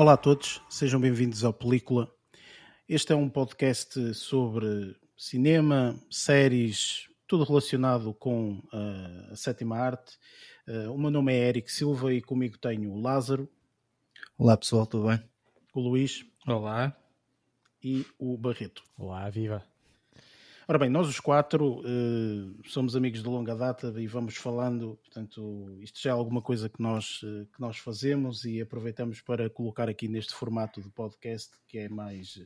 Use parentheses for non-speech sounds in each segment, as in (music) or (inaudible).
Olá a todos, sejam bem-vindos ao Película. Este é um podcast sobre cinema, séries, tudo relacionado com uh, a sétima arte. Uh, o meu nome é Eric Silva e comigo tenho o Lázaro. Olá pessoal, tudo bem? O Luís. Olá. E o Barreto. Olá, viva. Ora bem, nós os quatro uh, somos amigos de longa data e vamos falando, portanto, isto já é alguma coisa que nós, uh, que nós fazemos e aproveitamos para colocar aqui neste formato de podcast que é mais,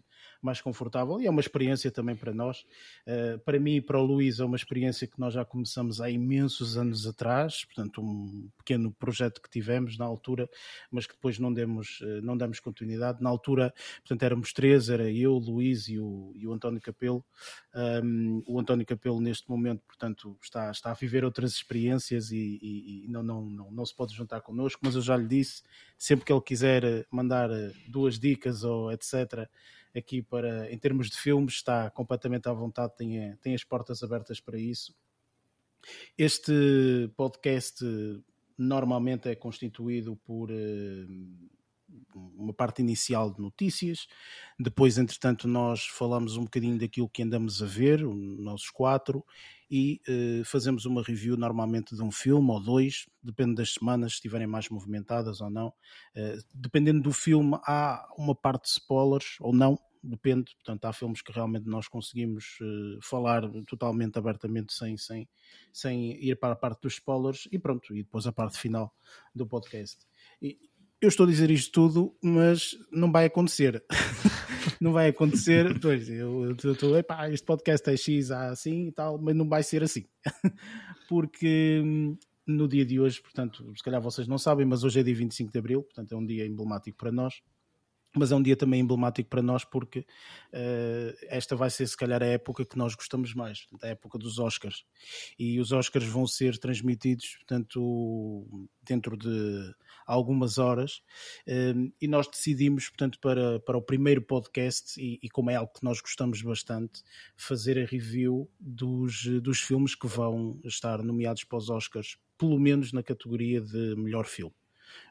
mais confortável e é uma experiência também para nós. Uh, para mim e para o Luís é uma experiência que nós já começamos há imensos anos atrás, portanto, um pequeno projeto que tivemos na altura, mas que depois não demos, não demos continuidade. Na altura, portanto, éramos três, era eu, o Luís e o, e o António Capelo. Um, o António Capelo neste momento, portanto, está, está a viver outras experiências e, e, e não, não, não, não, se pode juntar connosco, mas eu já lhe disse, sempre que ele quiser eh, mandar eh, duas dicas ou etc., aqui para, em termos de filmes, está completamente à vontade, tem, eh, tem as portas abertas para isso. Este podcast normalmente é constituído por uma parte inicial de notícias, depois, entretanto, nós falamos um bocadinho daquilo que andamos a ver, nossos quatro, e uh, fazemos uma review normalmente de um filme ou dois, depende das semanas, se estiverem mais movimentadas ou não. Uh, dependendo do filme, há uma parte de spoilers ou não, depende. Portanto, há filmes que realmente nós conseguimos uh, falar totalmente abertamente sem, sem, sem ir para a parte dos spoilers e pronto, e depois a parte final do podcast. E, eu estou a dizer isto tudo, mas não vai acontecer. (laughs) não vai acontecer. Pois, eu estou, epá, este podcast é X assim e tal, mas não vai ser assim. (laughs) Porque hum, no dia de hoje, portanto, se calhar vocês não sabem, mas hoje é dia 25 de Abril, portanto é um dia emblemático para nós mas é um dia também emblemático para nós porque uh, esta vai ser se calhar a época que nós gostamos mais, a época dos Oscars. E os Oscars vão ser transmitidos, portanto, dentro de algumas horas, uh, e nós decidimos, portanto, para, para o primeiro podcast, e, e, como é algo que nós gostamos bastante, fazer a review dos, dos filmes que vão estar nomeados para os Oscars, pelo menos na categoria de melhor filme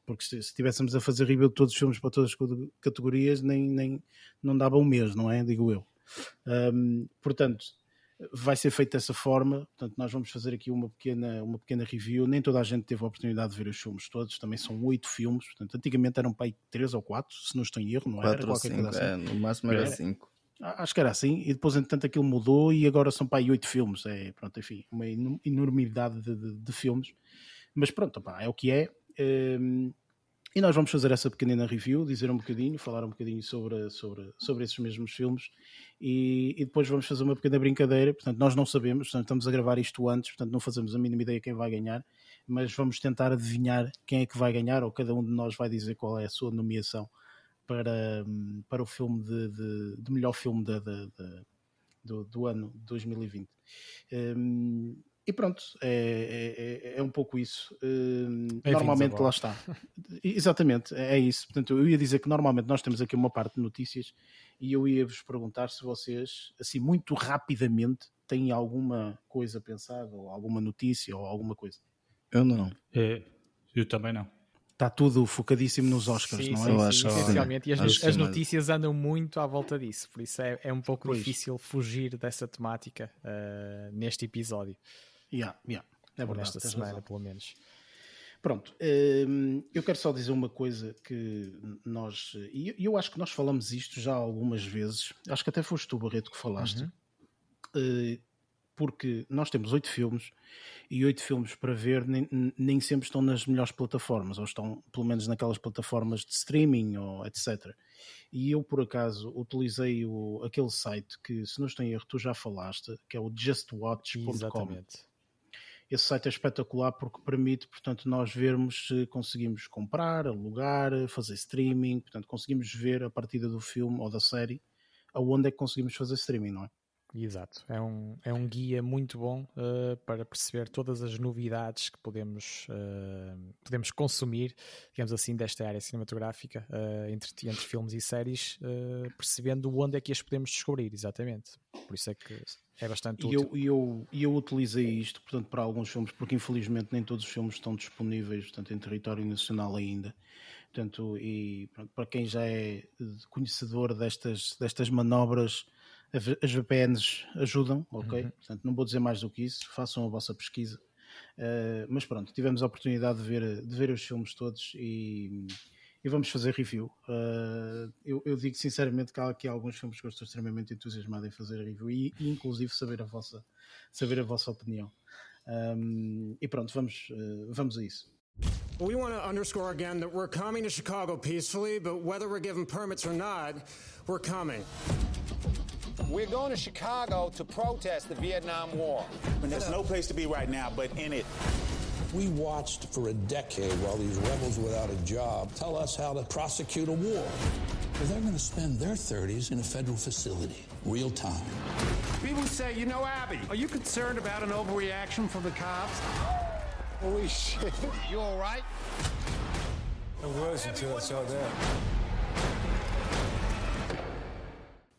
porque se estivéssemos a fazer review de todos os filmes para todas as categorias, nem, nem não dava um mês, não é? Digo eu. Um, portanto, vai ser feito dessa forma. Portanto, nós vamos fazer aqui uma pequena, uma pequena review. Nem toda a gente teve a oportunidade de ver os filmes todos, também são oito filmes. Portanto, antigamente eram para aí três ou quatro, se não estou em erro, não quatro era? Qualquer cinco, assim. É, no máximo era, era cinco. Acho que era assim, e depois, entretanto, aquilo mudou e agora são para aí oito filmes. É, pronto, enfim, uma enormidade de, de, de filmes. Mas pronto, é o que é. Um, e nós vamos fazer essa pequenina review, dizer um bocadinho, falar um bocadinho sobre, sobre, sobre esses mesmos filmes e, e, depois vamos fazer uma pequena brincadeira. Portanto, nós não sabemos, portanto, estamos a gravar isto antes, portanto, não fazemos a mínima ideia quem vai ganhar, mas vamos tentar adivinhar quem é que vai ganhar, ou cada um de nós vai dizer qual é a sua nomeação para, para o filme de, de, de melhor filme de, do, do ano 2020. Um, e pronto, é, é, é, um pouco isso. Uh, normalmente lá está. Exatamente, é isso. Portanto, eu ia dizer que normalmente nós temos aqui uma parte de notícias e eu ia vos perguntar se vocês, assim, muito rapidamente, têm alguma coisa pensada, ou alguma notícia, ou alguma coisa. Eu não. É, eu também não. Está tudo focadíssimo nos Oscars, sim, não é? eu acho, essencialmente. E as, as notícias andam muito à volta disso, por isso é, é um pouco pois. difícil fugir dessa temática uh, neste episódio. Yeah, yeah. É verdade, nesta semana, razão. pelo menos. Pronto, hum, eu quero só dizer uma coisa que nós, e eu acho que nós falamos isto já algumas vezes, acho que até foste tu, Barreto, que falaste, uhum. Eh, porque nós temos oito filmes e oito filmes para ver nem, nem, sempre estão nas melhores plataformas, ou estão pelo menos naquelas plataformas de streaming ou etc. E eu, por acaso, utilizei o, aquele site que, se não estou em erro, tu já falaste, que é o justwatch.com. Exatamente esse site é espetacular porque permite, portanto, nós vermos se conseguimos comprar, alugar, fazer streaming, portanto, conseguimos ver a partida do filme ou da série aonde é que conseguimos fazer streaming, não é? Exato, é um, é um guia muito bom uh, para perceber todas as novidades que podemos, uh, podemos consumir, digamos assim, desta área cinematográfica, uh, entre, entre filmes e séries, percebendo onde é que as podemos descobrir, exatamente. Por isso é que é bastante útil. E eu, eu, eu utilizei isto, portanto, para alguns filmes, porque infelizmente nem todos os filmes estão disponíveis, portanto, em território nacional ainda. Portanto, e pronto, para quem já é conhecedor destas, destas manobras, as VPNs ajudam, ok? Uhum. Portanto, não vou dizer mais do que isso, façam a vossa pesquisa. Uh, mas pronto, tivemos a oportunidade de ver, de ver os filmes todos e, e vamos fazer review. Uh, eu, eu, digo sinceramente que há aqui alguns filmes que eu estou extremamente entusiasmado em fazer review e, e inclusive saber a vossa, saber a vossa opinião. Um, e pronto, vamos, uh, vamos a isso. We want to underscore again that we're coming to Chicago peacefully, but whether we're given permits or not, we're coming. We're going to Chicago to protest the Vietnam War. And there's no place to be right now but in it. We watched for a decade while these rebels without a job tell us how to prosecute a war. Well, they're going to spend their 30s in a federal facility, real time. People say, you know, Abby, are you concerned about an overreaction from the cops? Holy shit. You all right? I was until I saw that.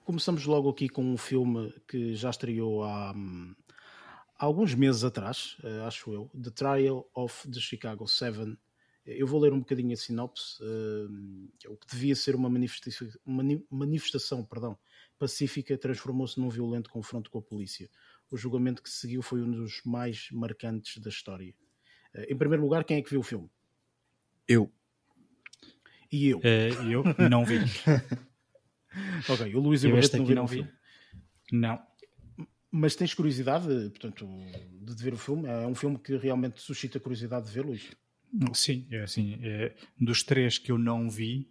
Começamos logo aqui com um filme que já estreou há, há alguns meses atrás, uh, acho eu, The Trial of the Chicago Seven. Eu vou ler um bocadinho a sinopse. Uh, o que devia ser uma manifestação, manifestação perdão, pacífica transformou-se num violento confronto com a polícia. O julgamento que seguiu foi um dos mais marcantes da história. Eh, em primeiro lugar, quem é que viu o filme? Eu. E eu? Uh, eu não vi. (laughs) ok, o Luís e o Barreto não, não vi. Não. Mas tens curiosidade, portanto, de ver o filme? É um filme que realmente suscita curiosidade de ver, Luís? Sim, é assim, é, dos três que eu não vi,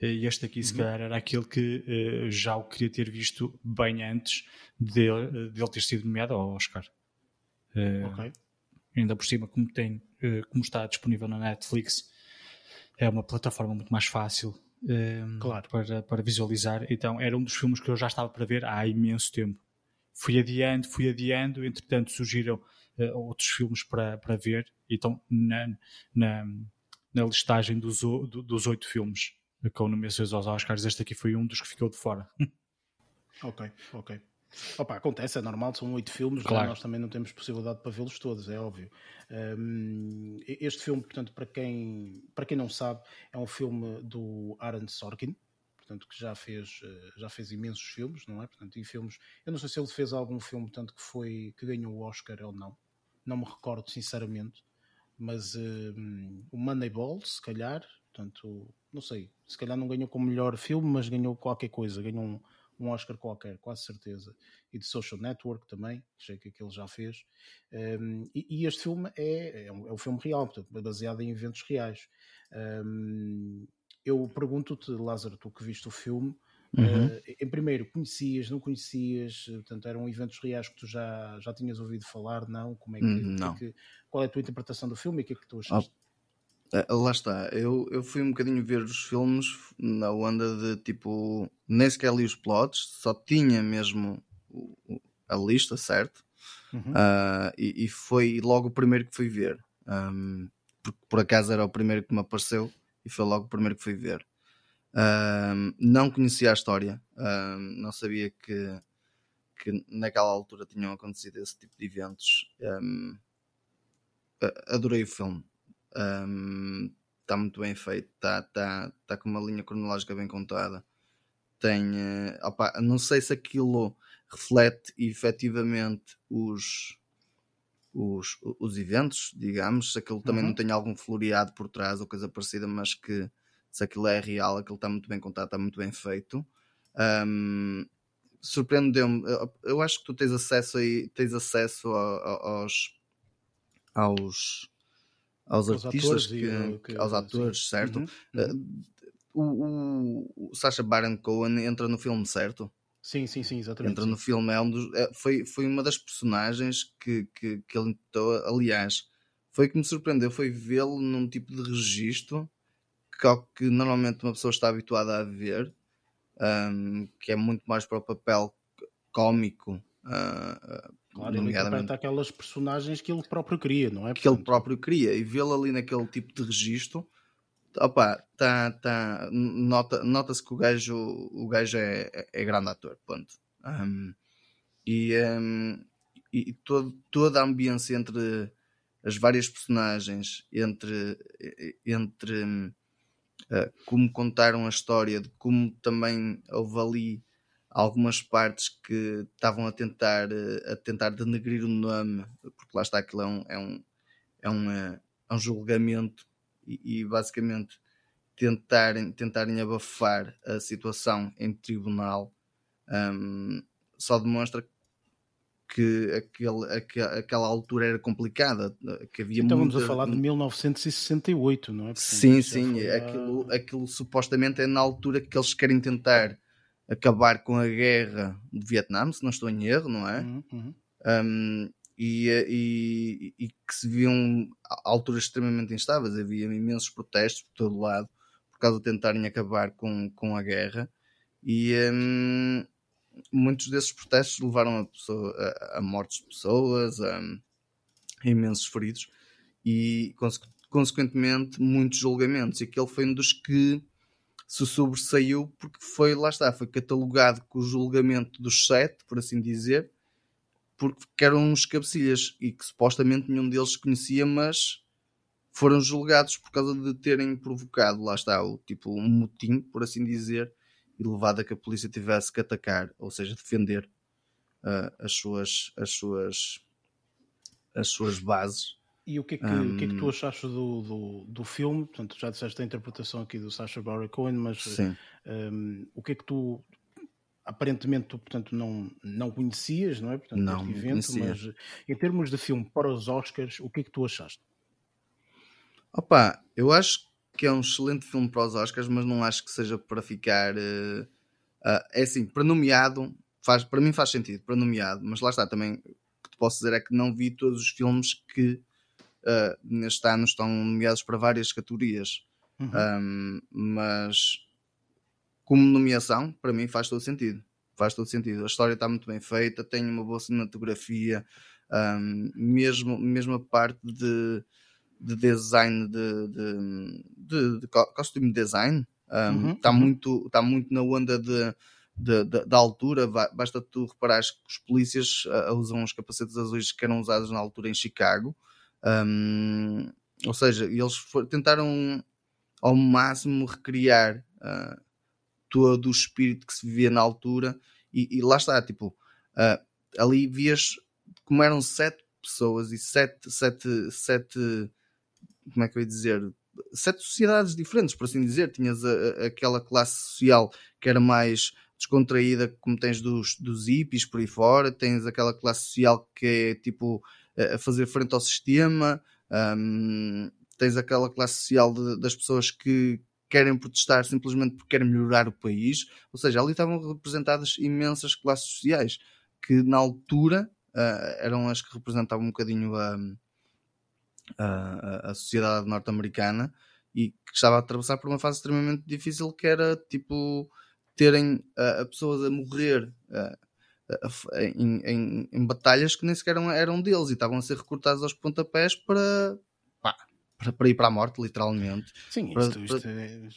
eh, este aqui se uhum. calhar era aquele que uh, já o queria ter visto bem antes dele, dele ter sido nomeado ao Oscar. Uh, ok ainda por cima, como, tem, eh, como está disponível na Netflix, é uma plataforma muito mais fácil eh, claro. para, para visualizar. Então, era um dos filmes que eu já estava para ver há imenso tempo. Fui adiando, fui adiando, entretanto surgiram uh, outros filmes para, para ver, então na, na, na listagem dos, dos oito filmes com nomeações aos Oscars, este aqui foi um dos que ficou de fora. (laughs) ok, ok. Opa, acontece, é normal, são oito filmes, é? claro. nós também não temos possibilidade para vê-los todos, é óbvio. Um, este filme, portanto, para quem, para quem não sabe, é um filme do Aaron Sorkin, portanto, que já fez, eh, já fez imensos filmes, não é? Portanto, e filmes, eu não sei se ele fez algum filme, portanto, que foi, que ganhou o Oscar ou não, não me recordo sinceramente, mas um, o Moneyball, se calhar, portanto, não sei, se calhar não ganhou como melhor filme, mas ganhou qualquer coisa, ganhou um um Oscar qualquer, quase certeza. E de Social Network também, que sei que ele já fez. Um, e, e, este filme é, é, um, é um filme real, portanto, baseado em eventos reais. Um, eu pergunto-te, Lázaro, tu que viste o filme, Uhum. Uh, em primeiro, conhecias, não conhecias? Portanto, eram eventos reais que tu já, já tinhas ouvido falar? Não? Como é que, hum, não. Que, qual é a tua interpretação do filme e o que é que tu achaste? Ah, lá está, eu, eu fui um bocadinho ver os filmes na onda de tipo, nem sequer li os plots, só tinha mesmo a lista, certo? Uhum. Uh, e, e, foi logo o primeiro que fui ver, um, porque por acaso era o primeiro que me apareceu e foi logo o primeiro que fui ver. Um, não conhecia a história, um, não sabia que, que naquela altura tinham acontecido esse tipo de eventos. adorei o filme está um, muito bem feito, está tá, tá com uma linha cronológica bem contada. Tem, uh, opa, não sei se aquilo reflete efetivamente os, os, os eventos, digamos, se aquilo também uhum. não tem algum floreado por trás ou coisa parecida, mas que se aquilo é real, aquilo está muito bem contado, está muito bem feito. Um, Surpreendeu-me, eu acho que tu tens acesso aí, tens acesso aos, aos aos, artistas, que, e, que, aos atores, sim. certo? Uhum, uhum. Uh, o, o, Sacha Baron Cohen entra no filme, certo? Sim, sim, sim, exatamente. Entra sim. no filme, é um dos, é, foi, foi uma das personagens que, que, que ele entrou, aliás, foi que me surpreendeu, foi vê-lo num tipo de registro que, que normalmente uma pessoa está habituada a ver, um, que é muito mais para o papel cómico Uh, claro, ele interpreta aquelas personagens que ele próprio cria, não é? Que ele próprio cria e vê-lo ali naquele tipo de registro, opa, tá, tá, nota, nota-se que o gajo, o gajo é, é grande ator, ponto. Um, e, um, e todo, toda a ambiência entre as várias personagens, entre, entre uh, como contaram a história, de como também houve ali algumas partes que estavam a tentar, uh, a tentar denegrir o nome, porque lá está, aquilo é um, é um, é um, é um julgamento e, e basicamente tentarem, tentarem abafar a situação em tribunal um, só demonstra que aquele, aquela, aquela altura era complicada, que havia então muita... vamos a falar de 1968, não é? Portanto, sim, sim, aquilo, a... aquilo supostamente é na altura que eles querem tentar acabar com a guerra de Vietnã, se não estou em erro, não é? Uhum, uhum. Um, e, e, e, que se viam alturas extremamente instáveis, havia imensos protestos por todo lado por causa de tentarem acabar com, com a guerra e um, muitos desses protestos levaram a, pessoa, a, a mortes de pessoas, a, a imensos feridos e consequentemente muitos julgamentos e aquele foi um dos que se sobressaiu porque foi, lá está, foi catalogado com o julgamento dos sete, por assim dizer, porque eram uns cabecilhas e que supostamente nenhum deles conhecia, mas foram julgados por causa de terem provocado, lá está, o tipo um motim, por assim dizer, e levado a que a polícia tivesse que atacar, ou seja, defender uh, as suas as suas as suas bases. E o que é que, um, que, é que tu achaste do, do, do, filme? Portanto, já disseste a interpretação aqui do Sacha Baron Cohen, mas um, o que é que tu aparentemente tu, portanto, não, não conhecias, não é? Portanto, não, evento, mas em termos de filme para os Oscars, o que é que tu achaste? Opa, eu acho que é um excelente filme para os Oscars, mas não acho que seja para ficar. Uh, uh, é assim, para nomeado, faz, para mim faz sentido, para nomeado, mas lá está também. O que te posso dizer é que não vi todos os filmes que uh, neste ano estão nomeados para várias categorias. Uhum. Um, mas como nomeação, para mim faz todo sentido. Faz todo sentido. A história está muito bem feita, tem uma boa cinematografia, um, mesmo, mesmo a parte de, de design de, de, de, de costume design um, uhum, está, uhum. muito, está muito na onda de, de, de, da altura. Basta tu reparares que os polícias uh, usam os capacetes azuis que eram usados na altura em Chicago. Um, ou seja, eles for, tentaram ao máximo recriar uh, todo o espírito que se vivia na altura, e, e lá está, tipo, uh, ali vias como eram sete pessoas e sete, sete, sete, como é que eu ia dizer? Sete sociedades diferentes, por assim dizer. Tinhas a, a, aquela classe social que era mais descontraída, como tens dos, dos hippies por aí fora, tens aquela classe social que é tipo a fazer frente ao sistema, um, tens aquela classe social de, das pessoas que, querem protestar simplesmente porque querem melhorar o país. Ou seja, ali estavam representadas imensas classes sociais que na altura uh, eram as que representavam um bocadinho a, a, a sociedade norte-americana e que estava a atravessar por uma fase extremamente difícil que era tipo terem uh, pessoas a morrer uh, em, em, em, batalhas que nem sequer eram, deles e estavam a ser recrutados aos pontapés para para, para ir para a morte, literalmente. Sim, para, isto, isto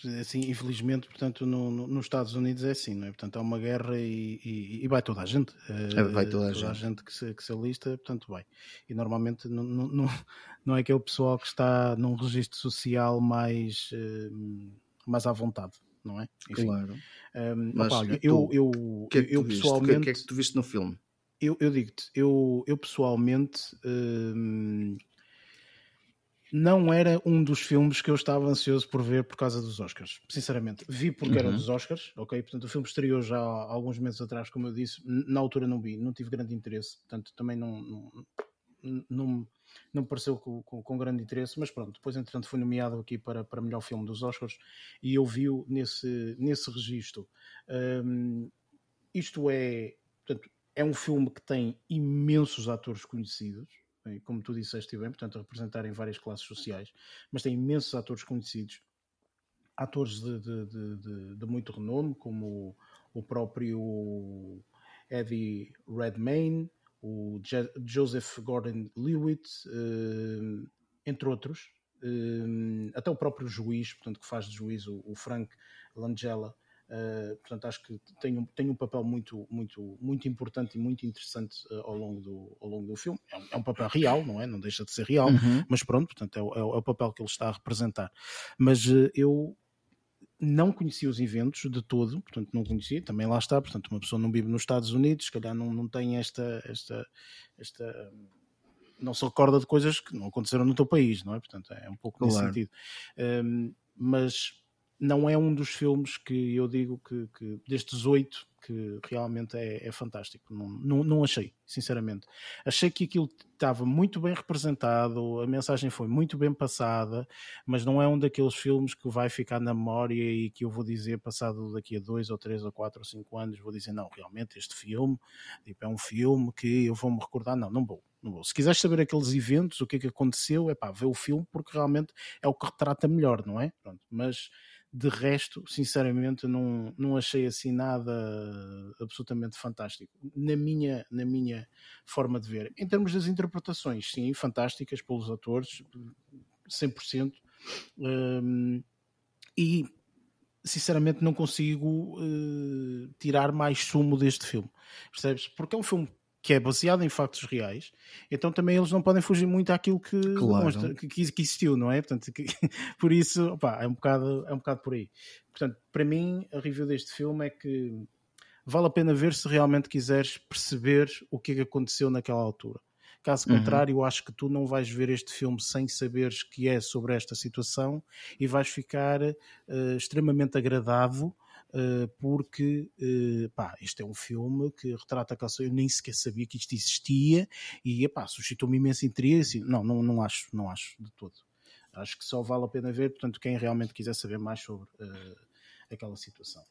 é, assim, infelizmente, portanto, no, no, nos Estados Unidos é assim, não é? Portanto, há uma guerra e, e, e vai toda a gente. É, vai toda a toda gente. a gente que se, que se alista, portanto, vai. E normalmente não, não, não é aquele pessoal que está num registro social mais, uh, mais à vontade. Não é? Enfim. Claro. Um, Mas opa, olha, eu, eu, que é que eu pessoalmente. O que é que tu viste no filme? Eu, eu digo-te, eu, eu pessoalmente um, não era um dos filmes que eu estava ansioso por ver por causa dos Oscars. Sinceramente, vi porque uhum. era dos Oscars, ok? Portanto, o filme estreou já há alguns meses atrás, como eu disse. Na altura não vi, não tive grande interesse, portanto, também não, não, não, não me pareceu com, com, com, grande interesse. Mas pronto, depois, entretanto, foi nomeado aqui para, para melhor filme dos Oscars e eu vi-o nesse, nesse registro. Um, isto é, portanto, é um filme que tem imensos atores conhecidos como tu disseste bem, portanto, a representarem várias classes sociais, mas tem imensos atores conhecidos, atores de, de, de, de muito renome, como o, o próprio Eddie Redmayne, o Je Joseph Gordon-Lewitt, uh, entre outros, uh, até o próprio juiz, portanto, que faz de juiz, o, o Frank Langella, Uh, portanto, acho que tem um, tem um papel muito, muito, muito importante e muito interessante uh, ao, longo do, ao longo do filme. É um, é um, papel real, não é? Não deixa de ser real, uhum. mas pronto, portanto, é o, é o, papel que ele está a representar. Mas uh, eu, não conhecia os eventos de todo, portanto não conhecia, também lá está, portanto uma pessoa não vive nos Estados Unidos, se calhar não, não tem esta, esta, esta não se recorda de coisas que não aconteceram no teu país, não é? Portanto é um pouco claro. nesse sentido. Um, mas não é um dos filmes que eu digo que, que destes oito que realmente é, é fantástico. Não, não, não, achei, sinceramente. Achei que aquilo estava muito bem representado, a mensagem foi muito bem passada, mas não é um daqueles filmes que vai ficar na memória e que eu vou dizer, passado daqui a dois ou três ou quatro ou cinco anos, vou dizer, não, realmente este filme tipo, é um filme que eu vou me recordar. Não, não vou. Se quiseres saber aqueles eventos, o que é que aconteceu, é pá, vê o filme porque realmente é o que retrata melhor, não é? Pronto, mas de resto, sinceramente, não, não achei assim nada absolutamente fantástico. Na minha, na minha forma de ver. Em termos das interpretações, sim, fantásticas pelos atores, 100%. Um, e sinceramente não consigo uh, tirar mais sumo deste filme, percebes? Porque é um filme que é baseado em factos reais, então também eles não podem fugir muito àquilo que, claro. demonstra, que, que, existiu, não é? Portanto, que, (laughs) por isso, opa, é, um bocado, é um bocado por aí. Portanto, para mim, a review deste filme é que vale a pena ver se realmente quiseres perceber o que é que aconteceu naquela altura. Caso uhum. contrário, eu acho que tu não vais ver este filme sem saberes que é sobre esta situação e vais ficar uh, extremamente agradado porque uh, pá, este é um filme que retrata a canção, eu nem sequer sabia que isto existia e pá, suscitou-me imenso interesse. Não, não, não acho, não acho de todo. Acho que só vale a pena ver, portanto, quem realmente quiser saber mais sobre uh, aquela situação.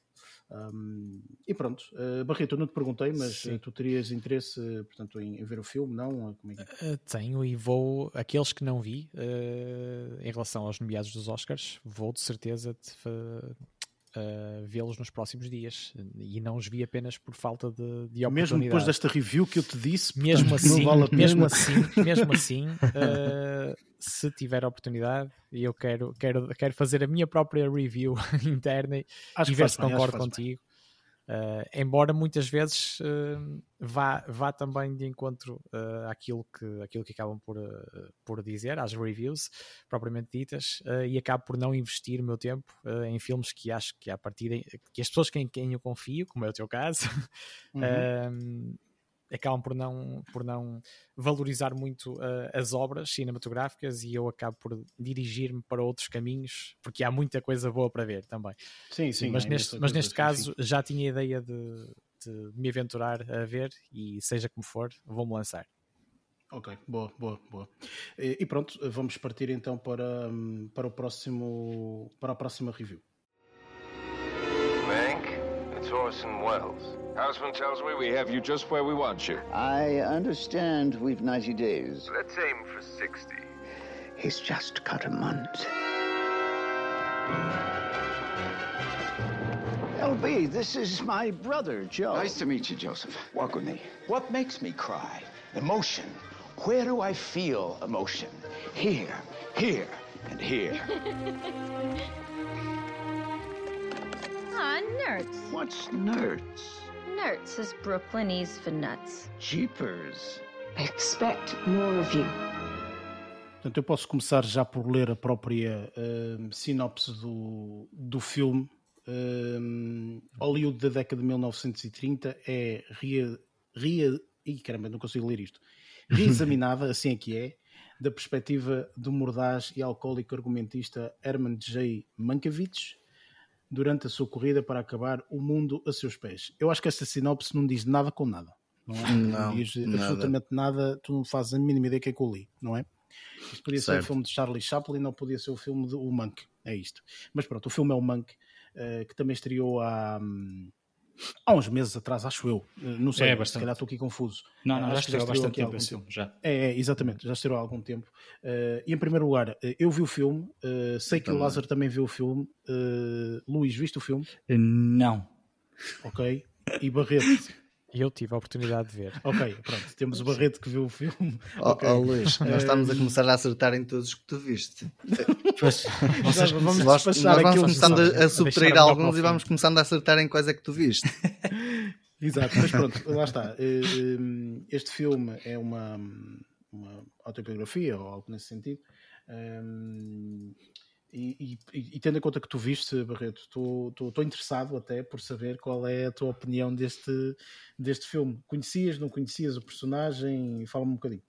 Um, e pronto, uh, Barreto, eu não te perguntei, mas Sim. tu terias interesse portanto, em, em, ver o filme, não? Como é que... uh, tenho e vou, aqueles que não vi, uh, em relação aos nomeados dos Oscars, vou de certeza te, uh, vê-los nos próximos dias e não os vi apenas por falta de, de oportunidade. Mesmo depois desta review que eu te disse, mesmo assim, vale (laughs) mesmo assim, mesmo assim, uh, se tiver oportunidade, e eu quero, quero, quero fazer a minha própria review (laughs) interna Acho e ver se concordo contigo. Uh, embora muitas vezes uh, vá, vá também de encontro uh, àquilo, que, àquilo que acabam por, por dizer, às reviews propriamente ditas, e acabo por não investir o meu tempo em filmes que acho que a partir que as pessoas em quem eu confio, como é o teu caso, (laughs) uhum. Acabam por não, por não valorizar muito uh, as obras cinematográficas e eu acabo por dirigir-me para outros caminhos, porque há muita coisa boa para ver também. Sim, sim. Mas, é neste, mas neste caso sim. já tinha ideia de, de, me aventurar a ver e seja como for, vou-me lançar. Ok, boa, boa, boa. E, e pronto, vamos partir então para, para o próximo para a próxima review. Mank, it's Orson Welles. Houseman tells me we have you just where we want you. I understand we've 90 days. Let's aim for 60. He's just got a month. LB, this is my brother, Joe. Nice to meet you, Joseph. Walk with me. What makes me cry? Emotion. Where do I feel emotion? Here, here, and here. (laughs) Ah, nerds. What's nerds? Nerds is Brooklynese for nuts. Jeepers. Expect more of you. Portanto, eu posso começar já por ler a própria uh, sinopse do, do filme. Uh, Hollywood da década de 1930 é ria, ria, ih, caramba, não consigo ler isto. Reexaminada, (laughs) assim é que é, da perspectiva do mordaz e alcoólico argumentista Herman J. Mankiewicz, durante a sua corrida para acabar o mundo a seus pés. Eu acho que esta sinopse não diz nada com nada. Não, é? não, não diz nada. absolutamente nada, tu não fazes a mínima ideia que é que eu li, não é? Isto podia certo. ser o filme de Charlie Chaplin, não podia ser o filme de O Monk, é isto. Mas pronto, o filme é o Monk, uh, que também estreou há. Há uns meses atrás, acho eu. Eh, não sei, é, se calhar estou aqui confuso. Não, não, já estreou há bastante tempo esse filme, já. É, é, exatamente, já estreou há algum tempo. Uh, e em primeiro lugar, uh, eu vi o filme, uh, sei que também. o Lázaro também viu o filme. Luís, viste o filme? Não. Ok. E Barreto? (laughs) Eu tive a oportunidade de ver. (laughs) Ok, pronto, temos o Barreto que viu o filme. (laughs) Oh, okay. oh Luís, nós estamos a começar a acertar em todos os que tu viste. Pois, vocês, vamos nós, nós vamos começando a, a subtrair alguns e vamos começando a acertar em quais é que tu viste. (laughs) Exato, mas pronto, lá está. Eh, eh, este filme é uma, uma autobiografia ou algo nesse sentido. E, e, e, tendo em conta que tu viste, Barreto, estou interessado até por saber qual é a tua opinião deste, deste filme. Conhecias, não conhecias o personagem? Fala-me um bocadinho.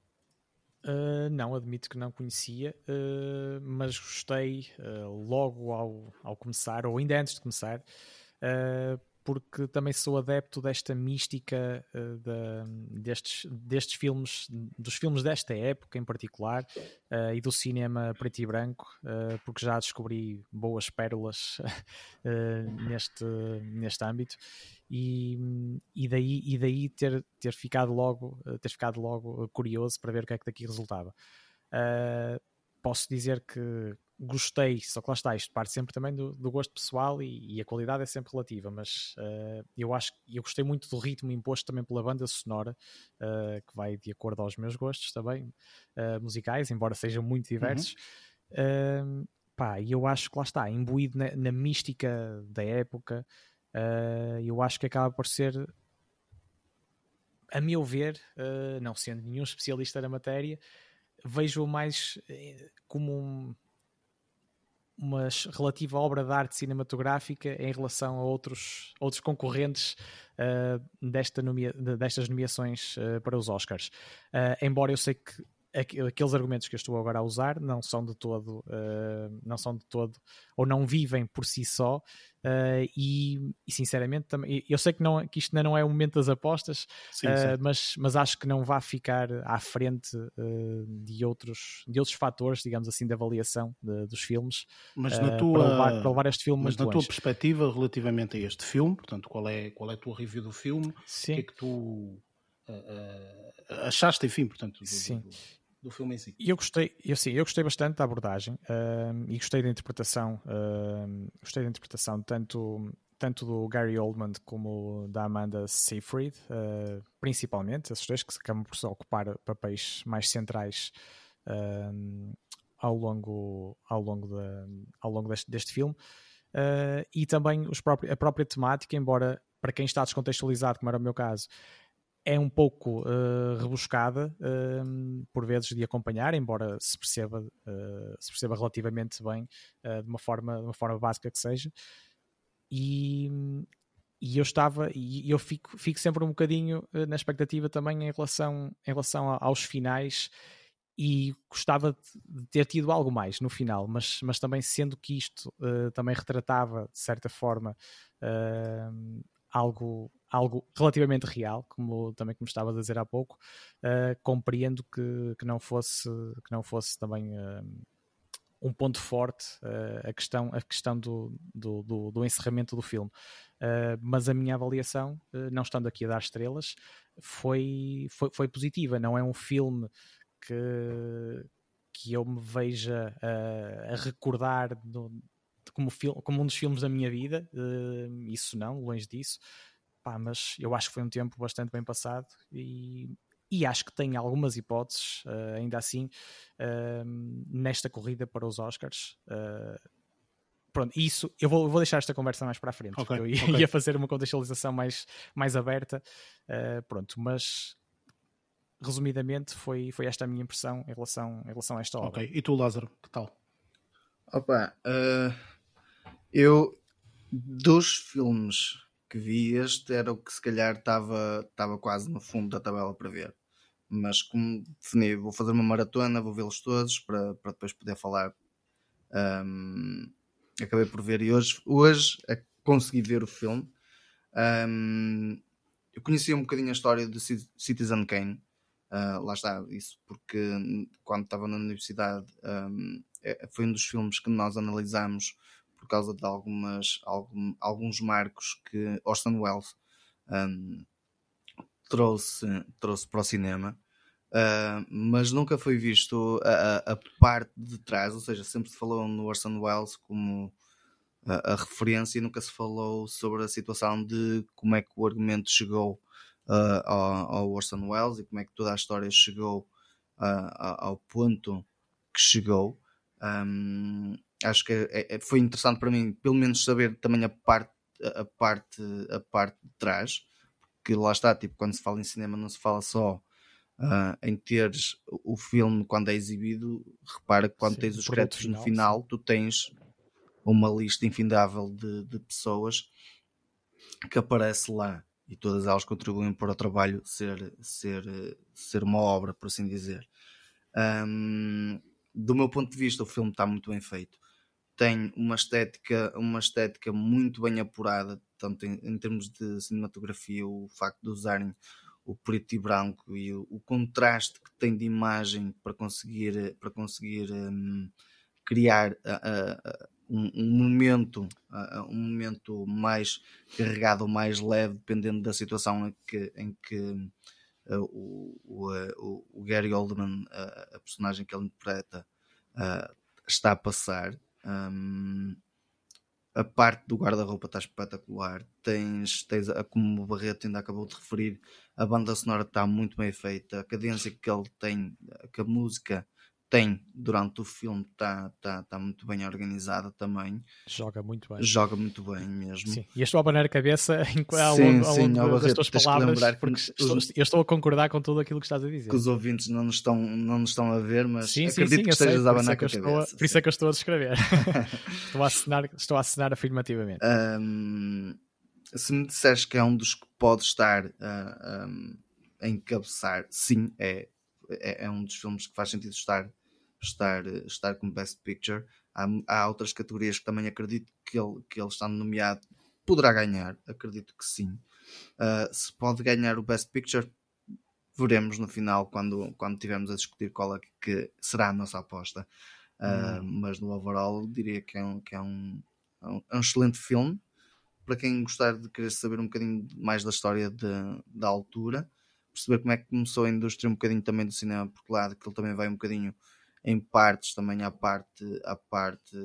Uh, não, admito que não conhecia, uh, mas gostei uh, logo ao, ao começar, ou ainda antes de começar, porque também sou adepto desta mística uh, da, destes, destes filmes, dos filmes desta época em particular, uh, e do cinema preto e branco, uh, porque já descobri boas pérolas (laughs) neste, neste âmbito. E, e daí, e daí ter, ter, ficado logo, ter ficado logo curioso para ver o que é que daqui resultava. posso dizer que gostei, só que lá está, isto parte sempre também do, do gosto pessoal e, e, a qualidade é sempre relativa, mas uh, eu acho que eu gostei muito do ritmo imposto também pela banda sonora, uh, que vai de acordo aos meus gostos também, uh, musicais, embora sejam muito diversos. Uhum. pá, e eu acho que lá está, imbuído na, na mística da época, eu acho que acaba por ser a meu ver, não sendo nenhum especialista na matéria, vejo mais como um, uma relativa obra de arte cinematográfica em relação a outros, outros concorrentes uh, desta nomea, destas nomeações uh, para os Oscars. Uh, embora eu sei que aqueles argumentos que eu estou agora a usar não são de todo, uh, não são de todo, ou não vivem por si só, uh, e, e, sinceramente também, eu sei que, não, que isto ainda não é o momento das apostas, sim, uh, mas, mas acho que não vai ficar à frente de, outros, de outros fatores, digamos assim, de avaliação de, dos filmes, mas na tua, para, levar, para levar este filme Mas na tua perspectiva relativamente a este filme, portanto, qual é, qual é a tua review do filme? Sim. O que é que tu achaste, enfim, portanto, do, Sim. Do, do filme em si. Eu gostei, eu, sim, eu gostei bastante da abordagem uh, e gostei da interpretação, uh, gostei da interpretação tanto, tanto do Gary Oldman como da Amanda Seyfried, uh, principalmente, esses dois que acabam por ocupar papéis mais centrais ao longo, ao longo, de, ao longo deste, deste filme. e também os próprios, a própria temática, embora para quem está descontextualizado, como era o meu caso, é um pouco uh, rebuscada uh, por vezes de acompanhar, embora se perceba, uh, se perceba relativamente bem de, uma forma, de uma forma básica que seja. E, e eu estava, e eu fico, fico sempre um bocadinho na expectativa também em relação, em relação aos finais e gostava de ter tido algo mais no final, mas, mas também sendo que isto também retratava de certa forma algo, algo relativamente real, como também como estava a dizer há pouco, uh, compreendo que, que, não fosse, que não fosse também uh, um ponto forte uh, a questão, a questão do, do, do, do encerramento do filme. mas a minha avaliação, não estando aqui a dar estrelas, foi, foi, foi positiva. Não é um filme que, que eu me veja a recordar no, como, como um dos filmes da minha vida, uh, isso não, longe disso. Pá, mas eu acho que foi um tempo bastante bem passado e, e acho que tem algumas hipóteses, uh, ainda assim, uh, nesta corrida para os Oscars. pronto, isso eu vou, vou, deixar esta conversa mais para a frente, okay, eu ia, okay. (laughs) ia, fazer uma contextualização mais, mais aberta. pronto, mas resumidamente foi, foi esta a minha impressão em relação, em relação a esta obra. Ok, e tu, Lázaro, que tal? Opa, uh, eu, dos filmes que vi, este era o que se calhar estava quase no fundo da tabela para ver. Mas como defini, vou fazer uma maratona, vou vê-los todos para, para depois poder falar. Um, acabei por ver e hoje, hoje consegui ver o filme. Um, eu conhecia um bocadinho a história de Citizen Kane. Uh, lá está, isso porque quando estava na universidade um, é, foi um dos filmes que nós analisámos por causa de algumas, algum, alguns marcos que Orson Welles um, trouxe, trouxe para o cinema. Uh, mas nunca foi visto a, a, parte de trás, ou seja, sempre se falou no Orson Welles como a, a, referência e nunca se falou sobre a situação de como é que o argumento chegou uh, ao, ao, Orson Welles e como é que toda a história chegou uh, ao ponto que chegou. Um, acho que é, é, foi interessante para mim, pelo menos saber também a parte, a parte, a parte de trás, porque lá está, tipo, quando se fala em cinema não se fala só uh, em teres o filme quando é exibido, repara que quando Sim, tens os créditos no final, tu tens uma lista infindável de, de, pessoas que aparece lá e todas elas contribuem para o trabalho ser, ser, ser uma obra, por assim dizer. Um, do meu ponto de vista, o filme está muito bem feito. Tem uma estética, uma estética muito bem apurada, tanto em, em termos de cinematografia, o facto de usarem o preto e branco e o, o, contraste que tem de imagem para conseguir, para conseguir um, criar uh, uh, um, um, momento uh, um momento mais carregado ou mais leve dependendo da situação em que, em que o, o, o, Gary Oldman a personagem que ele interpreta está a passar um, a parte do guarda-roupa está espetacular. Tens, tens como o Barreto ainda acabou de referir, a banda sonora está muito bem feita, a cadência que ele tem, que a música tem durante o filme está tá, tá muito bem organizada também. Joga muito bem. Joga muito bem mesmo. Sim. E eu estou a abanar a cabeça (laughs) ao sim, longo, sim, ao longo das tuas palavras, porque estou, eu estou a concordar com tudo aquilo que estás a dizer. Que os ouvintes não nos estão, não nos estão a ver, mas sim, acredito sim, que estejas a abanar é a cabeça. por isso é que eu estou a descrever. (laughs) estou, a assinar, estou a assinar afirmativamente. Um, se me disseres que é um dos que pode estar uh, ah, um, a encabeçar, sim, é, é, é um dos filmes que faz sentido estar estar, estar como Best Picture. Há, há outras categorias que também acredito que ele, que ele está nomeado, poderá ganhar, acredito que sim. Uh, se pode ganhar o Best Picture, veremos no final quando, quando tivermos a discutir qual é que será a nossa aposta. Uh, hum. Mas no overall diria que é um, que é um, é um, é um excelente filme para quem gostar de querer saber um bocadinho mais da história de, da altura, perceber como é que começou a indústria um bocadinho também do cinema, porque lá que ele também vai um bocadinho em partes também à parte, à parte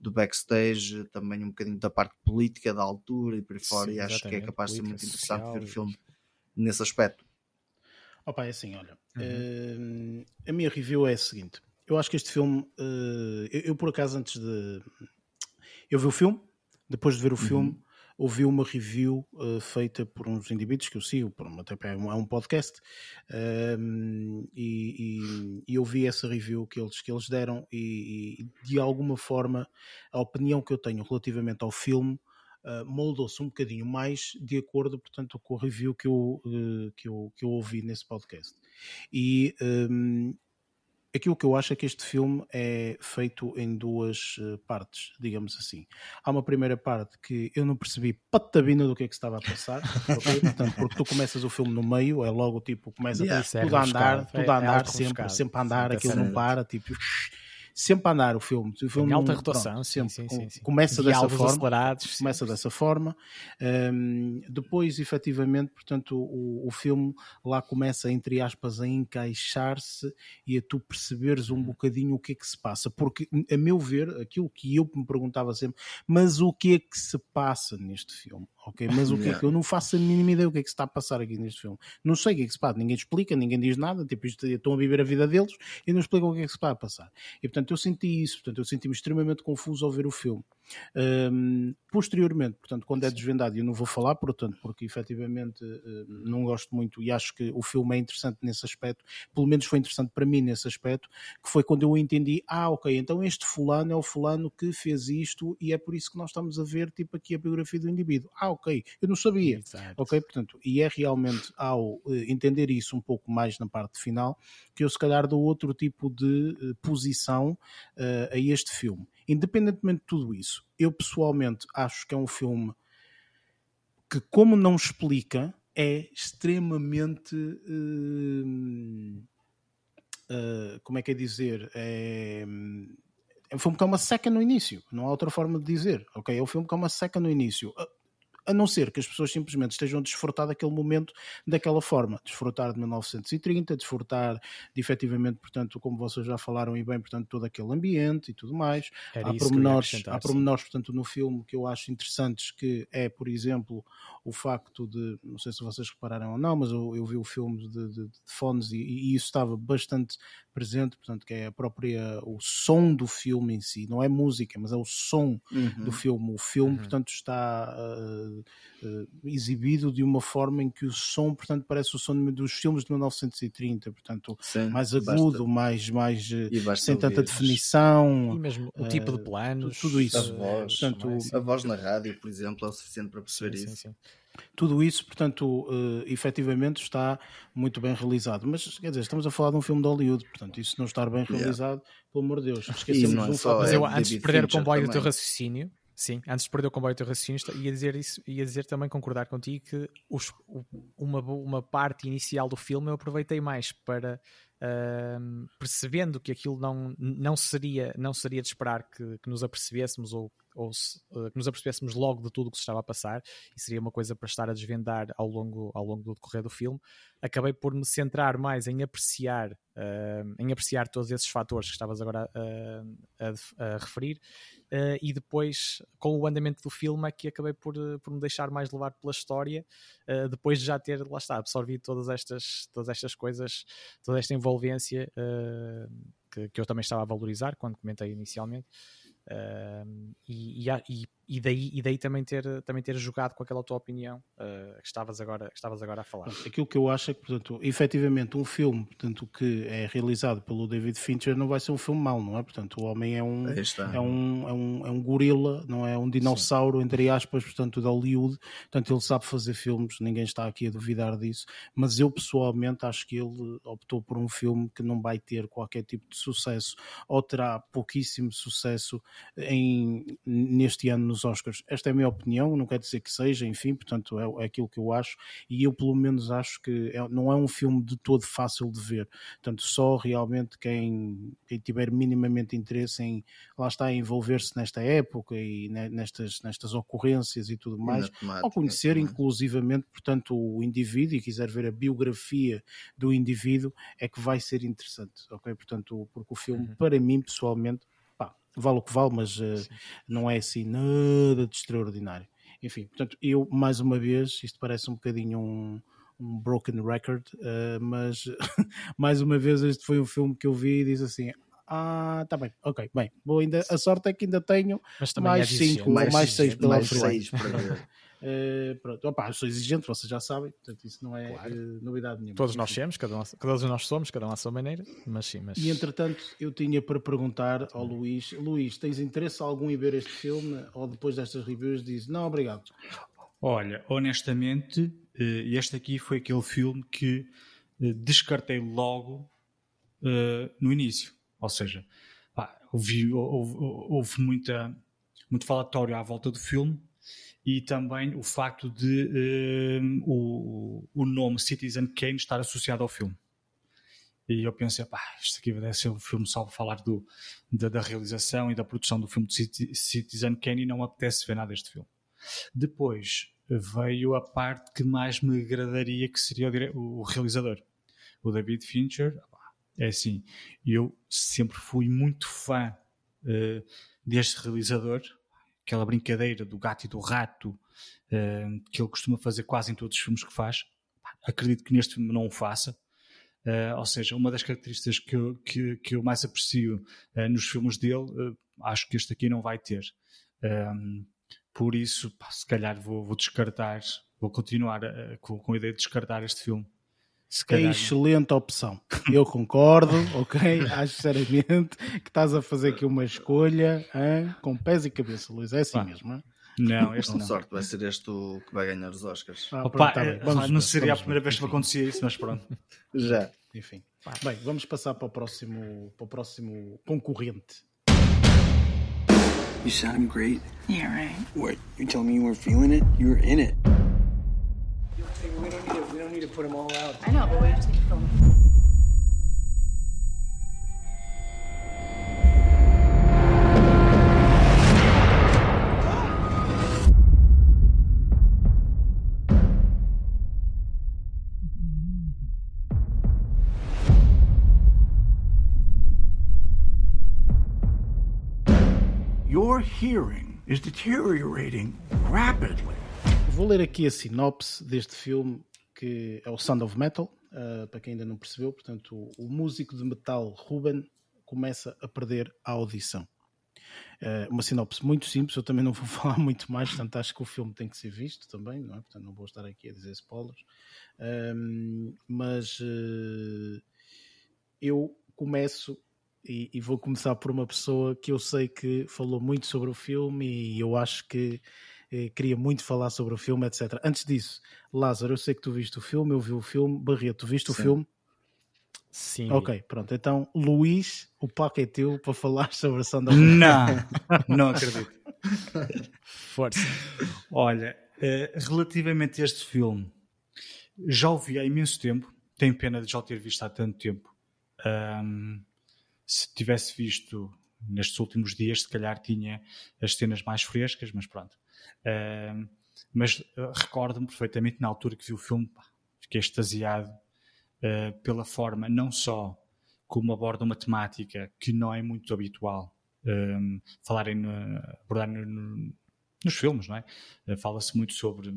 do backstage, também um bocadinho da parte política da altura e por aí fora, Sim, e acho que é capaz de ser muito interessante ver o filme nesse aspecto. Opa, é assim, olha, uhum. uh, a minha review é a seguinte: eu acho que este filme, uh, eu, eu, por acaso antes de. Eu vi o filme, depois de ver o uhum. filme, ouvi uma review uh, feita por uns indivíduos que eu sigo, por uma, é, um, é um podcast, uh, e, e, e, eu vi essa review que eles, que eles deram e, e, de alguma forma a opinião que eu tenho relativamente ao filme uh, moldou-se um bocadinho mais de acordo, portanto, com a review que eu, uh, que eu, que eu ouvi nesse podcast. E um, aquilo que eu acho é que este filme é feito em duas uh, partes, digamos assim. Há uma primeira parte que eu não percebi patabina do que é que estava a passar, (laughs) okay? Portanto, porque tu começas o filme no meio, é logo tipo, começa yeah, tudo a andar, tudo a é andar, é sempre, sempre a andar, aquilo não para, tipo sempre a andar o filme. O filme em alta rotação, pronto, sempre. Sim, sim, sim. Começa dessa forma. Começa dessa forma. Um, depois, efetivamente, portanto, o, o filme lá começa, entre aspas, a encaixar-se e a tu perceberes um uhum. bocadinho o que é que se passa. Porque, a meu ver, aquilo que eu me perguntava sempre, mas o que é que se passa neste filme? ok? Mas o (laughs) que é que eu não faço a mínima ideia o que é que se está a passar aqui neste filme? Não sei o que é que se passa, ninguém explica, ninguém diz nada, tipo, isto, estão a viver a vida deles e não explicam o que é que se está a passar. E portanto eu senti isso, portanto eu senti-me extremamente confuso ao ver o filme. Um, posteriormente, portanto, quando é desvendado, eu não vou falar, portanto, porque efetivamente uh, não gosto muito e acho que o filme é interessante nesse aspecto, pelo menos foi interessante para mim nesse aspecto, que foi quando eu entendi, ah, ok, então este fulano é o fulano que fez isto e é por isso que nós estamos a ver, tipo, aqui a biografia do indivíduo. Ah, ok, eu não sabia. Exato. Ok, portanto, e é realmente ao uh, entender isso um pouco mais na parte final, que eu se calhar dou outro tipo de uh, posição a este filme Independentemente de tudo isso, eu pessoalmente acho que é um filme que, como não explica, é extremamente. Uh, uh, como é que é dizer? É, é um filme que é uma seca no início, não há outra forma de dizer. Ok, é um filme que é uma seca no início a não ser que as pessoas simplesmente estejam a desfrutar daquele momento daquela forma, desfrutar de 1930, desfrutar de efetivamente, portanto, como vocês já falaram e bem, portanto, todo aquele ambiente e tudo mais. Era há pormenores, há pormenores, portanto, no filme que eu acho interessantes, que é, por exemplo, o facto de, não sei se vocês repararam ou não, mas eu, eu vi o filme de, de, de fones e, e, isso estava bastante presente, portanto, que é a própria, o som do filme em si, não é música, mas é o som uhum. do filme. O filme, uhum. portanto, está uh, uh, exibido de uma forma em que o som, portanto, parece o som dos filmes de 1930, portanto, Sim, mais agudo, basta. mais, mais sem tanta definição. E mesmo o tipo de planos. Tudo isso. A voz, portanto, a voz na rádio, por exemplo, é o suficiente para perceber sim, isso. Sim, sim. Tudo isso, portanto, uh, efetivamente está muito bem realizado. Mas, quer dizer, estamos a falar de um filme de Hollywood, portanto, isso não estar bem realizado, yeah. pelo amor de Deus. Esquecemos é um só, Mas eu, é antes de perder Fincher o comboio também. do teu raciocínio, sim, antes de perder o comboio do teu raciocínio, ia dizer, isso, ia dizer também, concordar contigo, que os, uma, uma parte inicial do filme eu aproveitei mais para Percebendo que aquilo não, não, seria, não seria de esperar que, que nos apercebêssemos ou, ou se, uh, que nos apercebêssemos logo de tudo o que se estava a passar e seria uma coisa para estar a desvendar ao longo, ao longo do decorrer do filme, acabei por me centrar mais em apreciar, uh, em apreciar todos esses fatores que estavas agora a, a, referir Uh, e depois, com o andamento do filme, é que acabei por, eh, por me deixar mais levar pela história, depois de já ter, lá está, absorvido todas estas, todas estas coisas, toda esta envolvência que, que eu também estava a valorizar quando comentei inicialmente. e, e, e daí, e daí também, ter, também ter jogado com aquela tua opinião uh, que, estavas agora, que estavas agora a falar. Aquilo que eu acho é que, portanto, efetivamente, um filme portanto, que é realizado pelo David Fincher não vai ser um filme mau, não é? Portanto, o homem é um, é um, é um, é um gorila, não é? Um dinossauro, Sim. entre aspas, portanto, de Hollywood. Portanto, ele sabe fazer filmes, ninguém está aqui a duvidar disso. Mas eu, pessoalmente, acho que ele optou por um filme que não vai ter qualquer tipo de sucesso ou terá pouquíssimo sucesso em, neste ano nos Oscars. Esta é a minha opinião, não quer dizer que seja, enfim, portanto é, é aquilo que eu acho e eu pelo menos acho que é, não é um filme de todo fácil de ver. Portanto, só realmente quem, quem tiver minimamente interesse em lá está envolver-se nesta época e nestas, nestas ocorrências e tudo mais, ao conhecer inclusivamente, portanto, o indivíduo e quiser ver a biografia do indivíduo, é que vai ser interessante, ok? Portanto, porque o filme, uhum. para mim pessoalmente, vale o que vale, mas uh, não é assim nada de extraordinário. Enfim, portanto, eu, mais uma vez, isto parece um bocadinho um, um broken record, uh, mas (laughs) mais uma vez este foi um filme que eu vi e disse assim: ah, tá bem, ok, bem, vou ainda, a sorte é que ainda tenho mais 5 ou mais 6 pela frente. (laughs) Uh, pronto, opa, eu sou exigente, vocês já sabem, portanto isso não é claro. uh, novidade nenhuma. Todos nós temos, cada, um, cada nós somos, cada um à sua maneira, mas sim. Mas... E entretanto, eu tinha para perguntar ao Luís: Luís, tens interesse algum em ver este filme? Ou depois destas reviews diz: Não, obrigado. Olha, honestamente, eh, este aqui foi aquele filme que descartei logo no início. Ou seja, pá, houve, houve, houve muita, muito falatório à volta do filme e também o facto de um, o, o nome Citizen Kane estar associado ao filme. E eu pensei, pá, isto aqui deve ser um filme só para falar do, da, da, realização e da produção do filme de Citizen Kane e não apetece ver nada deste filme. Depois veio a parte que mais me agradaria, que seria o, o realizador. O David Fincher, é assim, eu sempre fui muito fã uh, deste realizador, aquela brincadeira do gato e do rato uh, que ele costuma fazer quase em todos os filmes que faz. Acredito que neste filme não o faça. Uh, ou seja, uma das características que eu, que, que eu mais aprecio uh, nos filmes dele, acho que este aqui não vai ter. Um, por isso, pá, se calhar vou, vou, descartar, vou continuar com, com a ideia de descartar este filme. É excelente opção. Eu concordo, (laughs) ok? Acho sinceramente que estás a fazer aqui uma escolha hein? com pés e cabeça, Luís. É assim Pá. mesmo, é? Não, este Com não. sorte, vai ser este o que vai ganhar os Oscars. Ah, Opa, tá vamos, não seria a primeira vez que acontecia isso, mas pronto. (laughs) Já. Enfim. Bem, vamos passar para o próximo, para o próximo concorrente. You sound great. Yeah, right. What? You telling me you weren't feeling it? You were in it. We to, we don't need to put them all out. I know, but we just need to film Your hearing is deteriorating rapidly. Vou ler aqui a sinopse deste filme que é o Sound of Metal, uh, para quem ainda não percebeu. Portanto, o, o músico de metal Ruben começa a perder a audição. Uh, uma sinopse muito simples, eu também não vou (laughs) falar muito mais, portanto acho que o filme tem que ser visto também, não é? Portanto não vou estar aqui a dizer spoilers. Um, mas uh, eu começo e, e, vou começar por uma pessoa que eu sei que falou muito sobre o filme e eu acho que queria muito falar sobre o filme, etc. Antes disso, Lázaro, eu sei que tu viste o filme, eu vi o filme. Barreto, tu viste Sim. o filme? Sim. Ok, pronto. Então, Luís, o paco é teu para falar (laughs) sobre a Sandra Não, (laughs) não acredito. Força. Olha, eh, relativamente a este filme, já o vi há imenso tempo. Tenho pena de já o ter visto há tanto tempo. Um, se tivesse visto nestes últimos dias, se calhar tinha as cenas mais frescas, mas pronto. Uh, mas uh, recordo-me perfeitamente na altura que vi o filme, pá, fiquei extasiado uh, pela forma, não só como aborda uma temática que não é muito habitual um, falarem no, abordar no, no, nos filmes, não é? Uh, Fala-se muito sobre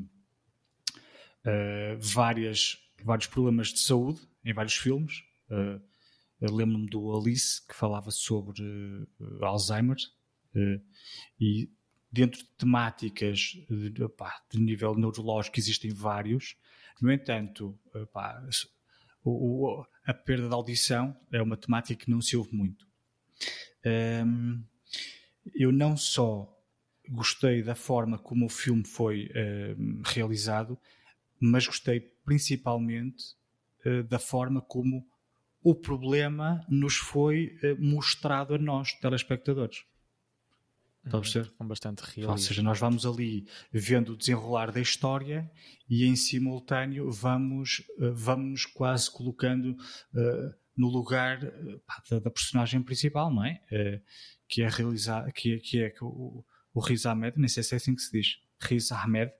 várias, vários problemas de saúde em vários filmes. Uh, lembro-me do Alice que falava sobre uh, Alzheimer uh, e dentro de temáticas de, de, nível neurológico existem vários. No entanto, o, o, a perda de audição é uma temática que não se ouve muito. Um, eu não só gostei da forma como o filme foi uh, realizado, mas gostei principalmente uh, da forma como o problema nos foi eh, mostrado a nós, telespectadores. Está a perceber? Com bastante realismo. Ou seja, nós vamos ali vendo o desenrolar da história e em simultâneo vamos, eh, vamos quase colocando uh, no lugar pá, da, da, personagem principal, não é? Uh, que é realizado, que, é, que é o, o Riz Ahmed, nem sei se é assim que se diz, Riz Ahmed,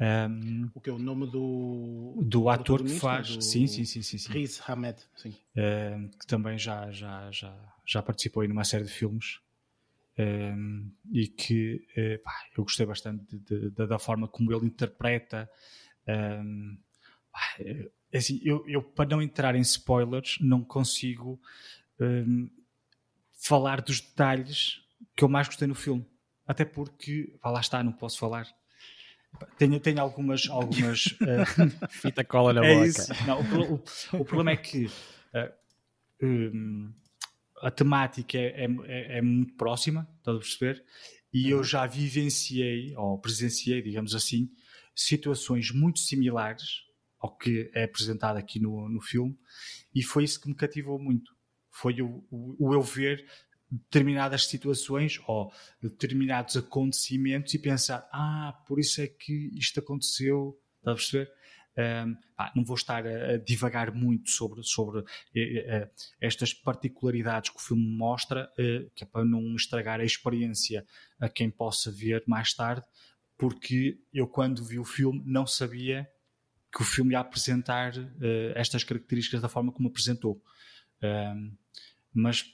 um, o que é o nome do, do ator que faz? Do... Sim, sim, sim, sim, sim. Riz Ahmed, sim. Um, que também já, já, já, já participou aí numa série de filmes um, e que uh, pá, eu gostei bastante de, de, da forma como ele interpreta. Pá, é assim, eu, eu, para não entrar em spoilers, não consigo falar dos detalhes que eu mais gostei no filme. Até porque, pá, lá está, não posso falar tenho, tenho algumas. algumas uh, (laughs) Fita cola na é boca. Não, o, o, o, problema é que uh, um, a temática é, é, é, muito próxima, estás a perceber? E eu uhum. já vivenciei, ou presenciei, digamos assim, situações muito similares ao que é apresentado aqui no, no filme, e foi isso que me cativou muito. Foi o, o, o eu ver determinadas situações ou determinados acontecimentos e pensar, ah, por isso é que isto aconteceu, está a perceber? Um, pá, não vou estar a, a, divagar muito sobre, sobre uh, uh, estas particularidades que o filme mostra, que é para não estragar a experiência a quem possa ver mais tarde, porque eu, quando vi o filme, não sabia que o filme ia apresentar estas características da forma como apresentou. Um, mas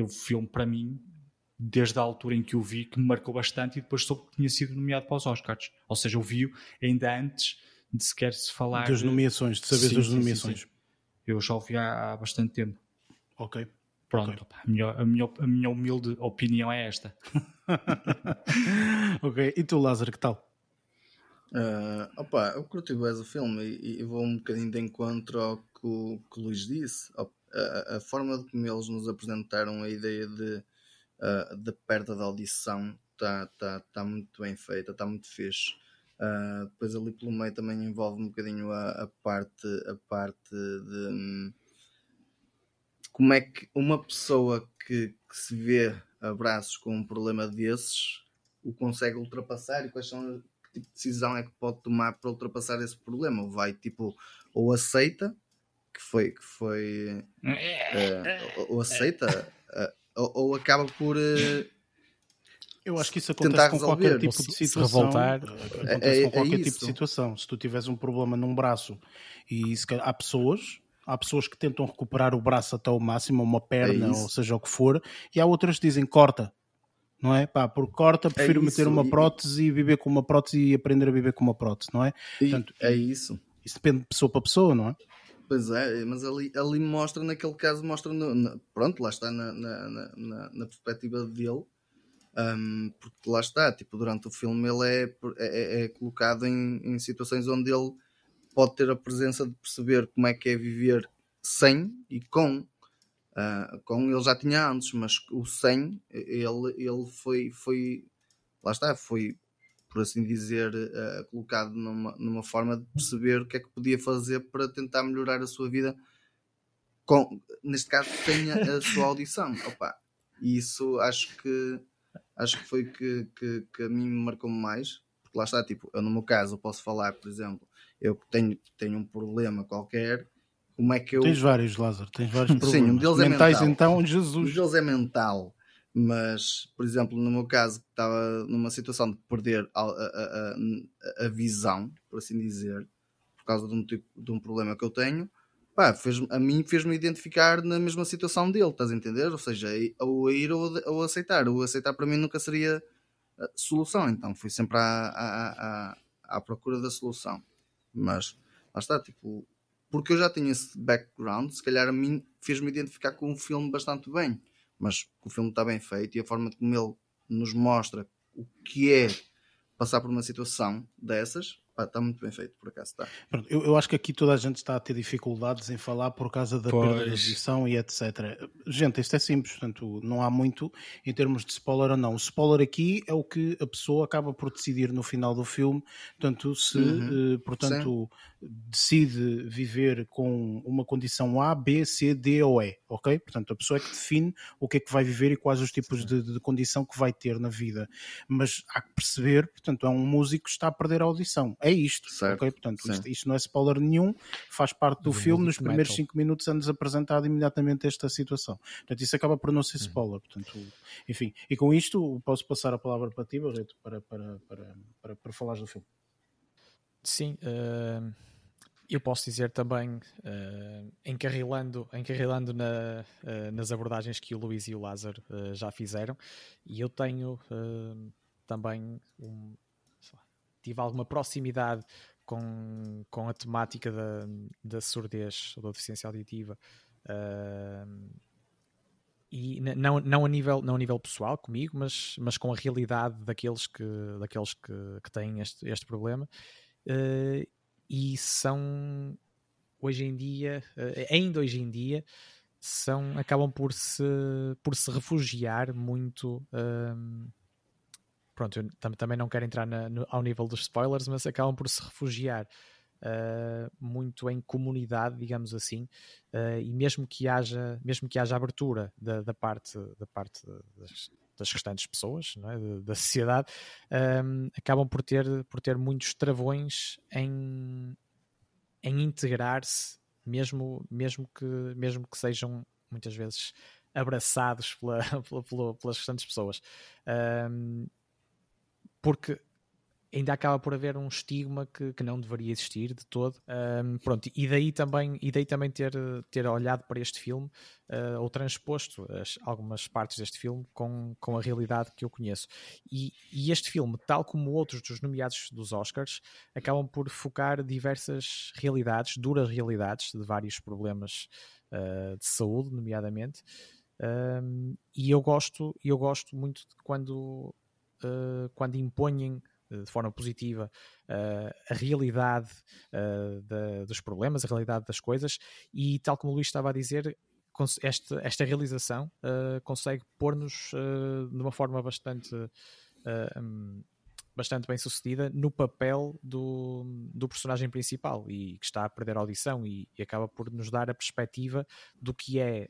o filme, para mim, desde a altura em que o vi, que me marcou bastante e depois soube que tinha sido nomeado para os Oscars. Ou seja, eu vi ainda antes de sequer se falar... Das nomeações, de saber sim, das nomeações. Sim, sim, eu já o vi há, há bastante tempo. Ok. Pronto, okay. A, minha, a, minha, a minha humilde opinião é esta. (laughs) ok, e tu Lázaro, que tal? Uh, opa, eu curti bem o filme e, e, vou um bocadinho de encontro ao que o, que o Luís disse a, a, forma de como eles nos apresentaram a ideia de, uh, de perda de audição está tá, tá muito bem feita, está muito fixe. Uh, depois ali pelo meio também envolve um bocadinho a, a parte, a parte de um, como é que uma pessoa que, que se vê a braços com um problema desses o consegue ultrapassar e quais são que tipo de decisão é que pode tomar para ultrapassar esse problema. Ou vai tipo, ou aceita que foi, que foi uh, ou, aceita uh, ou, ou, acaba por uh, eu acho que isso acontece com qualquer tipo de situação. Revoltar. Acontece é, com qualquer é tipo de situação. Se tu tiveres um problema num braço e se, há pessoas, há pessoas que tentam recuperar o braço até o máximo, uma perna, é ou seja o que for, e há outras que dizem corta. Não é? Pá, por corta, prefiro é meter uma prótese e viver com uma prótese e aprender a viver com uma prótese, não é? Portanto, é isso. Isso depende de pessoa para pessoa, não é? Pois é, mas ali, ali mostra, naquele caso, mostra, no, no, pronto, lá está na, na, na, na perspectiva dele, Um, porque lá está, tipo, durante o filme ele é, é, é colocado em, em, situações onde ele pode ter a presença de perceber como é que é viver sem e com. Uh, com ele já tinha antes, mas o sem ele, ele foi, foi lá está, foi por assim dizer, uh, colocado numa, numa forma de perceber o que é que podia fazer para tentar melhorar a sua vida, com, neste caso, tenha a sua audição. Opa, e isso acho que acho que foi que, que, que a mim me marcou mais, porque lá está, tipo, eu no meu caso eu posso falar, por exemplo, eu tenho, tenho um problema qualquer, como é que eu. Tens vários, Lázaro, tens vários problemas. (laughs) Sim, um deles é Mentais, mental. então, Jesus. Um deles é mental mas por exemplo no meu caso estava numa situação de perder a, a, a, a, visão por assim dizer por causa de um tipo de um problema que eu tenho pá, fez, a mim fez-me identificar na mesma situação dele estás a entender? Ou seja ou a ir ou, ou aceitar. O aceitar para mim nunca seria solução. Então fui sempre à, à, à, à procura da solução. Mas lá está tipo porque eu já tinha esse background se calhar a mim fez-me identificar com um filme bastante bem. Mas o filme está bem feito e a forma como ele nos mostra o que é passar por uma situação dessas Pá, está muito bem feito, por acaso está. Eu, eu, acho que aqui toda a gente está a ter dificuldades em falar por causa da pois. perda da edição e etc. Gente, isto é simples, portanto, não há muito em termos de spoiler ou não. O spoiler aqui é o que a pessoa acaba por decidir no final do filme, portanto, se, uhum. uh, portanto, decide viver com uma condição A, B, C, D ou E, ok? Portanto, a pessoa é que define o que é que vai viver e quais os tipos de, de, condição que vai ter na vida. Mas há que perceber, portanto, é um músico que está a perder a audição é isto. Certo. Okay? Portanto, isto, isto, não é spoiler nenhum, faz parte do, do filme. Nos primeiros 5 minutos é-nos apresentado imediatamente esta situação. Portanto, isso acaba por não ser uhum. spoiler. Portanto, enfim, e com isto posso passar a palavra para ti, Barreto, para, para, para, para, para falares do filme. Sim, uh, eu posso dizer também, uh, encarrilando, encarrilando na, uh, nas abordagens que o Luís e o Lázaro já fizeram, e eu tenho também um, tive alguma proximidade com, com a temática da, da surdez ou da deficiência auditiva. Uh, e não, não, a nível, não a nível pessoal comigo, mas, mas com a realidade daqueles que, daqueles que, que têm este, este problema. Uh, e são hoje em dia, uh, ainda hoje em dia, são, acabam por se, por se refugiar muito pronto, eu também não quero entrar na, no, ao nível dos spoilers, mas acabam por se refugiar uh, muito em comunidade, digamos assim, uh, e mesmo que haja, mesmo que haja abertura da, da parte, da parte das, das restantes pessoas é? da sociedade, um, ah, acabam por ter, por ter muitos travões em, em integrar-se, mesmo, mesmo, que, mesmo que sejam muitas vezes abraçados pela, (laughs) pela, pela, pelas restantes pessoas. Um, porque ainda acaba por haver um estigma que, que não deveria existir de todo. Um, pronto, e daí também, e daí também ter, ter olhado para este filme uh, ou transposto as, algumas partes deste filme com, com a realidade que eu conheço. E, e, este filme, tal como outros dos nomeados dos Oscars, acabam por focar diversas realidades, duras realidades, de vários problemas uh, de saúde, nomeadamente. Um, e eu gosto, eu gosto muito de quando uh, quando impõem eh, de forma positiva uh, a realidade da, dos problemas, a realidade das coisas, e tal como o Luís estava a dizer, esta, esta realização consegue pôr-nos de uma forma bastante. Um, bastante bem sucedida no papel do, do personagem principal e que está a perder a audição e, e acaba por nos dar a perspectiva do que é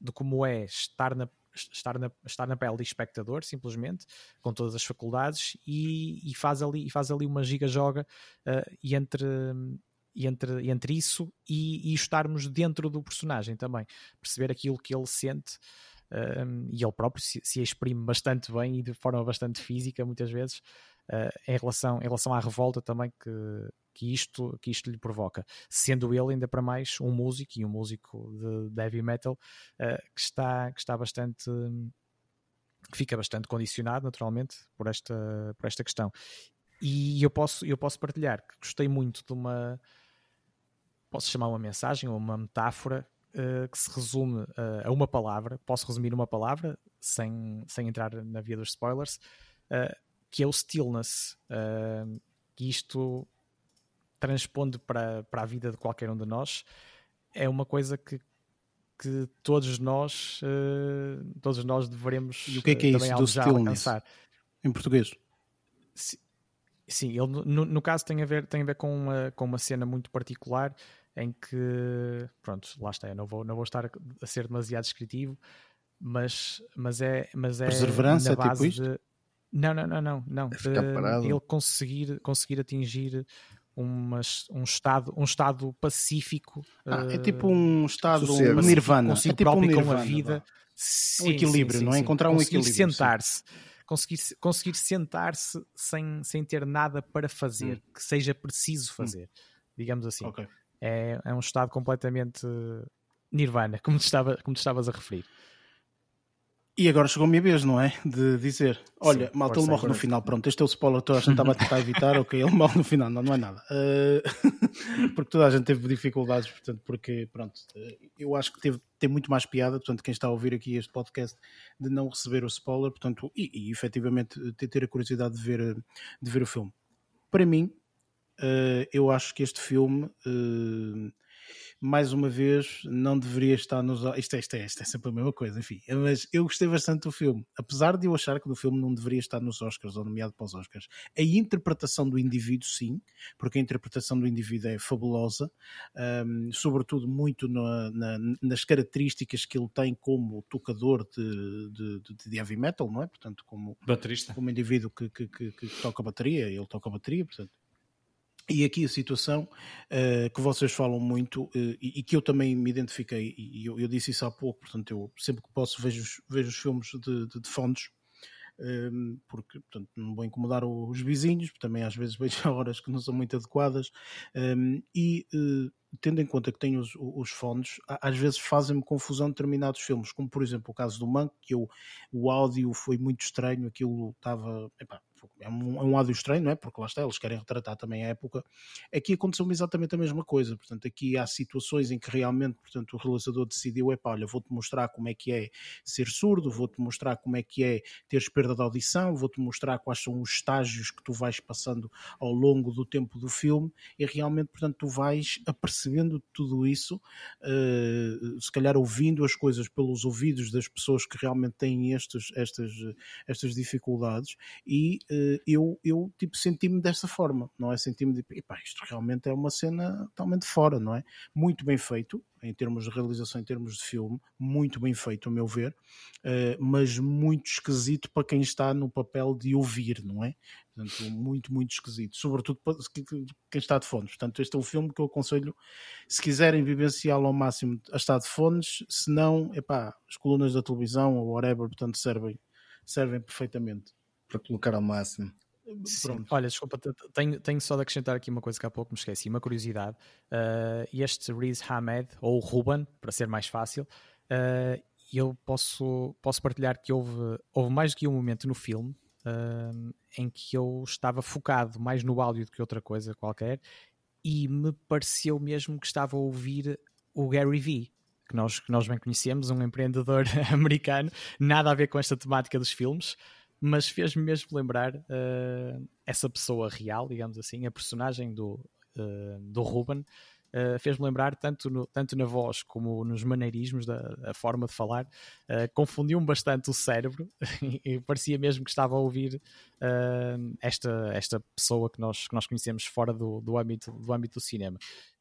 de como é estar na estar na, estar na pele de espectador, simplesmente, com todas as faculdades, e, e faz, ali, e faz ali uma giga-joga uh, e entre. E entre, entre isso e, e, estarmos dentro do personagem também, perceber aquilo que ele sente um, e ele próprio se, se, exprime bastante bem e de forma bastante física, muitas vezes, em, relação, em relação à revolta também que, que isto, que isto lhe provoca, sendo ele ainda para mais um músico e um músico de, heavy metal uh, que, está, que está bastante que fica bastante condicionado naturalmente por esta, por esta questão. E eu posso, eu posso partilhar que gostei muito de uma posso chamar uma mensagem ou uma metáfora uh, que se resume a uma palavra, posso resumir uma palavra, sem, sem entrar na via dos spoilers, que é o stillness. que isto transpondo para, para a vida de qualquer um de nós, é uma coisa que, que todos nós todos nós devemos e o que é que é isso do stillness em português sim ele no, no, caso tem a ver tem a ver com uma, com uma cena muito particular em que, pronto, lá está, eu não vou, não vou estar a ser demasiado descritivo, mas, mas é, mas é Perseverança, na base tipo isto? De... Não, não, não, não, não. É ele conseguir, conseguir atingir uma, um, estado, um estado pacífico. Ah, é tipo um estado um nirvana. É tipo um nirvana, com a vida. Sim, um equilíbrio, sim, sim, não é? Encontrar conseguir um equilíbrio. sentar-se. Conseguir, conseguir sentar-se sem, sem ter nada para fazer, Hum. que seja preciso fazer, digamos assim. Ok. É, é um estado completamente nirvana, como te, estava, como te estavas a referir. E agora chegou a minha vez, não é? De dizer: Olha, Sim, malta, ele morre no final. Pronto, este é o spoiler que toda a gente estava a tentar evitar. ok, ele morre no final. Não, não é nada. Uh, (laughs) porque toda a gente teve dificuldades, portanto, porque, pronto, uh, eu acho que teve, tem muito mais piada. Portanto, quem está a ouvir aqui este podcast de não receber o spoiler, portanto, e, e efetivamente ter, a curiosidade de ver, de ver o filme. Para mim, uh, eu acho que este filme mais uma vez, não deveria estar nos. Isto é, isto, é, isto é sempre a mesma coisa, enfim. Mas eu gostei bastante do filme. Apesar de eu achar que o filme não deveria estar nos Oscars ou nomeado para os Oscars. A interpretação do indivíduo, sim, porque a interpretação do indivíduo é fabulosa, um, sobretudo muito na, na, nas características que ele tem como tocador de, de, de, de heavy metal, não é? Portanto, como, Baterista. como indivíduo que, que, que, que toca bateria, ele toca bateria, portanto. E aqui a situação uh, que vocês falam muito uh, e, e, que eu também me identifiquei, e eu, eu, disse isso há pouco, portanto, eu sempre que posso vejo, vejo os filmes de, de, de fontes, um, porque portanto, não vou incomodar os vizinhos, também às vezes (laughs) vejo horas que não são muito adequadas, um, e uh, tendo em conta que tenho os, os às vezes fazem-me confusão determinados filmes, como por exemplo o caso do Manco, que eu, o áudio foi muito estranho, aquilo estava. Epá, é um, é um áudio estranho, não é? Porque lá está, eles querem retratar também a época. Aqui aconteceu exatamente a mesma coisa. Portanto, aqui há situações em que realmente portanto, o realizador decidiu: é pá, olha, vou-te mostrar como é que é ser surdo, vou-te mostrar como é que é teres perda de audição, vou-te mostrar quais são os estágios que tu vais passando ao longo do tempo do filme e realmente, portanto, tu vais apercebendo tudo isso, uh, se calhar ouvindo as coisas pelos ouvidos das pessoas que realmente têm estes, estas, estas dificuldades e eu, eu tipo, senti-me dessa forma, não é? Senti-me de, epá, isto realmente é uma cena totalmente fora, não é? Muito bem feito, em termos de realização, em termos de filme, muito bem feito, a meu ver, uh, mas muito esquisito para quem está no papel de ouvir, não é? Portanto, muito, muito esquisito, sobretudo para quem está de fones. Portanto, este é um filme que eu aconselho, se quiserem vivenciá-lo ao máximo, a estar de fones, se não, epá, as colunas da televisão ou whatever, portanto, servem, servem perfeitamente para colocar ao máximo. Sim. Olha, desculpa, tenho, tenho, só de acrescentar aqui uma coisa que há pouco me esqueci, uma curiosidade. Uh, este Riz Hamed, ou Ruben, para ser mais fácil, uh, eu posso, posso partilhar que houve, houve mais do que um momento no filme uh, em que eu estava focado mais no áudio do que outra coisa qualquer e me pareceu mesmo que estava a ouvir o Gary Vee. Que nós, que nós bem conhecemos, um empreendedor (laughs) americano, nada a ver com esta temática dos filmes, mas fez-me mesmo lembrar uh, essa pessoa real, digamos assim, a personagem do, uh, do Ruben, uh, fez-me lembrar tanto, no, tanto na voz como nos maneirismos, da, a forma de falar, confundiu-me bastante o cérebro (laughs) e parecia mesmo que estava a ouvir esta, esta pessoa que nós, que nós conhecemos fora do, do, âmbito, do âmbito do cinema.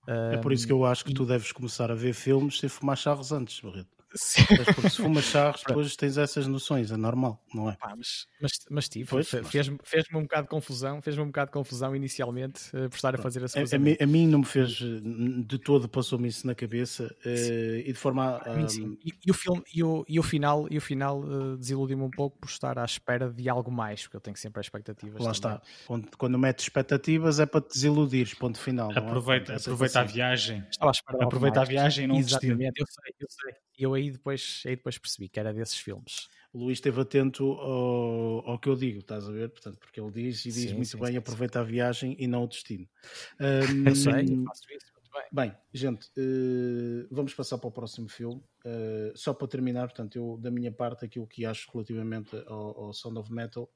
É por isso que eu acho que tu deves começar a ver filmes sem fumar charros antes, Barreto. Sim. Porque se fumas charros, depois tens essas noções, é normal, não é? Pá, mas, mas, mas tive, fez-me fez um bocado de confusão, fez-me um bocado de confusão inicialmente uh, por estar a fazer essa a, a, mim, a mim não me fez de todo, passou-me isso na cabeça uh, e de forma a. Um... E, e, o filme, e o, e o final, e o final uh, desiludiu-me um pouco por estar à espera de algo mais, porque eu tenho sempre expectativas. Lá também. está. Quando, quando metes expectativas é para te desiludir, ponto final. Aproveita, é? aproveita a viagem. Estava à espera aproveita a viagem e não Exatamente, eu sei, eu sei. Eu aí depois, aí depois percebi que era desses filmes. O Luís esteve atento ao, ao que eu digo, estás a ver? Portanto, porque ele diz e diz Sim, muito sim, bem: sim, aproveita a viagem e não o destino. Um, (laughs) eu sei, eu faço isso. Bem, gente, eh, vamos passar para o próximo filme. Eh, só para terminar, portanto, eu, da minha parte, aquilo que acho relativamente ao, ao Sound of Metal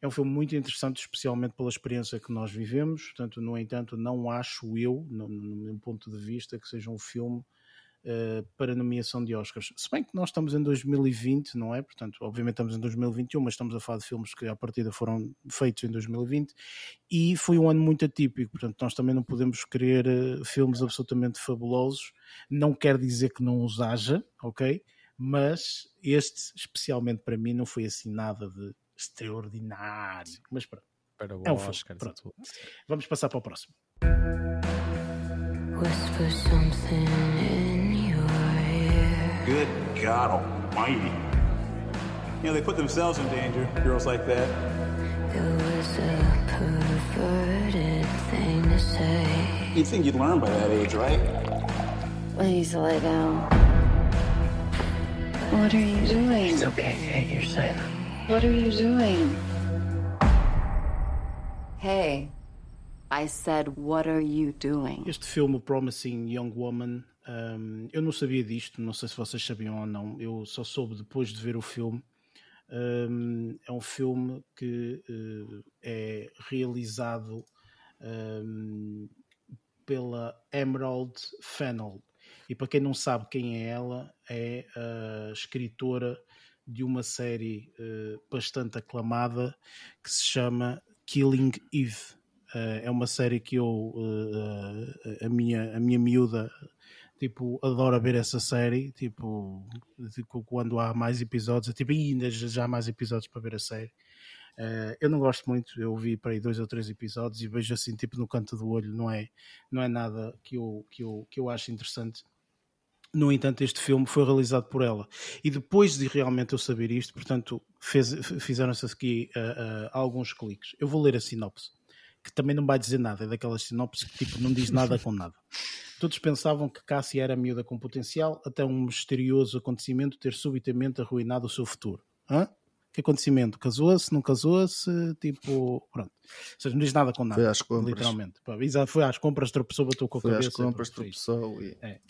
é um filme muito interessante, especialmente pela experiência que nós vivemos. Portanto, no entanto, não acho eu, no, no meu ponto de vista, que seja um filme uh, para nomeação de Oscars. Se bem que nós estamos em 2020, não é? Portanto, obviamente estamos em 2021, mas estamos a falar de filmes que à partida foram feitos em 2020 e foi um ano muito atípico. Portanto, nós também não podemos querer uh, filmes absolutamente fabulosos. Não quer dizer que não os haja, ok? Mas este, especialmente para mim, não foi assim nada de extraordinário. Mas pronto. Para o É um Oscar. pronto. Vamos passar para o próximo. Whisper something in. Good God Almighty. You know, they put themselves in danger, girls like that. It was a perverted thing to say. You'd think you'd learn by that age, right? Please lay down. What are you doing? It's okay. Hey, you're safe. What are you doing? Hey, I said, what are you doing? Just Este filme, Promising Young Woman, um, eu não sabia disto, não sei se vocês sabiam ou não, eu só soube depois de ver o filme. Um, é um filme que uh, é realizado um, pela Emerald Fennell. E para quem não sabe quem é ela, é a escritora de uma série uh, bastante aclamada que se chama Killing Eve. Uh, é uma série que eu, a, minha, a minha miúda, tipo, adora ver essa série. Tipo, tipo quando há mais episódios, tipo, "Ih, ainda já há mais episódios para ver a série. Uh, eu não gosto muito, eu vi para aí dois ou três episódios e vejo assim, tipo, no canto do olho, não é, não é nada que eu, que, eu, que eu acho interessante. No entanto, este filme foi realizado por ela. E depois de realmente eu saber isto, portanto, fizeram-se aqui uh, uh, alguns cliques. Eu vou ler a sinopse, que também não vai dizer nada, é daquelas sinopses que tipo, não diz nada com nada. Todos pensavam que Cassie era miúda com potencial, até um misterioso acontecimento ter subitamente arruinado o seu futuro. Hã? Que acontecimento? Casou-se, não casou-se? Tipo, pronto. Ou seja, não diz nada com nada. Foi às compras. Literalmente. Pá, Foi às compras, tropeçou, bateu com a Foi às cabeça. compras, foi isto. tropeçou e. É.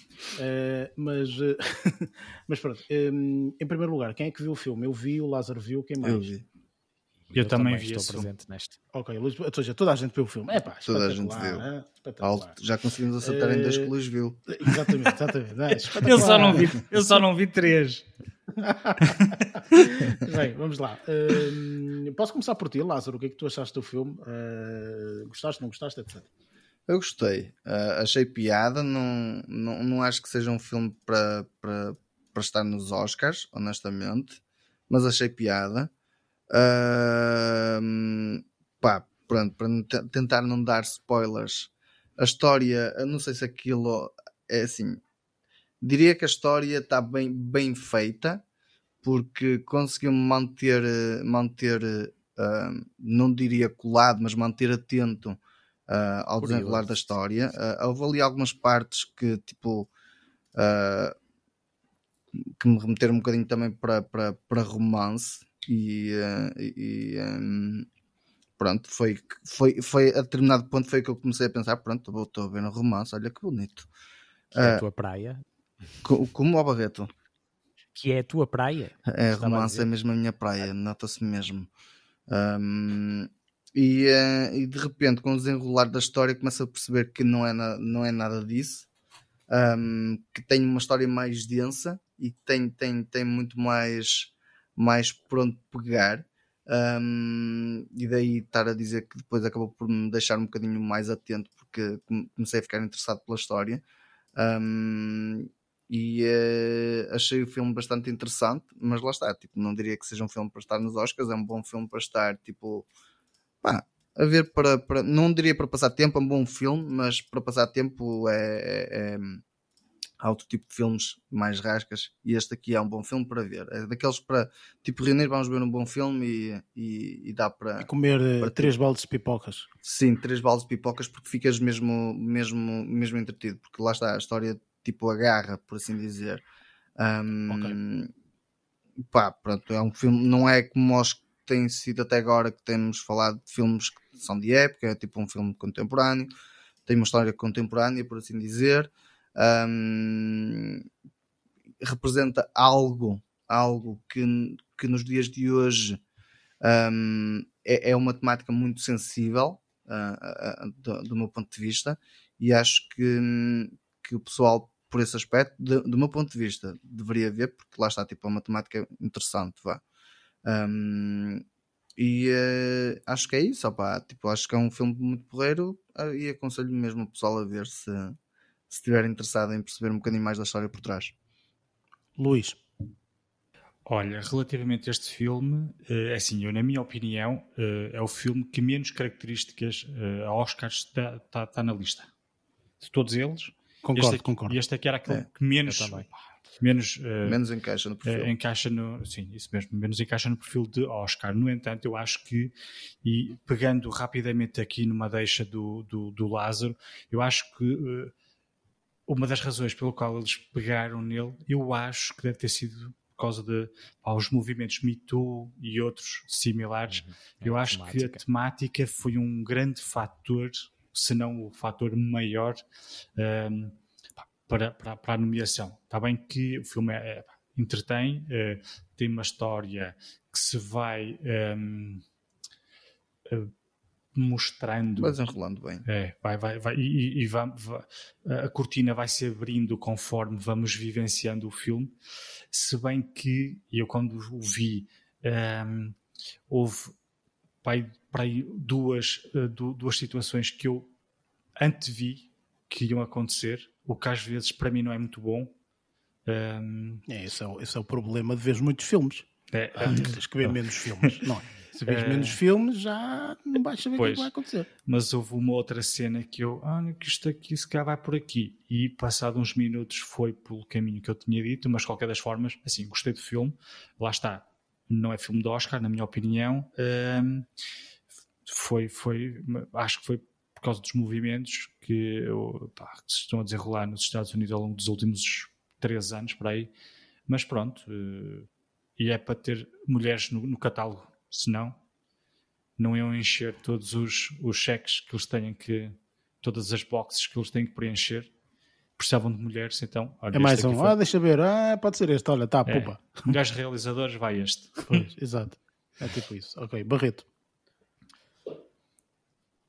Eh, mas, eh, (laughs) mas pronto, em, em primeiro lugar, quem é que viu o filme? Eu vi, o Lázaro viu, quem mais? Eu vi. Eu, também vi estou filme. presente neste. Ok, Luís, ou seja, toda a gente viu o filme. É pá, Toda a gente viu. Espetacular. Alto, já conseguimos acertar em dois que o Luís viu. Exatamente, exatamente. É. (laughs) Eu só não vi, eu só não vi três. (laughs) Bem, vamos lá. Hum, posso começar por ti, Lázaro? O que é que tu achaste do filme? Uh, gostaste, não gostaste, etc. Eu gostei. Ah, achei piada. Não, não, não acho que seja um filme para, para, para estar nos Oscars, honestamente. Mas achei piada. Pá, pronto, para tentar não dar spoilers. A história, não sei se aquilo é assim. Diria que a história está bem, bem feita porque conseguiu manter, manter ah, não diria colado, mas manter atento ah, ao desenrolar da história. Ah, houve ali algumas partes que, tipo, ah, que me remeteram um bocadinho também para, para, para romance e, ah, e, ah, pronto, foi, foi, foi a determinado ponto foi que eu comecei a pensar, pronto, estou a ver um romance, olha que bonito. Que é Ah, a tua praia. co- como o Barreto. Que é a tua praia. É, romance é mesmo a minha praia, nota-se mesmo. Ahm, e, eh, e de repente, com o desenrolar da história, começa a perceber que não é, na- não é nada disso. Ahm, que tem uma história mais densa e que tem, tem, tem muito mais, mais por onde pegar. Ahm, e daí estar a dizer que depois acabou por me deixar um bocadinho mais atento porque come- comecei a ficar interessado pela história. Ahm, e eh, achei o filme bastante interessante, mas lá está, tipo, não diria que seja um filme para estar nos Oscars, é um bom filme para estar, tipo, pá, a ver para, para não diria para passar tempo, é um bom filme, mas para passar tempo é, é- é- há outro tipo de filmes mais rascas e este aqui é um bom filme para ver, é daqueles para, tipo, reunir, vamos ver um bom filme e, e, e dá para... Comer eh, para três baldes de pipocas. Sim, três balas de pipocas porque ficas mesmo, mesmo, mesmo entretido, porque lá está a história tipo agarra, por assim dizer. Ahm, Pá, pronto, é um filme, não é como os que têm sido até agora que temos falado de filmes que são de época, é tipo um filme contemporâneo. tem uma história contemporânea, por assim dizer. Um, representa algo, algo que, que nos dias de hoje um, é, é, uma temática muito sensível uh, uh, do, do, meu ponto de vista e acho que, que o pessoal por esse aspecto, de, do meu ponto de vista, deveria ver, porque lá está, tipo, é uma temática interessante, vá. Um, e uh, acho que é isso, opa. Tipo, acho que é um filme muito porreiro e aconselho mesmo o pessoal a ver se, se estiver interessado em perceber um bocadinho mais da história por trás. Luís. Olha, relativamente a este filme, é assim, eu, na minha opinião, é o filme que menos características a Oscars está, tá, tá na lista. De todos eles, concordo, este, concordo. este aqui era aquele é, que menos, menos, uh, menos encaixa no perfil. Uh, encaixa no, sim, isso mesmo, menos encaixa no perfil de Oscar. No entanto, eu acho que, e pegando rapidamente aqui numa deixa do, do, do Lázaro, eu acho que uh, uma das razões pelo qual eles pegaram nele, eu acho que deve ter sido por causa de pá, os movimentos Me Too e outros similares. Uhum. É eu acho temática. que a temática foi um grande fator, se não o fator maior, um, ehm, para, para, para, a nomeação. Está bem que o filme é, é, entretém, é, tem uma história que se vai um, ehm, mostrando. Vai desenrolando bem. É, vai, vai, vai, e, e vai, vai, a cortina vai se abrindo conforme vamos vivenciando o filme. Se bem que eu, quando o vi, um, ehm, houve pai, pai, duas, uh, duas situações que eu antevi que iam acontecer, o que às vezes para mim não é muito bom. Um... Ehm, é, esse, é o, esse é o problema de ver muitos filmes. É, ah, tens que ver menos filmes, não é? Se vês uh, menos filmes, já não vais saber o que vai acontecer. Mas houve uma outra cena que eu, ah, que isto aqui se calhar vai por aqui. E passado uns minutos foi pelo caminho que eu tinha dito, mas de qualquer das formas, assim, gostei do filme. Lá está, não é filme de Oscar, na minha opinião. Um, foi, foi, acho que foi por causa dos movimentos que, pá, que se estão a desenrolar nos Estados Unidos ao longo dos últimos três anos, por aí. Mas pronto, uh, e é para ter mulheres no, no catálogo senão não iam encher todos os, os cheques que eles têm que, todas as boxes que eles têm que preencher. Precisavam de mulheres, então. Olha, é mais um, foi... ah, deixa ver, ah, pode ser este, olha, tá, é. pupa. Mulheres realizadores, vai este. Pois, (laughs) exato. É tipo isso. Ok, Barreto.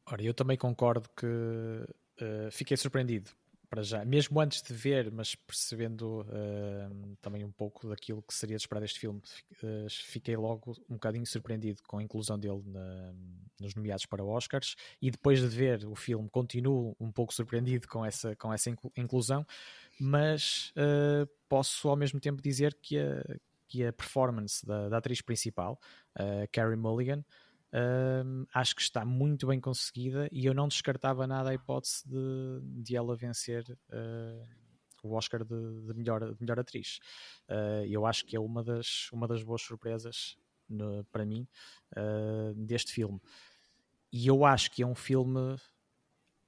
Ora, eu também concordo que uh, fiquei surpreendido para já, mesmo antes de ver, mas percebendo uh, também um pouco daquilo que seria de esperar deste filme, uh, fiquei logo um bocadinho surpreendido com a inclusão dele na, nos nomeados para Oscars. E depois de ver o filme continuo um pouco surpreendido com essa, com essa inclusão, mas uh, posso ao mesmo tempo dizer que a, que a performance da, da atriz principal, Carrie Mulligan, um, acho que está muito bem conseguida e eu não descartava nada a hipótese de, de ela vencer uh, o Oscar de, de, melhor, de melhor atriz. Uh, eu acho que é uma das, uma das boas surpresas no, para mim uh, deste filme. E eu acho que é um filme.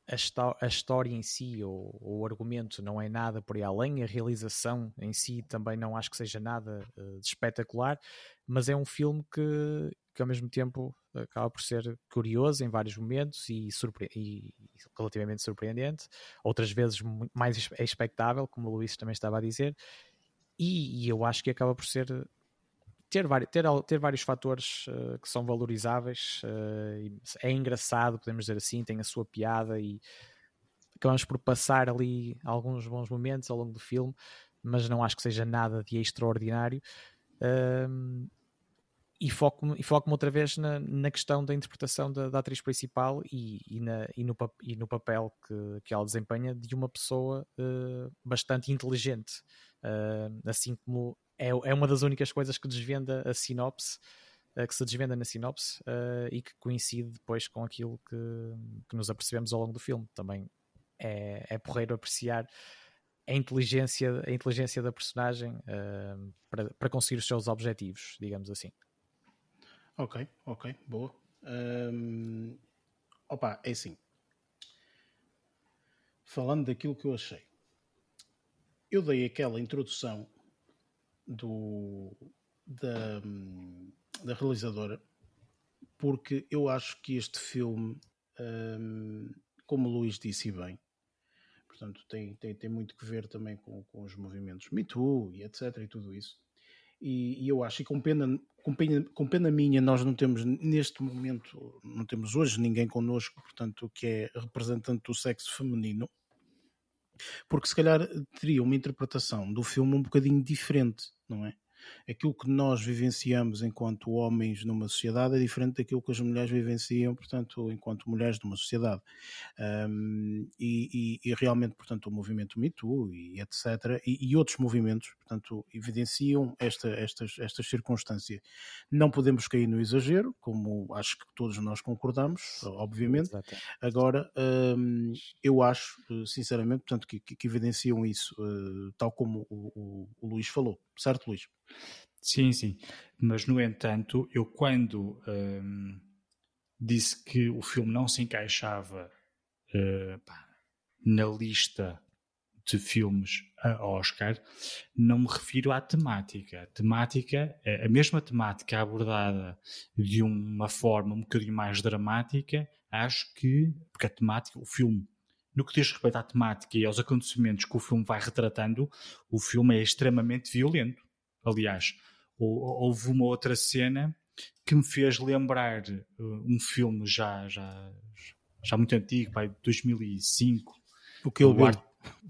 A, a história em si, ou, ou, o argumento, não é nada por aí além, a realização em si também não acho que seja nada de espetacular, mas é um filme que, que ao mesmo tempo acaba por ser curioso em vários momentos e, surpre e relativamente surpreendente, outras vezes mais expectável, como o Luís também estava a dizer, e, e eu acho que acaba por ser ter, ter, ter vários fatores uh, que são valorizáveis, uh, é engraçado, podemos dizer assim, tem a sua piada e acabamos por passar ali alguns bons momentos ao longo do filme, mas não acho que seja nada de extraordinário. Uh, e foco-me foco outra vez na, na questão da interpretação da, da atriz principal e, e, na, e, no, e no papel que, que ela desempenha de uma pessoa uh, bastante inteligente. Uh, assim como é, é uma das únicas coisas que desvenda a sinopse, uh, que se desvenda na sinopse e que coincide depois com aquilo que, que nos apercebemos ao longo do filme. Também é, é porreiro apreciar a inteligência, a inteligência da personagem para, para conseguir os seus objetivos, digamos assim. Ok, ok, boa. Um, opa, é assim. Falando daquilo que eu achei, eu dei aquela introdução do, da, da realizadora porque eu acho que este filme, um, como o Luís disse bem, portanto, tem, tem, tem muito que ver também com, com os movimentos Me Too e etc. e tudo isso. E, e eu acho, e com pena, com, pena, com pena minha, nós não temos neste momento, não temos hoje ninguém connosco, portanto, que é representante do sexo feminino, porque se calhar teria uma interpretação do filme um bocadinho diferente, não é? Aquilo que nós vivenciamos enquanto homens numa sociedade é diferente daquilo que as mulheres vivenciam, portanto, enquanto mulheres numa sociedade. Um, e, e, e, realmente, portanto, o movimento Me Too e etc. E, e, outros movimentos, portanto, evidenciam esta, estas, estas circunstâncias. Não podemos cair no exagero, como acho que todos nós concordamos, obviamente. Exato. Agora, um, eu acho, sinceramente, portanto, que, que evidenciam isso, uh, tal como o, o, o Luís falou. Certo, Luís? Sim, sim. Mas, no entanto, eu quando hum, disse que o filme não se encaixava uh, pá, na lista de filmes a Oscar, não me refiro à temática. Temática, a mesma temática abordada de uma forma um bocadinho mais dramática, acho que, porque a temática, o filme, no que diz respeito à temática e aos acontecimentos que o filme vai retratando, o filme é extremamente violento. Aliás, houve uma outra cena que me fez lembrar uh, um filme já, já, já muito antigo, pai, de 2005. O que eu o Art,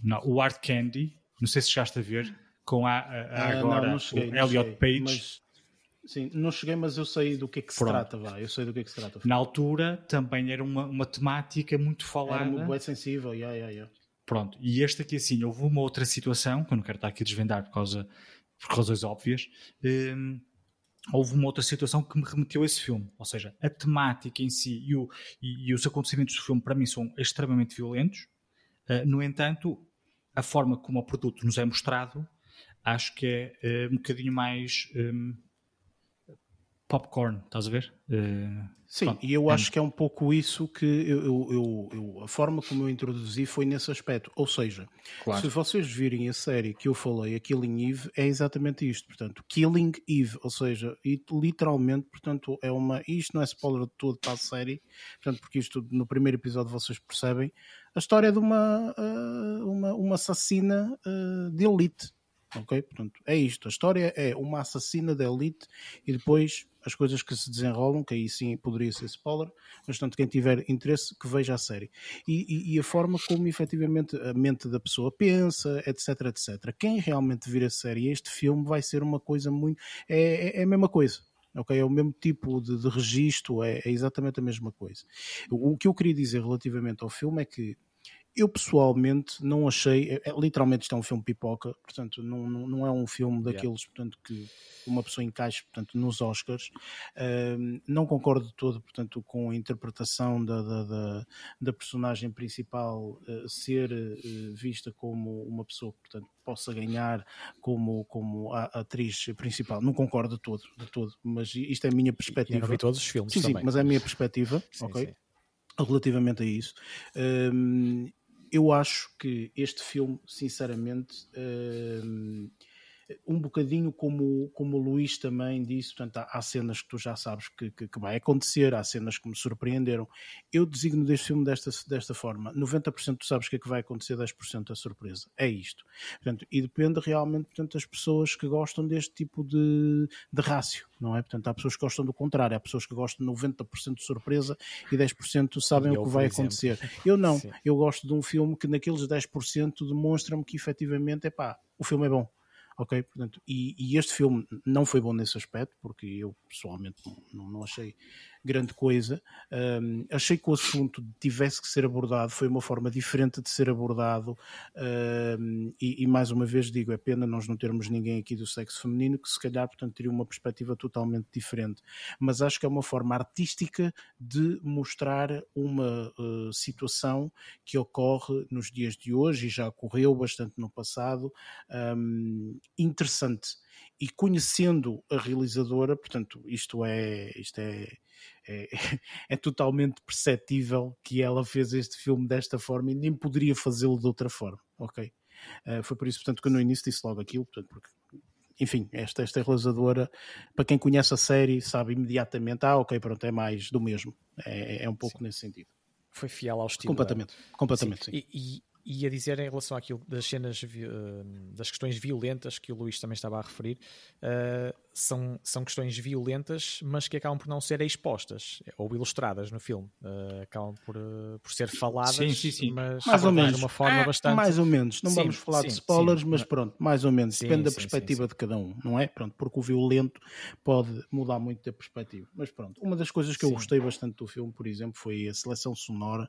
não, o Art Candy, não sei se chegaste a ver, com a, a, a ah, agora não, não cheguei, o Elliot Page. Mas, sim, não cheguei, mas eu sei do que é que se Pronto. trata, vá, eu sei do que é que se trata. Na altura também era uma, uma temática muito falada. Era muito sensível, yeah, yeah, yeah. Pronto, e este aqui assim, houve uma outra situação, que eu não quero estar aqui a desvendar por causa por razões óbvias, um, houve uma outra situação que me remeteu a esse filme. Ou seja, a temática em si e, o, e, e os acontecimentos do filme, para mim, são extremamente violentos. Uh, no entanto, a forma como o produto nos é mostrado, acho que é uh, um bocadinho mais. Um, popcorn, estás a ver? Uh, Sim, pronto, e eu é. acho que é um pouco isso que eu, eu, eu, a forma como eu introduzi foi nesse aspecto. Ou seja, claro. se vocês virem a série que eu falei, a Killing Eve, é exatamente isto. Portanto, Killing Eve, ou seja, literalmente, portanto, é uma. Isto não é spoiler de todo para a série, portanto, porque isto no primeiro episódio vocês percebem. A história de uma, uh, uma, uma assassina uh, de elite. Ok? Portanto, é isto. A história é uma assassina de elite e depois as coisas que se desenrolam, que aí sim poderia ser spoiler, mas tanto quem tiver interesse que veja a série. E, e, e, a forma como efetivamente a mente da pessoa pensa, etc, etc. Quem realmente vir a série, este filme vai ser uma coisa muito... É, é, é a mesma coisa. Ok, é o mesmo tipo de, de registro, é, é exatamente a mesma coisa. O, o que eu queria dizer relativamente ao filme é que eu pessoalmente não achei, é, é, literalmente isto é um filme pipoca, portanto não, não, não é um filme daqueles yeah. portanto, que uma pessoa encaixe portanto, nos Oscars. Uh, não concordo todo portanto, com a interpretação da, da, da, da personagem principal uh, ser uh, vista como uma pessoa que portanto, possa ganhar como, como a, a, atriz principal. Não concordo de todo, de todo, mas isto é a minha perspectiva. Eu vi todos os filmes sim, também. Sim, mas é a minha perspectiva, sim, ok? Sim relativamente a isso. Um, eu acho que este filme, sinceramente, um, um bocadinho como, como o Luís também disse, portanto, há, há cenas que tu já sabes que, que, que, vai acontecer, há cenas que me surpreenderam. Eu designo deste filme desta, desta forma: 90% tu sabes o que é que vai acontecer, 10% é surpresa. É isto. Portanto, e depende realmente portanto, das pessoas que gostam deste tipo de, de rácio, não é? Portanto, há pessoas que gostam do contrário, há pessoas que gostam de 90% de surpresa e 10% sabem eu, o que vai acontecer. Eu não, (laughs) Sim. eu gosto de um filme que naqueles 10% demonstra-me que efetivamente, é pá, o filme é bom ok? Portanto, e, e, este filme não foi bom nesse aspecto, porque eu pessoalmente não, não achei grande coisa. Um, achei que o assunto tivesse que ser abordado, foi uma forma diferente de ser abordado, um, e, e, mais uma vez digo, é pena nós não termos ninguém aqui do sexo feminino que se calhar, portanto, teria uma perspectiva totalmente diferente. Mas acho que é uma forma artística de mostrar uma uh, situação que ocorre nos dias de hoje e já ocorreu bastante no passado, um, interessante e conhecendo a realizadora, portanto, isto é, isto é, é, (laughs) é, totalmente perceptível que ela fez este filme desta forma e nem poderia fazê-lo de outra forma, ok? Uh, foi por isso, portanto, que eu no início disse logo aquilo, portanto, porque, enfim, esta, esta realizadora, para quem conhece a série, sabe imediatamente, ah, ok, pronto, é mais do mesmo, é, é um pouco Sim. nesse sentido. foi fiel ao estilo. Completamente, completamente, sim. E, e, e a dizer em relação àquilo das cenas, eh, das questões violentas que o Luís também estava a referir, eh, são, são questões violentas, mas que acabam por não ser expostas ou ilustradas no filme. Eh, acabam por, por ser faladas, Sim, sim, sim. mas mais ou menos. de uma forma É, bastante. Mais ou menos. Não Sim, vamos falar de spoilers, sim. mas pronto, mais ou menos. Sim, Depende da sim, sim, perspectiva de cada um, não é? Pronto, porque o violento pode mudar muito da perspectiva. Mas pronto, uma das coisas que eu Sim. gostei bastante do filme, por exemplo, foi a seleção sonora.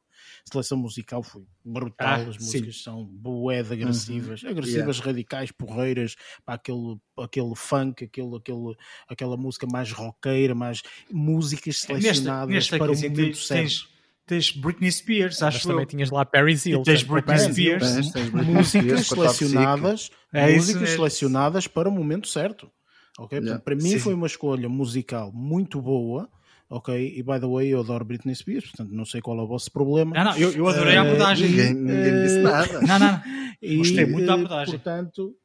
A seleção musical foi brutal. Ah, As sim. músicas são de agressivas, agressivas, radicais, porreiras, para aquele, aquele funk, aquele, aquele, aquela música mais roqueira, mais músicas Nesta, selecionadas nesta para o momento tens, certo. tens, tens Britney Spears, Mas acho também eu. tinhas lá Paris Hilton. tens Britney Spears. Tens- tens Britney músicas Spears selecionadas, É músicas mesmo. selecionadas para o momento certo. Ok? Yeah. Portanto, para mim Sim. foi uma escolha musical muito boa. Ok? E by the way, eu adoro Britney Spears, portanto não sei qual é o vosso problema. Não, não, eu, eu adorei a Eh, abordagem. Ninguém, ninguém disse Eh, nada. Não, não, (laughs) E, Gostei muito da eh, abordagem. Portanto,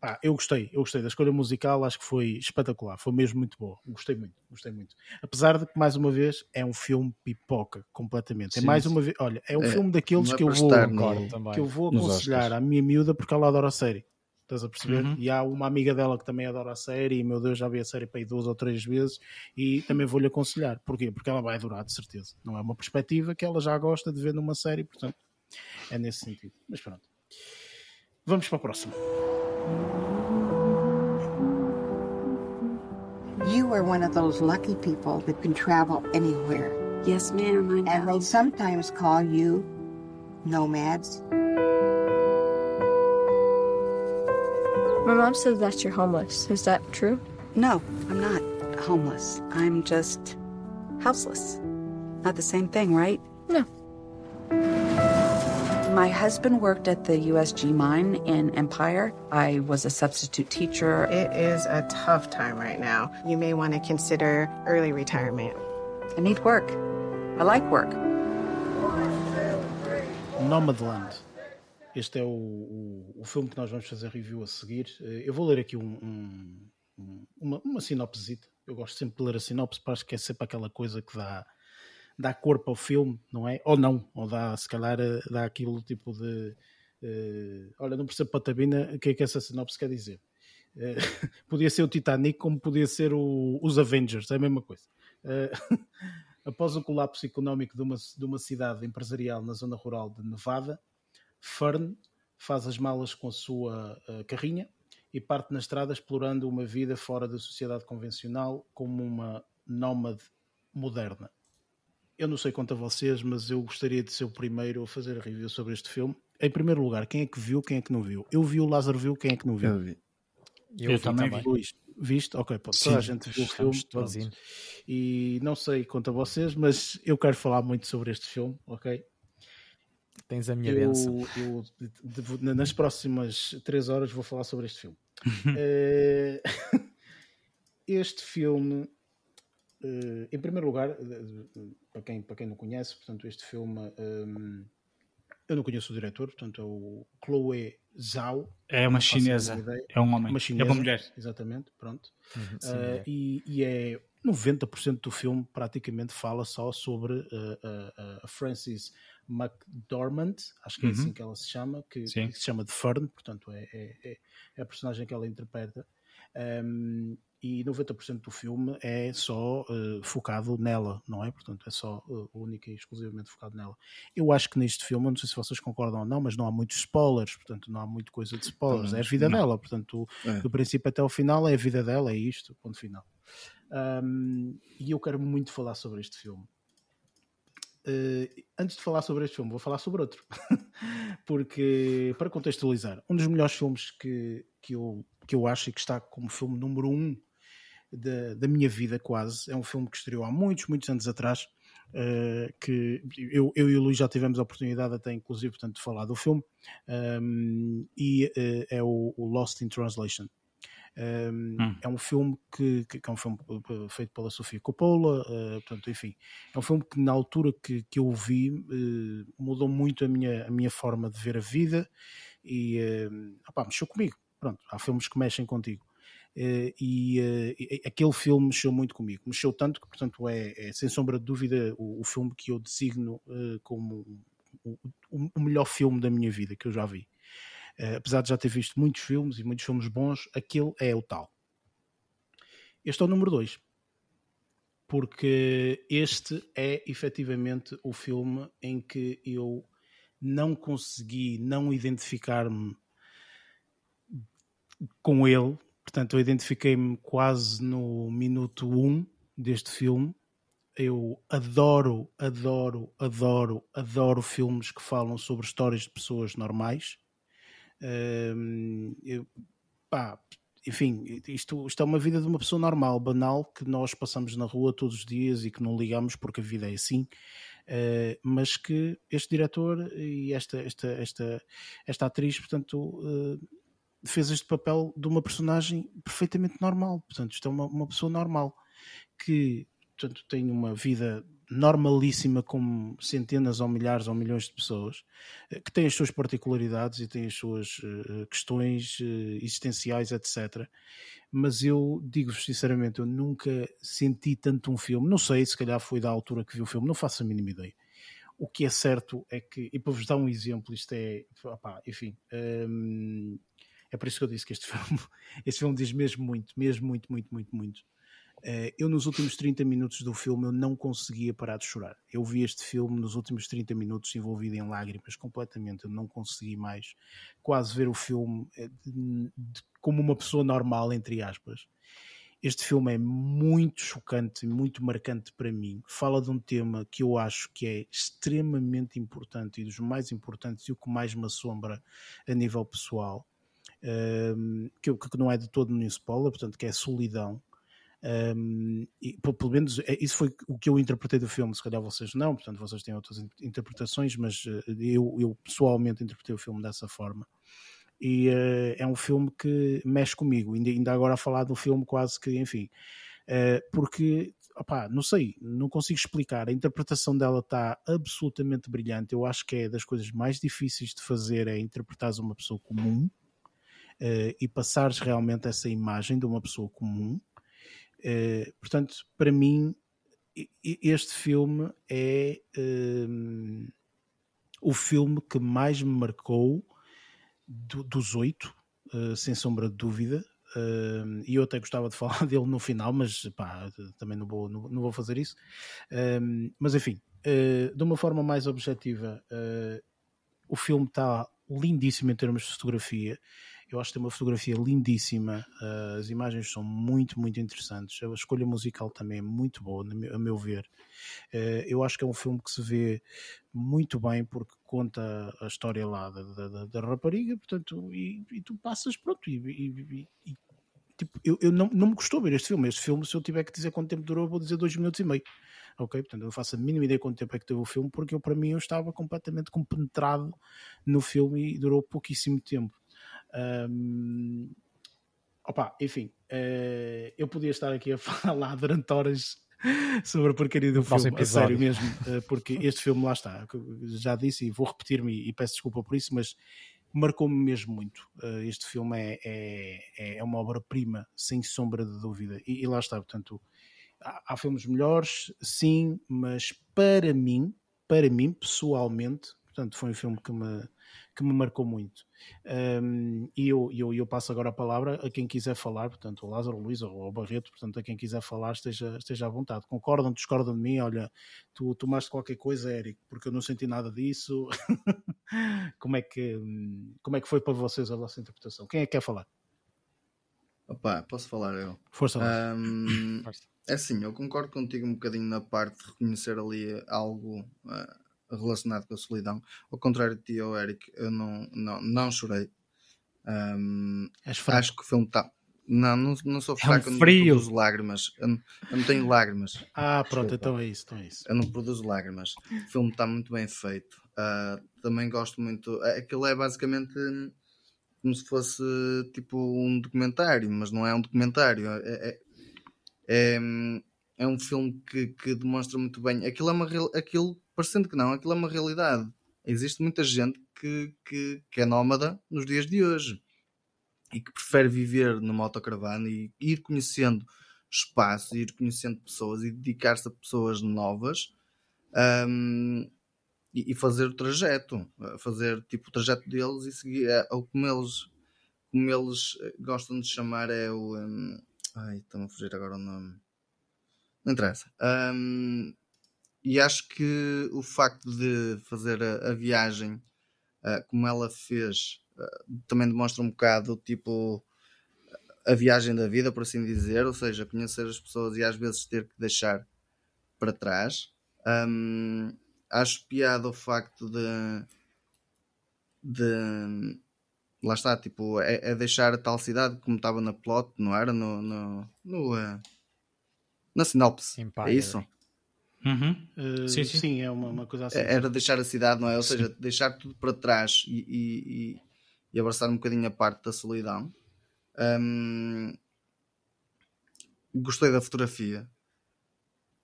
pá, eu gostei, eu gostei da escolha musical, acho que foi espetacular, foi mesmo muito boa. Gostei muito, gostei muito. Apesar de que, mais uma vez, é um filme pipoca completamente. é Sim, mais sim. uma vez, olha, é um É, filme daqueles não é que eu vou no- que eu vou aconselhar à minha miúda porque ela adora a série. Estás a perceber? Uhum. E há uma amiga dela que também adora a série e, meu Deus, já vi a série para aí duas ou três vezes e também vou-lhe aconselhar. Porquê? Porque ela vai adorar, de certeza. Não é uma perspectiva que ela já gosta de ver numa série, portanto, é nesse sentido. Mas pronto. Vamos para a próxima. You are one of those lucky people that can travel anywhere. Yes, ma'am, I And they sometimes call you nomads. My mom says that you're homeless. Is that true? No, I'm not homeless. I'm just houseless. Not the same thing, right? No. My husband worked at the USG mine in Empire. I was a substitute teacher. It is a tough time right now. You may want to consider early retirement. I need work. I like work. Nomadland. Este é o, o, o filme que nós vamos fazer review a seguir. Eh, Eu vou ler aqui um, um- um- uma, uma. Eu gosto sempre de ler a sinopse, acho que é sempre aquela coisa que dá, dá corpo ao filme, não é? Ou não, ou dá, se calhar, eh, dá aquilo tipo de. eh, olha, não percebo patabina o que é que essa sinopse quer dizer. Eh, (laughs) podia ser o Titanic, como podia ser o- os Avengers, é a mesma coisa. Eh, (laughs) após o colapso económico de uma, de uma cidade empresarial na zona rural de Nevada, Fern faz as malas com a sua eh, carrinha e parte na estrada explorando uma vida fora da sociedade convencional como uma nómade moderna. Eu não sei quanto a vocês, mas eu gostaria de ser o primeiro a fazer a review sobre este filme. Em primeiro lugar, quem é que viu, quem é que não viu? Eu vi o Lázaro viu, quem é que não viu? Eu vi. Eu, Eu vi também vi. Luís, viste? Ok, Sim, toda a gente viu o filme. todos. E não sei quanto a vocês, mas eu quero falar muito sobre este filme, ok? Tens a minha benção. Eu, eu de- de- nas próximas três horas vou falar sobre este filme. (laughs) Eh, este filme, eh, em primeiro lugar, eh, para quem, para quem não conhece, portanto, este filme eu não conheço o diretor, portanto, é o Chloe Zhao. É uma chinesa. É um homem. Uma É chinesa, uma mulher. Exatamente, pronto. Uhum, sim, Uh, e, e é 90% do filme praticamente fala só sobre uh, uh, a Frances McDormand, acho que é Uhum. assim que ela se chama, que, que se chama de Fern, portanto é, é, é- é a personagem que ela interpreta. Um, e 90% do filme é só uh, focado nela, não é? Portanto, é só uh, única e exclusivamente focado nela. Eu acho que neste filme, não sei se vocês concordam ou não, mas não há muitos spoilers, portanto, não há muita coisa de spoilers. É a vida não. dela, portanto, É. do princípio até ao final é a vida dela, é isto, ponto final. Um, e eu quero muito falar sobre este filme. Uh, antes de falar sobre este filme, vou falar sobre outro. (laughs) Porque, para contextualizar, um dos melhores filmes que, que, eu, que eu acho e que está como filme número um da, da minha vida, quase, é um filme que estreou há muitos, muitos anos atrás. uh, que eu, eu e o Luís já tivemos a oportunidade, até inclusive, portanto, de falar do filme, um, e uh, é o, o Lost in Translation. Um, Hum. É um filme que, que, é um filme feito pela Sofia Coppola, uh, portanto, enfim, é um filme que na altura que, que eu vi uh, mudou muito a minha, a minha forma de ver a vida e uh, opá, mexeu comigo. Pronto, há filmes que mexem contigo. Uh, e, uh, e, aquele filme mexeu muito comigo. Mexeu tanto que, portanto, é, é sem sombra de dúvida o, o filme que eu designo uh, como o, o, melhor filme da minha vida que eu já vi. Apesar de já ter visto muitos filmes e muitos filmes bons, aquele é o tal. Este é o número 2. Porque este é efetivamente o filme em que eu não consegui não identificar-me com ele. Portanto, eu identifiquei-me quase no minuto 1 um deste filme. Eu adoro, adoro, adoro, adoro filmes que falam sobre histórias de pessoas normais. Pá, enfim, isto, isto é uma vida de uma pessoa normal, banal, que nós passamos na rua todos os dias e que não ligamos porque a vida é assim. Uh, mas que este diretor e esta, esta, esta, esta atriz, portanto, uh, fez este papel de uma personagem perfeitamente normal. Portanto, isto é uma, uma pessoa normal que portanto, tem uma vida normalíssima como centenas ou milhares ou milhões de pessoas, eh, que tem as suas particularidades e tem as suas uh, questões uh, existenciais, etc. Mas eu digo-vos sinceramente, eu nunca senti tanto um filme. Não sei, se calhar foi da altura que vi o filme, não faço a mínima ideia. O que é certo é que, e para vos dar um exemplo, isto é, opá, enfim, hum, é por isso que eu disse que este (laughs) filme, este filme diz mesmo muito, mesmo muito, muito, muito, muito. Uh, eu nos últimos 30 minutos do filme eu não conseguia parar de chorar. Eu vi este filme nos últimos 30 minutos envolvido em lágrimas completamente. Eu não consegui mais quase ver o filme eh, como uma pessoa normal, entre aspas. Este filme é muito chocante muito marcante para mim. Fala de um tema que eu acho que é extremamente importante e dos mais importantes e o que mais me assombra a nível pessoal. Ehm, que, que, não é de todo nenhum spoiler, portanto, que é solidão. Um, e, pelo menos é, isso foi o que eu interpretei do filme. Se calhar vocês não, portanto, vocês têm outras interpretações, mas uh, eu, eu, pessoalmente interpretei o filme dessa forma. E uh, é um filme que mexe comigo. Ainda, ainda agora a falar do filme, quase que, enfim, uh, porque opá, não sei, não consigo explicar. A interpretação dela está absolutamente brilhante. Eu acho que é das coisas mais difíceis de fazer é interpretar uma pessoa comum. Uh, e passares realmente essa imagem de uma pessoa comum Uh, portanto, para mim, este filme é um, o filme que mais me marcou do, dos oito, uh, sem sombra de dúvida. Uh, e eu até gostava de (laughs) falar dele no final, mas pá, também não vou, não, não vou fazer isso. Uh, mas enfim, de uma forma mais objetiva, o filme está lindíssimo em termos de fotografia. Eu acho que tem uma fotografia lindíssima, uh, as imagens são muito, muito interessantes. A escolha musical também é muito boa, a meu ver. Uh, eu acho que é um filme que se vê muito bem porque conta a história lá da, da, da rapariga, portanto, e, e, tu passas, pronto, e, e tipo, eu, eu não, não me gostou ver este filme. Este filme, se eu tiver que dizer quanto tempo durou, vou dizer dois minutos e meio. Ok? Portanto, eu não faço a mínima ideia quanto tempo é que teve o filme, porque eu, para mim, eu estava completamente compenetrado no filme e durou pouquíssimo tempo. Um, opa, enfim, uh, eu podia estar aqui a (laughs) falar durante horas sobre a porcaria do filme, a sério mesmo, uh, porque este filme lá está, já disse e vou repetir-me e peço desculpa por isso, mas marcou-me mesmo muito. Uh, este filme é, é, é uma obra-prima, sem sombra de dúvida, e, e lá está, portanto, há, há filmes melhores, sim, mas para mim, para mim, pessoalmente, portanto, foi um filme que me que me marcou muito. Um, e eu, eu, eu passo agora a palavra a quem quiser falar, portanto, o Lázaro, o Luís ou o Barreto, portanto, a quem quiser falar, esteja, esteja à vontade. Concordam, discordam de mim? Olha, tu tomaste qualquer coisa, Eric, porque eu não senti nada disso. (laughs) como, é que, como é que foi para vocês a vossa interpretação? Quem é que quer falar? Opa, posso falar eu? Força, um, É assim, eu concordo contigo um bocadinho na parte de reconhecer ali algo. Uh, relacionado com a solidão. Ao contrário de ti, oh, Eric, eu não, não, não chorei. Um, acho que o filme está. Não, não, não sou fraco, é um frio. eu não produzo lágrimas. Eu não, eu não tenho lágrimas. Ah, pronto, então é isso, então é isso. Eu não produzo lágrimas. O filme está muito bem feito. Uh, também gosto muito. É, aquilo é basicamente como se fosse tipo um documentário, mas não é um documentário. É, é, é, é um filme que, que demonstra muito bem. Aquilo é uma aquilo parecendo que não, aquilo é uma realidade. Existe muita gente que, que, que é nómada nos dias de hoje. e que prefere viver numa autocaravana e ir conhecendo espaços, ir conhecendo pessoas e dedicar-se a pessoas novas um, e, e, fazer o trajeto, fazer tipo o trajeto deles e seguir, é, ou como eles, como eles gostam de chamar é o um, ai, estão a fugir agora o nome não interessa um, e acho que o facto de fazer a, a viagem uh, como ela fez uh, também demonstra um bocado tipo a viagem da vida, por assim dizer, ou seja, conhecer as pessoas e às vezes ter que deixar para trás. Um, acho piada o facto de, de lá está, tipo, é, é, deixar a tal cidade como estava na plot, não era? No, no, no uh, na sinopse. Empire. É isso? Uhum. Uh, sim, sim. sim, é uma, uma, coisa assim. Era deixar a cidade, não é? Ou sim. seja, deixar tudo para trás e, e, e, e abraçar um bocadinho a parte da solidão. Um, gostei da fotografia,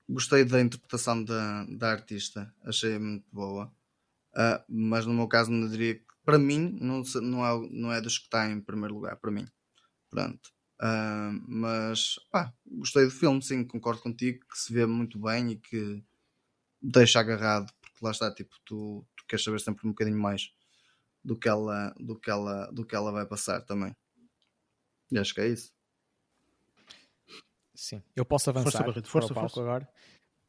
gostei da interpretação da, da artista, achei muito boa. Uh, mas no meu caso, não diria que para mim não, não, é, não é dos que está em primeiro lugar. Para mim, pronto. Uh, mas pá, gostei do filme, sim, concordo contigo que se vê muito bem e que deixa agarrado, porque lá está, tipo, tu, tu queres saber sempre um bocadinho mais do que ela, do que ela, do que ela vai passar também. E acho que é isso. Sim, eu posso avançar força, Barreto, força, para o força. agora.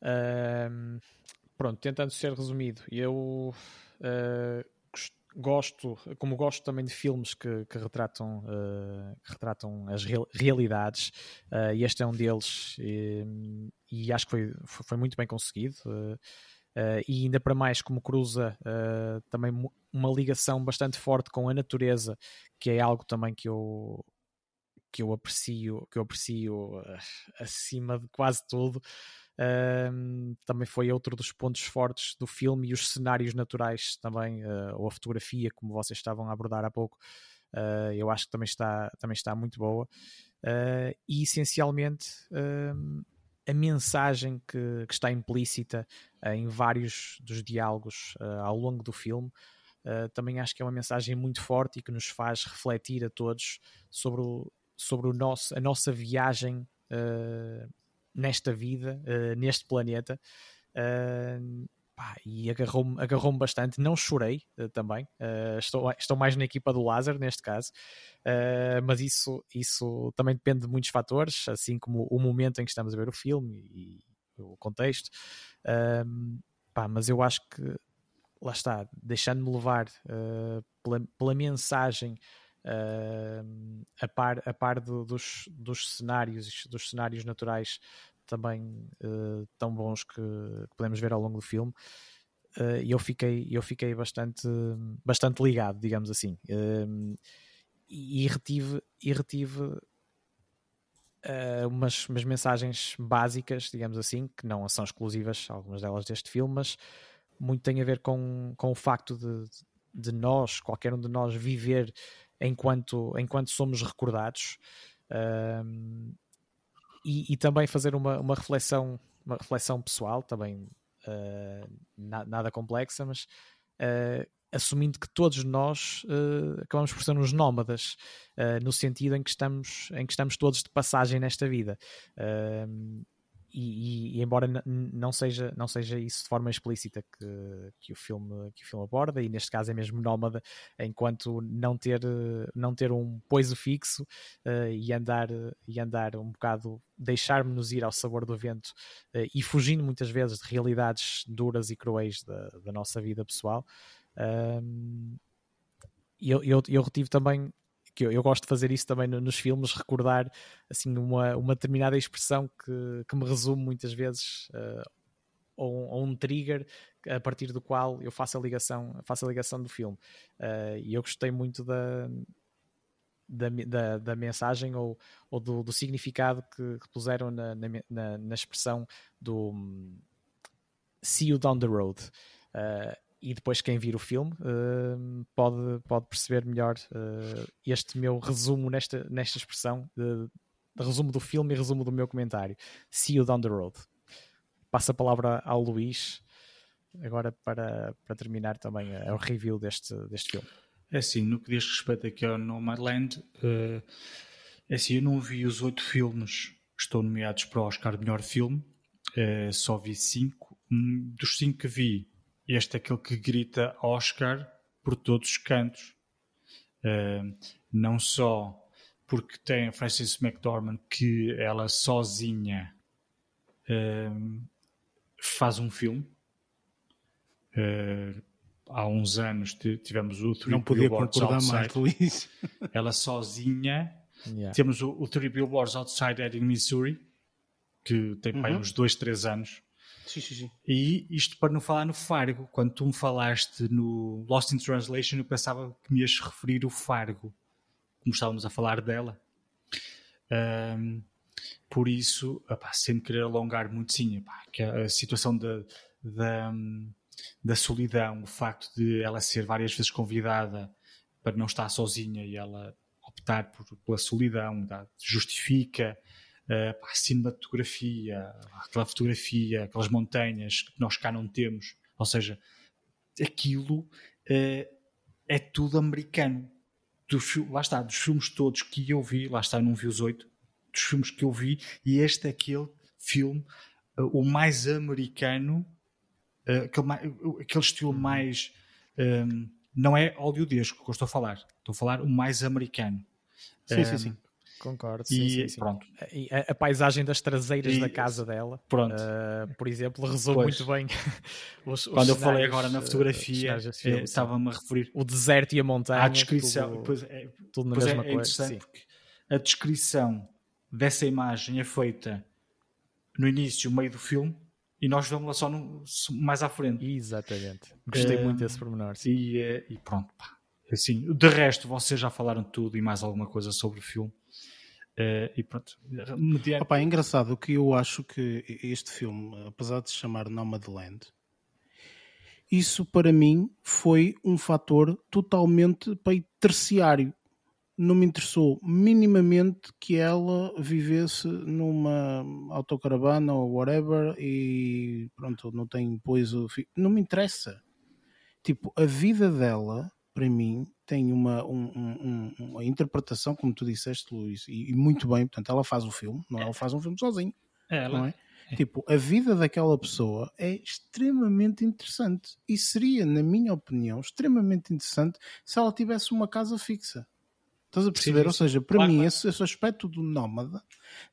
Uh, pronto, tentando ser resumido, eu uh, gosto, como gosto também de filmes que, que retratam, uh, que retratam as real, realidades, uh, e este é um deles, e, e acho que foi, foi muito bem conseguido. Uh, e ainda para mais, como cruza também uma ligação bastante forte com a natureza, que é algo também que eu, que eu aprecio, que eu aprecio acima de quase tudo. Uh, também foi outro dos pontos fortes do filme e os cenários naturais também, uh, ou a fotografia, como vocês estavam a abordar há pouco, uh, eu acho que também está, também está muito boa. e essencialmente a mensagem que, que, está implícita em vários dos diálogos ao longo do filme. também acho que é uma mensagem muito forte e que nos faz refletir a todos sobre o, sobre o nosso, a nossa viagem uh, nesta vida, uh, neste planeta. Uh, pá, e agarrou-me agarrou bastante. Não chorei também, estou, estou mais na equipa do Lázaro neste caso, mas isso, isso também depende de muitos fatores, assim como o momento em que estamos a ver o filme e, e o contexto. Pá, mas eu acho que lá está, deixando-me levar pela, pela mensagem uh, a par, a par do, dos, dos cenários, dos cenários naturais também uh, tão bons que, que, podemos ver ao longo do filme. Uh, eu fiquei, eu fiquei bastante, bastante ligado, digamos assim, uh, e retive, e retive uh, umas, umas mensagens básicas, digamos assim, que não são exclusivas, algumas delas deste filme, mas muito tem a ver com, com o facto de, de nós, qualquer um de nós, viver enquanto, enquanto somos recordados. Um, e, e, também fazer uma, uma reflexão uma reflexão pessoal também uh, na, nada complexa mas uh, assumindo que todos nós uh, acabamos por ser uns nómadas no sentido em que estamos em que estamos todos de passagem nesta vida e, e, embora não seja, não seja isso de forma explícita que, que, o filme, que o filme aborda, e neste caso é mesmo nómada, enquanto não ter, não ter um poiso fixo uh, e, andar, e andar um bocado, deixar-nos ir ao sabor do vento uh, e fugindo muitas vezes de realidades duras e cruéis da, da nossa vida pessoal. Uh, eu, eu, eu retive também que eu, eu, gosto de fazer isso também no, nos filmes, recordar assim uma, uma determinada expressão que, que me resume muitas vezes uh, ou, ou, um trigger a partir do qual eu faço a ligação, faço a ligação do filme. Uh, e eu gostei muito da, da, da, da, mensagem ou, ou do, do significado que, que puseram na, na, na, expressão do um, See you down the road. Uh, e depois quem vir o filme uh, pode, pode perceber melhor uh, este meu resumo nesta, nesta expressão de, resumo do filme e resumo do meu comentário. See you down the road. Passo a palavra ao Luís agora para, para terminar também o review deste, deste filme. É assim, no que diz respeito aqui ao Nomadland, uh, é assim, eu não vi os oito filmes que estão nomeados para o Oscar de melhor filme, só vi cinco. Um, dos cinco que vi, este é aquele que grita Oscar por todos os cantos. Uh, não só porque tem a Frances McDormand que ela sozinha faz um filme. há uns anos tivemos o Three Não podia Billboards concordar Outside. mais, Luís. (laughs) Ela sozinha. Yeah. Temos o, o Three Billboards Outside Ebbing, Missouri, que tem Uhum. uns dois, três anos. Sim, sim, sim. E isto para não falar no Fargo. Quando tu me falaste no Lost in Translation, eu pensava que me ias referir o Fargo, como estávamos a falar dela. Ahm, por isso, epá, sem querer alongar muito, sim, epá, que a situação da, da, da solidão, o facto de ela ser várias vezes convidada para não estar sozinha e ela optar por, pela solidão, justifica uh, pá, cinematografia, aquela fotografia, aquelas montanhas que nós cá não temos. Ou seja, aquilo uh, é tudo americano. Fil- lá está, dos filmes todos que eu vi, lá está, eu não vi os oito, dos filmes que eu vi, e este é aquele filme, uh, o mais americano, uh, aquele, aquele estilo mais. um, não é hollywoodesco que eu estou a falar, estou a falar o mais americano. Sim, sim, sim. Concordo, E sim, sim, sim. pronto. E a, a paisagem das traseiras E- da casa dela, Pronto. eh, por exemplo, Pois. muito bem. (laughs) os- os Quando eu falei agora na eh, fotografia, eh, filme, estava-me a referir O deserto e a montanha. à descrição. tudo- pois é, tudo na pois é- mesma é coisa, interessante sim. porque a descrição dessa imagem é feita no início, meio do filme, e nós vamos lá só no- mais à frente. Exatamente. Gostei muito desse pormenor. sim. E, eh, e pronto, pá. Assim, de resto, vocês já falaram tudo e mais alguma coisa sobre o filme. Eh, e pronto. Mediante- Opa, é engraçado que eu acho que este filme, apesar de se chamar Nomadland, isso para mim foi um fator totalmente terciário. Não me interessou minimamente que ela vivesse numa autocaravana ou whatever e pronto, não tem depois o Não me interessa. Tipo, a vida dela, para mim, tem uma, um- um- um- uma interpretação, como tu disseste, Luís, e, e muito bem. Portanto, ela faz o filme, não ela faz um filme sozinho. É, ela- não é? Tipo, a vida daquela pessoa é extremamente interessante e seria, na minha opinião, extremamente interessante se ela tivesse uma casa fixa. Estás a perceber? sim, Ou seja, para Claro, mim, claro. esse, esse aspecto do nómada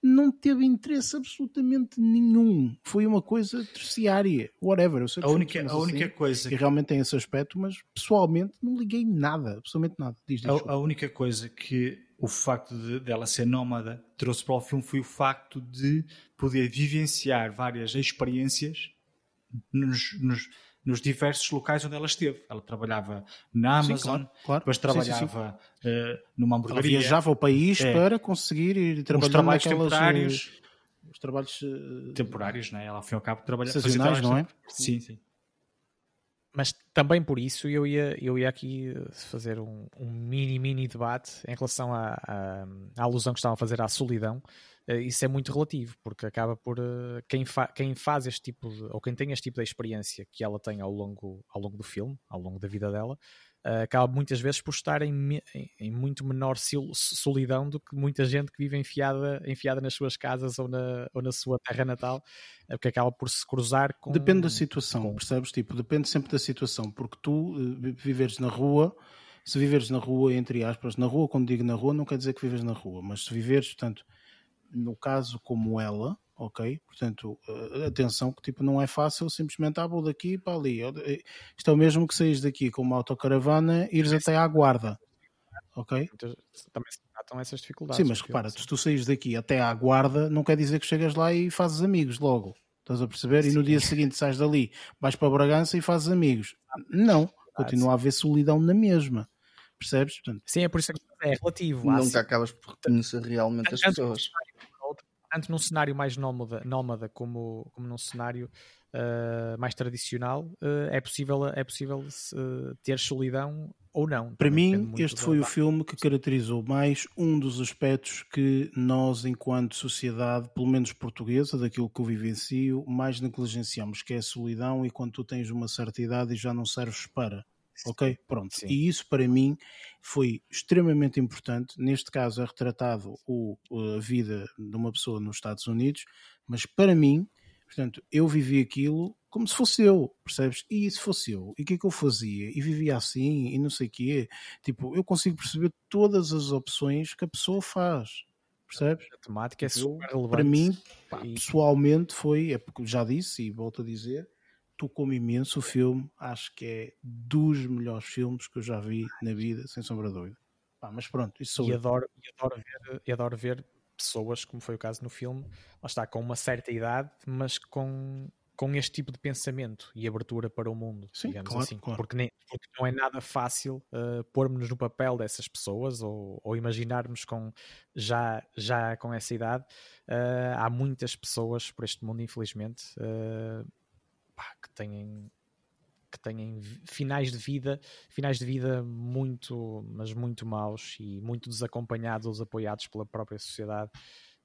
não teve interesse absolutamente nenhum. Foi uma coisa terciária. Whatever. Eu sei que A única- a única assim, coisa E realmente tem esse aspecto, mas pessoalmente não liguei nada. Absolutamente nada. Diz, diz, A, a única coisa que o facto de, dela ser nómada trouxe para o filme foi o facto de poder vivenciar várias experiências nos, nos- nos diversos locais onde ela esteve. Ela trabalhava na Sim, Amazon, claro, claro. depois Sim, sim, sim. trabalhava eh, numa Ela hamburgueria. viajava ao país É. para conseguir ir Os trabalhar trabalhos naquelas, temporários. eh, Os trabalhos eh, temporários, não é? Ela, ao fim e ao cabo, trabalha, fazia Sazonais, não é? Sim, sim. Mas também por isso eu ia, eu ia aqui eh, fazer um, um mini, mini debate em relação à, à, à alusão que estavam a fazer à solidão. Eh, Isso é muito relativo, porque acaba por eh, quem, fa quem faz este tipo de, ou quem tem este tipo de experiência que ela tem ao longo, ao longo do filme, ao longo da vida dela, eh, acaba muitas vezes por estar em, em- em muito menor solidão do que muita gente que vive enfiada, enfiada nas suas casas ou na, ou na sua terra natal, porque acaba por se cruzar com. Depende da situação, percebes? Tipo, depende sempre da situação, porque tu viveres na rua, se viveres na rua, entre aspas, na rua, quando digo na rua, não quer dizer que vives na rua, mas se viveres, portanto, no caso como ela, ok? Portanto, eh, atenção que tipo não é fácil simplesmente ah, vou daqui para ali. Eh, Isto é o mesmo que saís daqui com uma autocaravana e ires até à guarda. Ok? Também se tratam essas dificuldades. Sim, mas repara, se tu saís daqui até à guarda, não quer dizer que chegas lá e fazes amigos logo. Estás a perceber? E no dia seguinte sais dali, vais para Bragança e fazes amigos. Não, continua a haver solidão na mesma. Percebes? Portanto, Sim, é por isso que é relativo. Nunca sim- acabas por reconhecer realmente as pessoas. cenário como no outro, Tanto num cenário mais nómada, nómada como, como num cenário uh, mais tradicional, uh, é possível, é possível uh, ter solidão ou não. Para mim, este foi o filme que caracterizou mais um dos aspectos que nós, enquanto sociedade, pelo menos portuguesa, daquilo que eu vivencio, mais negligenciamos, que é a solidão e quando tu tens uma certa idade e já não serves para. Ok? Pronto. E isso para mim foi extremamente importante. Neste caso é retratado o, a vida de uma pessoa nos Estados Unidos, mas para mim, portanto, eu vivi aquilo como se fosse eu, percebes? E se fosse eu? E o que é que eu fazia? E vivia assim e não sei o quê. Tipo, eu consigo perceber todas as opções que a pessoa faz. Percebes? A temática é Tipo, super relevante. Para mim, pá, pessoalmente, foi, é porque já disse e volto a dizer, tocou-me imenso o filme. Acho que é dos melhores filmes que eu já vi na vida, sem sombra de dúvida. Pá, mas pronto, isso sou e eu. adoro, e adoro ver, e adoro ver pessoas, como foi o caso no filme, lá está, com uma certa idade, mas com, com este tipo de pensamento e abertura para o mundo, Sim, digamos claro, assim. claro. Porque, nem, porque não é nada fácil uh, pormos-nos no papel dessas pessoas ou, ou imaginarmos com, já, já com essa idade. Uh, há muitas pessoas por este mundo, infelizmente, uh, pá, que têm que têm finais de vida, finais de vida muito, mas muito maus e muito desacompanhados ou desapoiados pela própria sociedade.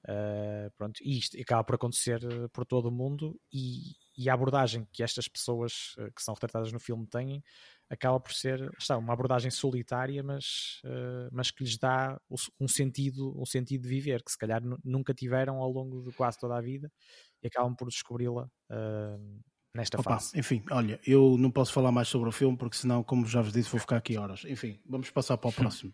Uh, pronto, e isto acaba por acontecer uh, por todo o mundo e, e a abordagem que estas pessoas uh, que são retratadas no filme têm acaba por ser está, uma abordagem solitária, mas, uh, mas que lhes dá um sentido, um sentido de viver, que se calhar nu- nunca tiveram ao longo de quase toda a vida e acabam por descobri-la uh, nesta Opa, fase. enfim, olha, eu não posso falar mais sobre o filme porque senão, como já vos disse, vou ficar aqui horas. Enfim, vamos passar para o (laughs) próximo.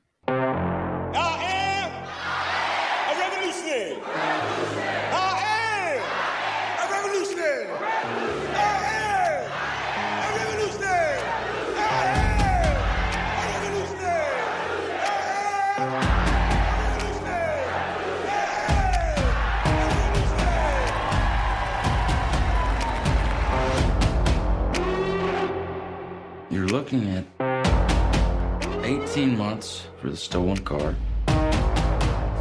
Looking at 18 months for the stolen car,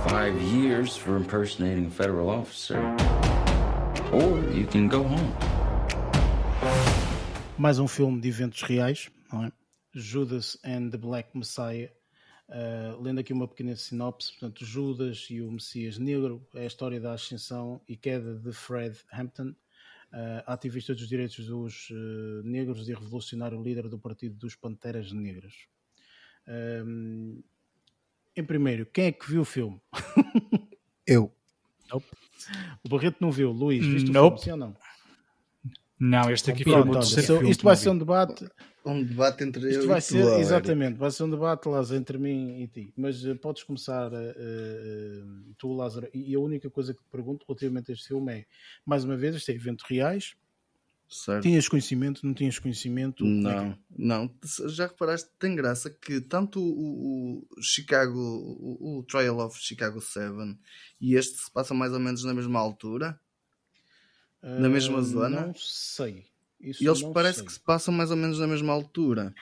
five years for impersonating a federal officer, or you can go home. Mais um filme de eventos reais, não é? Judas and the Black Messiah. Uh, lendo aqui uma pequena sinopse, portanto, Judas e o Messias Negro é a história da ascensão e queda de Fred Hampton, ativista dos direitos dos uh, negros e revolucionário líder do Partido dos Panteras Negras. Um, em primeiro, quem é que viu o filme? (laughs) Eu. Nope. O Barreto não viu. Luís, viste Nope. o filme, sim ou não? Não, este aqui foi o Pronto, olha, so- filme isto vai não ser um debate. Um debate entre Isto eu vai e tu, ser, Eric. exatamente, vai ser um debate, Lázaro, entre mim e ti. Mas eh, podes começar, eh, tu, Lázaro, e a única coisa que te pergunto relativamente a este filme é, mais uma vez, isto é eventos reais. Certo. Tinhas conhecimento, não tinhas conhecimento? Como é é? Não, não. Já reparaste, tem graça que tanto o, o Chicago, o, o Trial of Chicago 7 e este se passam mais ou menos na mesma altura? Na mesma Ah, zona? Não sei. Isso E eles parece sei. que se passam mais ou menos na mesma altura.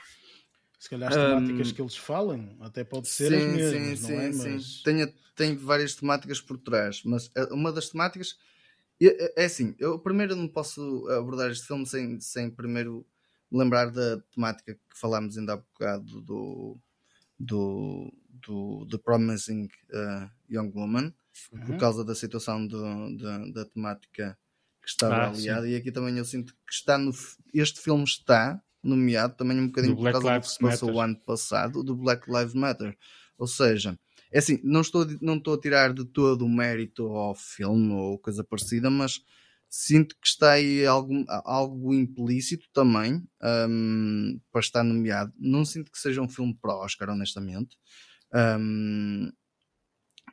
Se calhar as temáticas Hum, que eles falam até pode ser as mesmas, não é? Mas Tem, a- tem várias temáticas por trás, mas eh, uma das temáticas é, é assim, eu primeiro não posso abordar este filme sem, sem primeiro lembrar da temática que falámos ainda há bocado do do, do The Promising eh, Young Woman por Uhum. causa da situação do- da- da temática que estava Ah, aliada e aqui também eu sinto que está no este filme está nomeado também um bocadinho Do por Black causa do que Lives se passou Matter. o ano passado do Black Lives Matter ou seja é assim, não estou, a- não estou a tirar de todo o mérito ao filme ou coisa parecida, mas sinto que está aí algo, algo implícito também hum, para estar nomeado. Não sinto que seja um filme para Oscar, honestamente. Hum,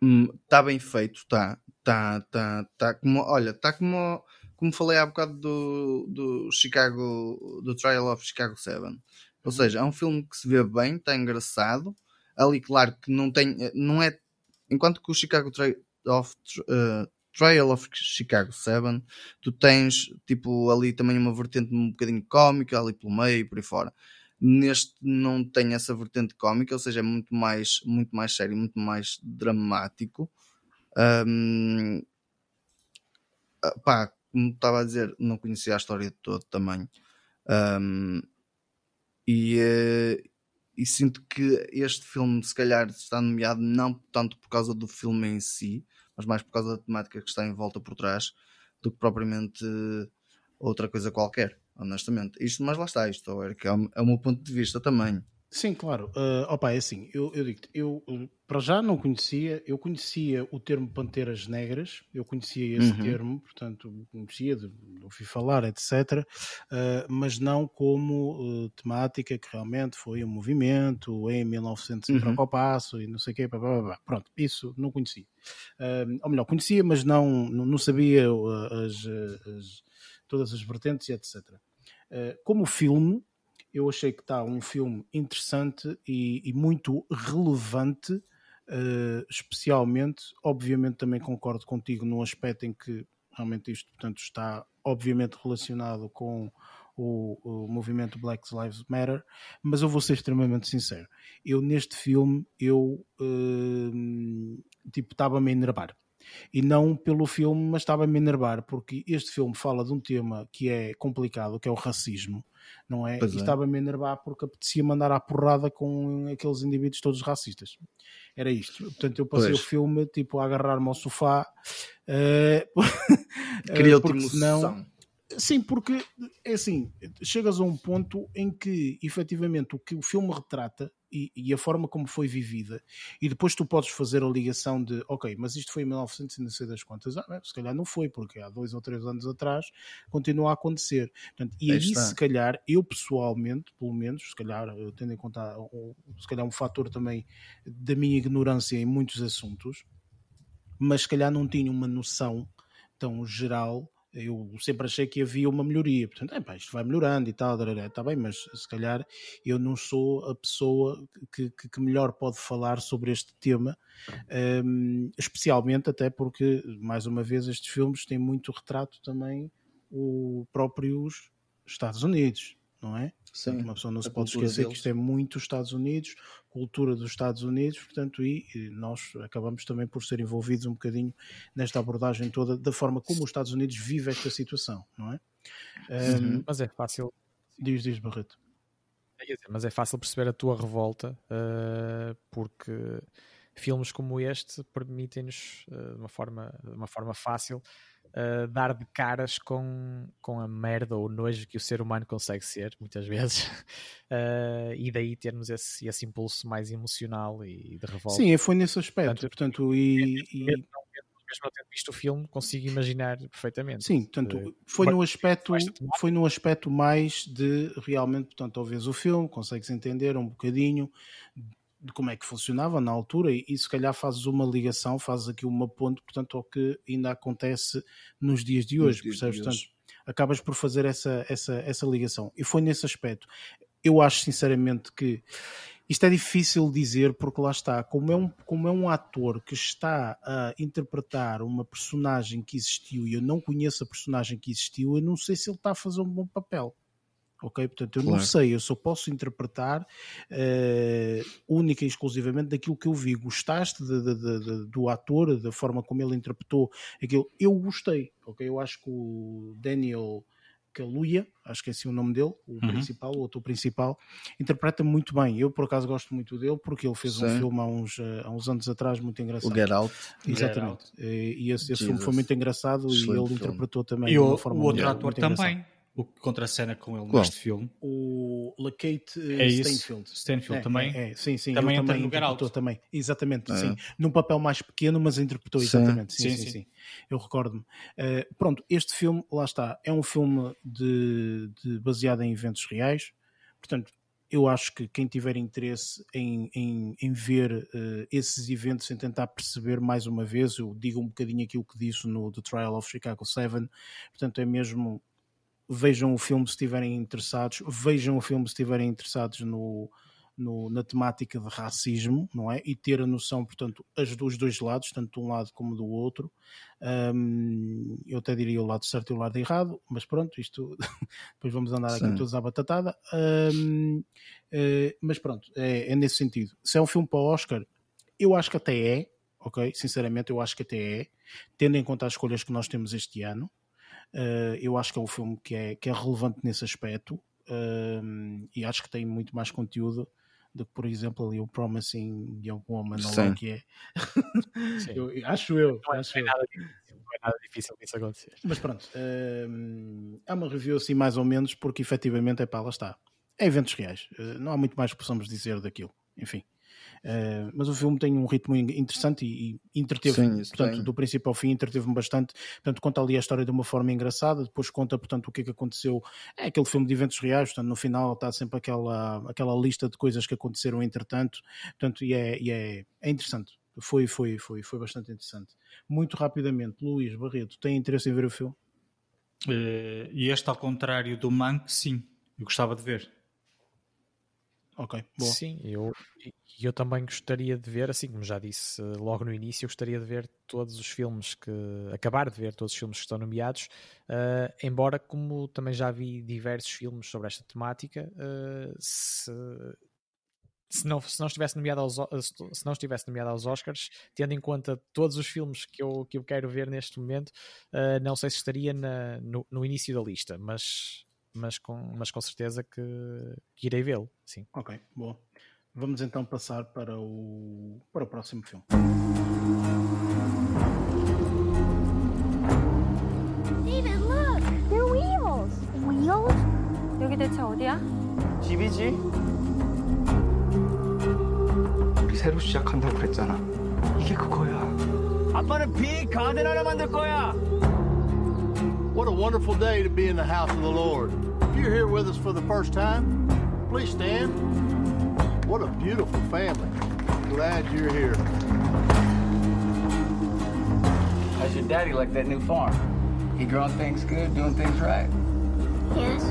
hum, Está bem feito, está. Tá, tá, tá como, olha, está como, como falei há bocado do, do Chicago, do Trial of Chicago 7. Ou seja, é um filme que se vê bem, está engraçado. Ali, claro que não tem, não é, enquanto que o Chicago Tri of, eh, Trial of Chicago 7, tu tens tipo ali também uma vertente um bocadinho cómica ali pelo meio e por aí fora. Neste não tem essa vertente cómica, ou seja, é muito mais, muito mais sério, muito mais dramático. Ahm, ah, pá, como estava a dizer, não conhecia a história de todo também. Ahm, e, eh, e sinto que este filme, se calhar, está nomeado não tanto por causa do filme em si, mas mais por causa da temática que está em volta por trás, do que propriamente outra coisa qualquer. honestamente. Isto, mas lá está, isto é, o, é o meu ponto de vista também. Sim, claro. Uh, opa, é assim, eu, eu digo eu para já não conhecia, eu conhecia o termo Panteras Negras, eu conhecia esse Uhum. termo, portanto, conhecia, de, de ouvi falar, etc., uh, mas não como uh, temática que realmente foi um movimento em 1900 e Uhum. troca ao passo e não sei o quê, blá, blá, blá, pronto, isso não conhecia. Uh, ou melhor, conhecia, mas não, não, sabia as, as- todas as vertentes e etc. Como filme, eu achei que está um filme interessante e, e muito relevante, eh, especialmente, obviamente também concordo contigo no aspecto em que realmente isto portanto, está obviamente relacionado com o, o movimento Black Lives Matter, mas eu vou ser extremamente sincero. Eu neste filme, eu eh, tipo, estava-me a enervar e não pelo filme, mas estava-me a enervar, porque este filme fala de um tema que é complicado, que é o racismo, não é? Pois e é. estava-me a enervar porque apetecia mandar à porrada com aqueles indivíduos todos racistas. Era isto. Portanto, eu passei Pois. o filme tipo a agarrar-me ao sofá. eh, (laughs) Criou-te porque senão-. Sim, porque é assim, chegas a um ponto em que efetivamente o que o filme retrata e, e a forma como foi vivida, e depois tu podes fazer a ligação de ok, mas isto foi em 1900 e não sei das quantas, ah, se calhar não foi, porque há dois ou três anos atrás continua a acontecer. Portanto, e Aí se calhar, eu pessoalmente, pelo menos, se calhar, eu tendo em conta, um- se calhar um fator também da minha ignorância em muitos assuntos, mas se calhar não tinha uma noção tão geral. Eu sempre achei que havia uma melhoria, portanto, é, pá, isto vai melhorando e tal, está bem, mas se calhar eu não sou a pessoa que, que- que melhor pode falar sobre este tema, hum, especialmente até porque, mais uma vez, estes filmes têm muito retrato também o próprios Estados Unidos, não é? Sim, Portanto, uma pessoa não a se pode esquecer que deles. isto é muito os Estados Unidos, cultura dos Estados Unidos, portanto, e, e nós acabamos também por ser envolvidos um bocadinho nesta abordagem toda da forma como os Estados Unidos vive esta situação, não é? Um, Mas é fácil. Diz, diz, Barreto. Dizer, Mas é fácil perceber a tua revolta uh, porque filmes como este permitem-nos uh, de uma forma, de uma forma fácil uh, dar de caras com, com a merda ou o nojo que o ser humano consegue ser, muitas vezes, uh, (laughs) e daí termos esse, esse impulso mais emocional e de revolta. Sim, foi nesse aspecto, portanto, e, e- Mesmo não tendo- visto o filme, consigo imaginar perfeitamente. Sim, portanto, Uh, foi no aspecto, foi no aspecto mais de realmente, portanto, vês o filme, consegues entender um bocadinho de como é que funcionava na altura e, e se calhar fazes uma ligação, fazes aqui uma ponte, portanto, ao que ainda acontece nos dias de hoje, dias de percebes? hoje. Portanto, acabas por fazer essa, essa, essa ligação. E foi nesse aspecto. Eu acho sinceramente que isto é difícil dizer porque lá está, como é, um, como é um ator que está a interpretar uma personagem que existiu e eu não conheço a personagem que existiu, eu não sei se ele está a fazer um bom papel. Ok? Portanto, eu não Claro. sei, eu só posso interpretar eh, única e exclusivamente daquilo que eu vi. Gostaste de- de- de- de- do ator, da forma como ele interpretou aquilo? Eu gostei, ok? Eu acho que o Daniel Kaluuya, acho que é assim o nome dele, o Uhum. principal, o ator principal, interpreta muito bem. Eu, por acaso, gosto muito dele porque ele fez um Sim. filme há uns, eh, há uns anos atrás muito engraçado. O Get Out. Exatamente. Get E e esse, esse filme foi muito engraçado e Excelente ele filme. interpretou também E de o, uma forma o outro muito, ator muito engraçada. O que contracena com ele Qual? neste filme. O LaKate É isso. Stanfield. Stanfield É, também. É, é, sim, sim. Também ele entra também no interpretou Out. também. Exatamente, É. sim. Num papel mais pequeno, mas interpretou Sim. exatamente. Sim, Sim, sim, sim. sim. Eu recordo-me. Eh, pronto, este filme, lá está, é um filme de, de- baseado em eventos reais. Portanto, eu acho que quem tiver interesse em, em, em ver eh, esses eventos, em tentar perceber mais uma vez, eu digo um bocadinho aquilo que disse no The Trial of Chicago 7, portanto, é mesmo vejam o filme se estiverem interessados, vejam o filme se estiverem interessados no, no- na temática de racismo, não é? E ter a noção, portanto, as dos dois lados, tanto de um lado como do outro. Hum, eu até diria o lado certo e o lado errado, mas pronto, isto (laughs) depois vamos andar aqui Sim. todos à batatada. Hum, eh, mas pronto, é, é nesse sentido. Se é um filme para o Oscar, eu acho que até é, ok? Sinceramente, eu acho que até é, tendo em conta as escolhas que nós temos este ano. Uh, eu acho que é um filme que é, que é relevante nesse aspecto um, e acho que tem muito mais conteúdo do que, por exemplo, ali o Promising Young Woman, ou Sim. o que é. (laughs) Eu- acho eu. Não é, acho não é eu. nada difícil, não é nada difícil isso acontecer. Mas pronto, hum, é uma review assim mais ou menos, porque efetivamente é pá, lá está. É eventos reais. Uh, não há muito mais que possamos dizer daquilo. Enfim. Uh, mas o filme tem um ritmo in- interessante e, e entreteve, Sim, isso portanto, tem. do princípio ao fim, entreteve-me bastante. Portanto, conta ali a história de uma forma engraçada, depois conta, portanto, o que é que aconteceu. É aquele filme de eventos reais, portanto, no final está sempre aquela, aquela lista de coisas que aconteceram entretanto, portanto, e é, e é, é interessante. Foi, foi, foi, foi bastante interessante. Muito rapidamente, Luís Barreto, tem interesse em ver o filme? Eh, e este, ao contrário do Mank, sim, eu gostava de ver. Ok, boa. Sim, eu, eu também gostaria de ver, assim como já disse eh, logo no início, eu gostaria de ver todos os filmes que. acabar de ver todos os filmes que estão nomeados, eh, embora, como também já vi diversos filmes sobre esta temática, eh, se. Se não, se, não estivesse nomeado aos, O- se não estivesse nomeado aos Oscars, tendo em conta todos os filmes que eu, que eu quero ver neste momento, eh, não sei se estaria na- no, no início da lista, mas, mas, com, mas com certeza que, que irei vê-lo. Sim. Ok, boa. Vamos então passar para o, para o próximo filme. David, look! They're wheels! Wheels? 여기 대체 어디야? 집이지? 우리 새로 시작한다고 그랬잖아. 이게 그거야. 아빠는 빅 가든 하나 만들 거야. What a wonderful day to be in the house of the Lord. If you're here with us for the first time, please stand. What a beautiful family. Glad you're here. How's your daddy like that new farm? He growing things good, doing things right? Yes.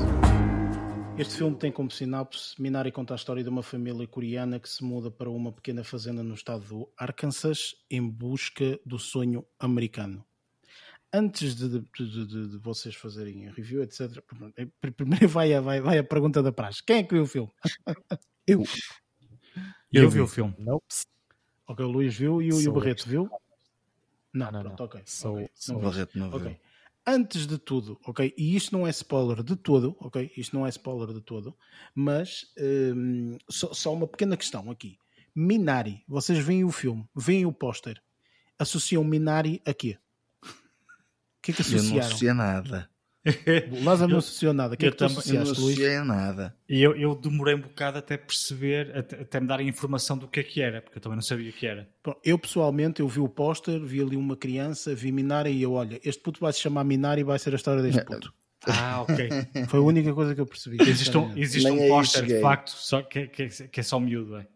Este filme tem como sinopse Minari conta a história de uma família coreana que se muda para uma pequena fazenda no estado do Arkansas em busca do sonho americano. Antes de, de- de- de- de vocês fazerem a review, etc., primeiro (laughs) vai a, vai, vai a pergunta da praxe: quem é que viu o filme? Eu. Eu vi o filme. Nope. Ok, o Luís viu e o, e o Barreto viu? Não, não, pronto, não. ok. Sou- ok, sou- não O Barreto não Ok. viu. Antes de tudo, ok? E isto não é spoiler de todo, ok? Isto não é spoiler de todo, mas hum, só, só uma pequena questão aqui. Minari, vocês veem o filme, veem o póster, associam Minari a quê? O que é que Eu não associaram? associei nada. O Lázaro não associou nada. O que é eu que tu também- eu não associaste, Luís? associei a nada. E eu, eu demorei um bocado até perceber, até, até me darem informação do que é que era, porque eu também não sabia o que era. Bom, Eu pessoalmente, eu vi o póster, vi ali uma criança, vi Minari e eu, olha, este puto vai se chamar Minari e vai ser a história deste puto. Ah, ok. (laughs) Foi a única coisa que eu percebi. Existe um, existe Nem um póster, de facto, só que, que, que é só miúdo. É.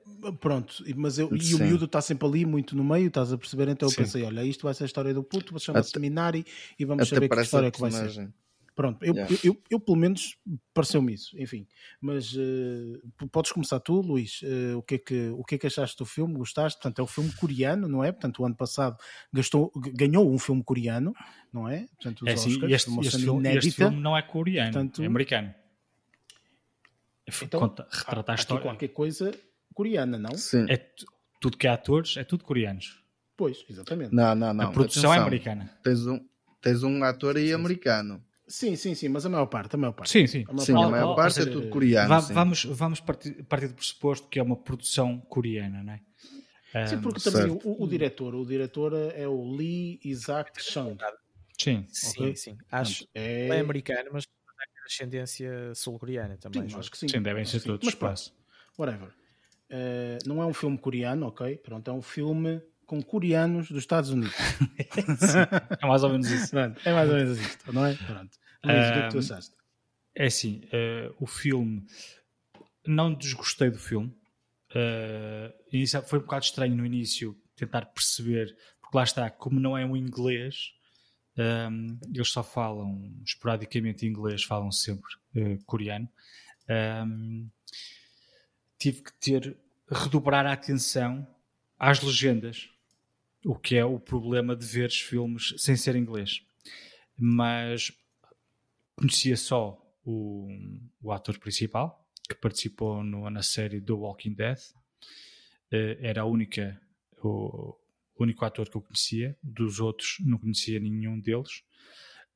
Pronto, e- mas eu, e o miúdo está sempre ali, muito no meio, estás a perceber? Então eu Sim. pensei: olha, isto vai ser a história do puto, chama-se Minari e vamos Até saber que história é que vai ser. Pronto, eu, Yeah. eu, eu, eu, pelo menos pareceu-me isso, enfim. Mas p- podes começar tu, Luís. Eh, o, que é que, o que é que achaste do filme? Gostaste? Portanto, é um filme coreano, não é? Portanto, o ano passado gastou, ganhou um filme coreano, não é? Portanto, os É assim, Oscars, este, este, filme, este filme não é coreano, Portanto- é americano. É Então, Conta, há, retrata há história. qualquer coisa coreana, não? Sim. É tu- tudo que é atores, é tudo coreanos. Pois, exatamente. Não, não, não. a produção é atenção. americana. Tens um, tens um ator aí americano. Sim, sim, sim, mas a maior parte, a maior parte. Sim, sim. Sim, a maior ou- parte ou é seja, tudo coreano. Va- sim. vamos vamos partir, partir do pressuposto que é uma produção coreana, não é? Sim, porque também certo. o, o diretor, o diretor é o Lee Isaac Chung. Sim. Sim, Ok. sim. Acho que é americano, mas tem ascendência sul-coreana também. Sim, julgo. acho que sim. Sim, devem ser sim. todos Mas pronto, whatever. Eh, não é um filme coreano, ok? Pronto, é um filme com coreanos dos Estados Unidos. (laughs) É mais ou menos isso. Pronto, é mais ou menos isto, não é? Pronto. Luís, o que é que tu achaste? É assim, eh, o filme não desgostei do filme. Inicial- foi um bocado estranho no início tentar perceber, porque lá está, como não é um inglês, ehm, eles só falam esporadicamente inglês, falam sempre eh, coreano. Ehm, tive que ter redobrar a atenção às legendas, o que é o problema de ver filmes sem ser inglês. Mas conhecia só o, o ator principal, que participou no- na série The Walking Dead. Eh, era a única, o, o único ator que eu conhecia, dos outros não conhecia nenhum deles.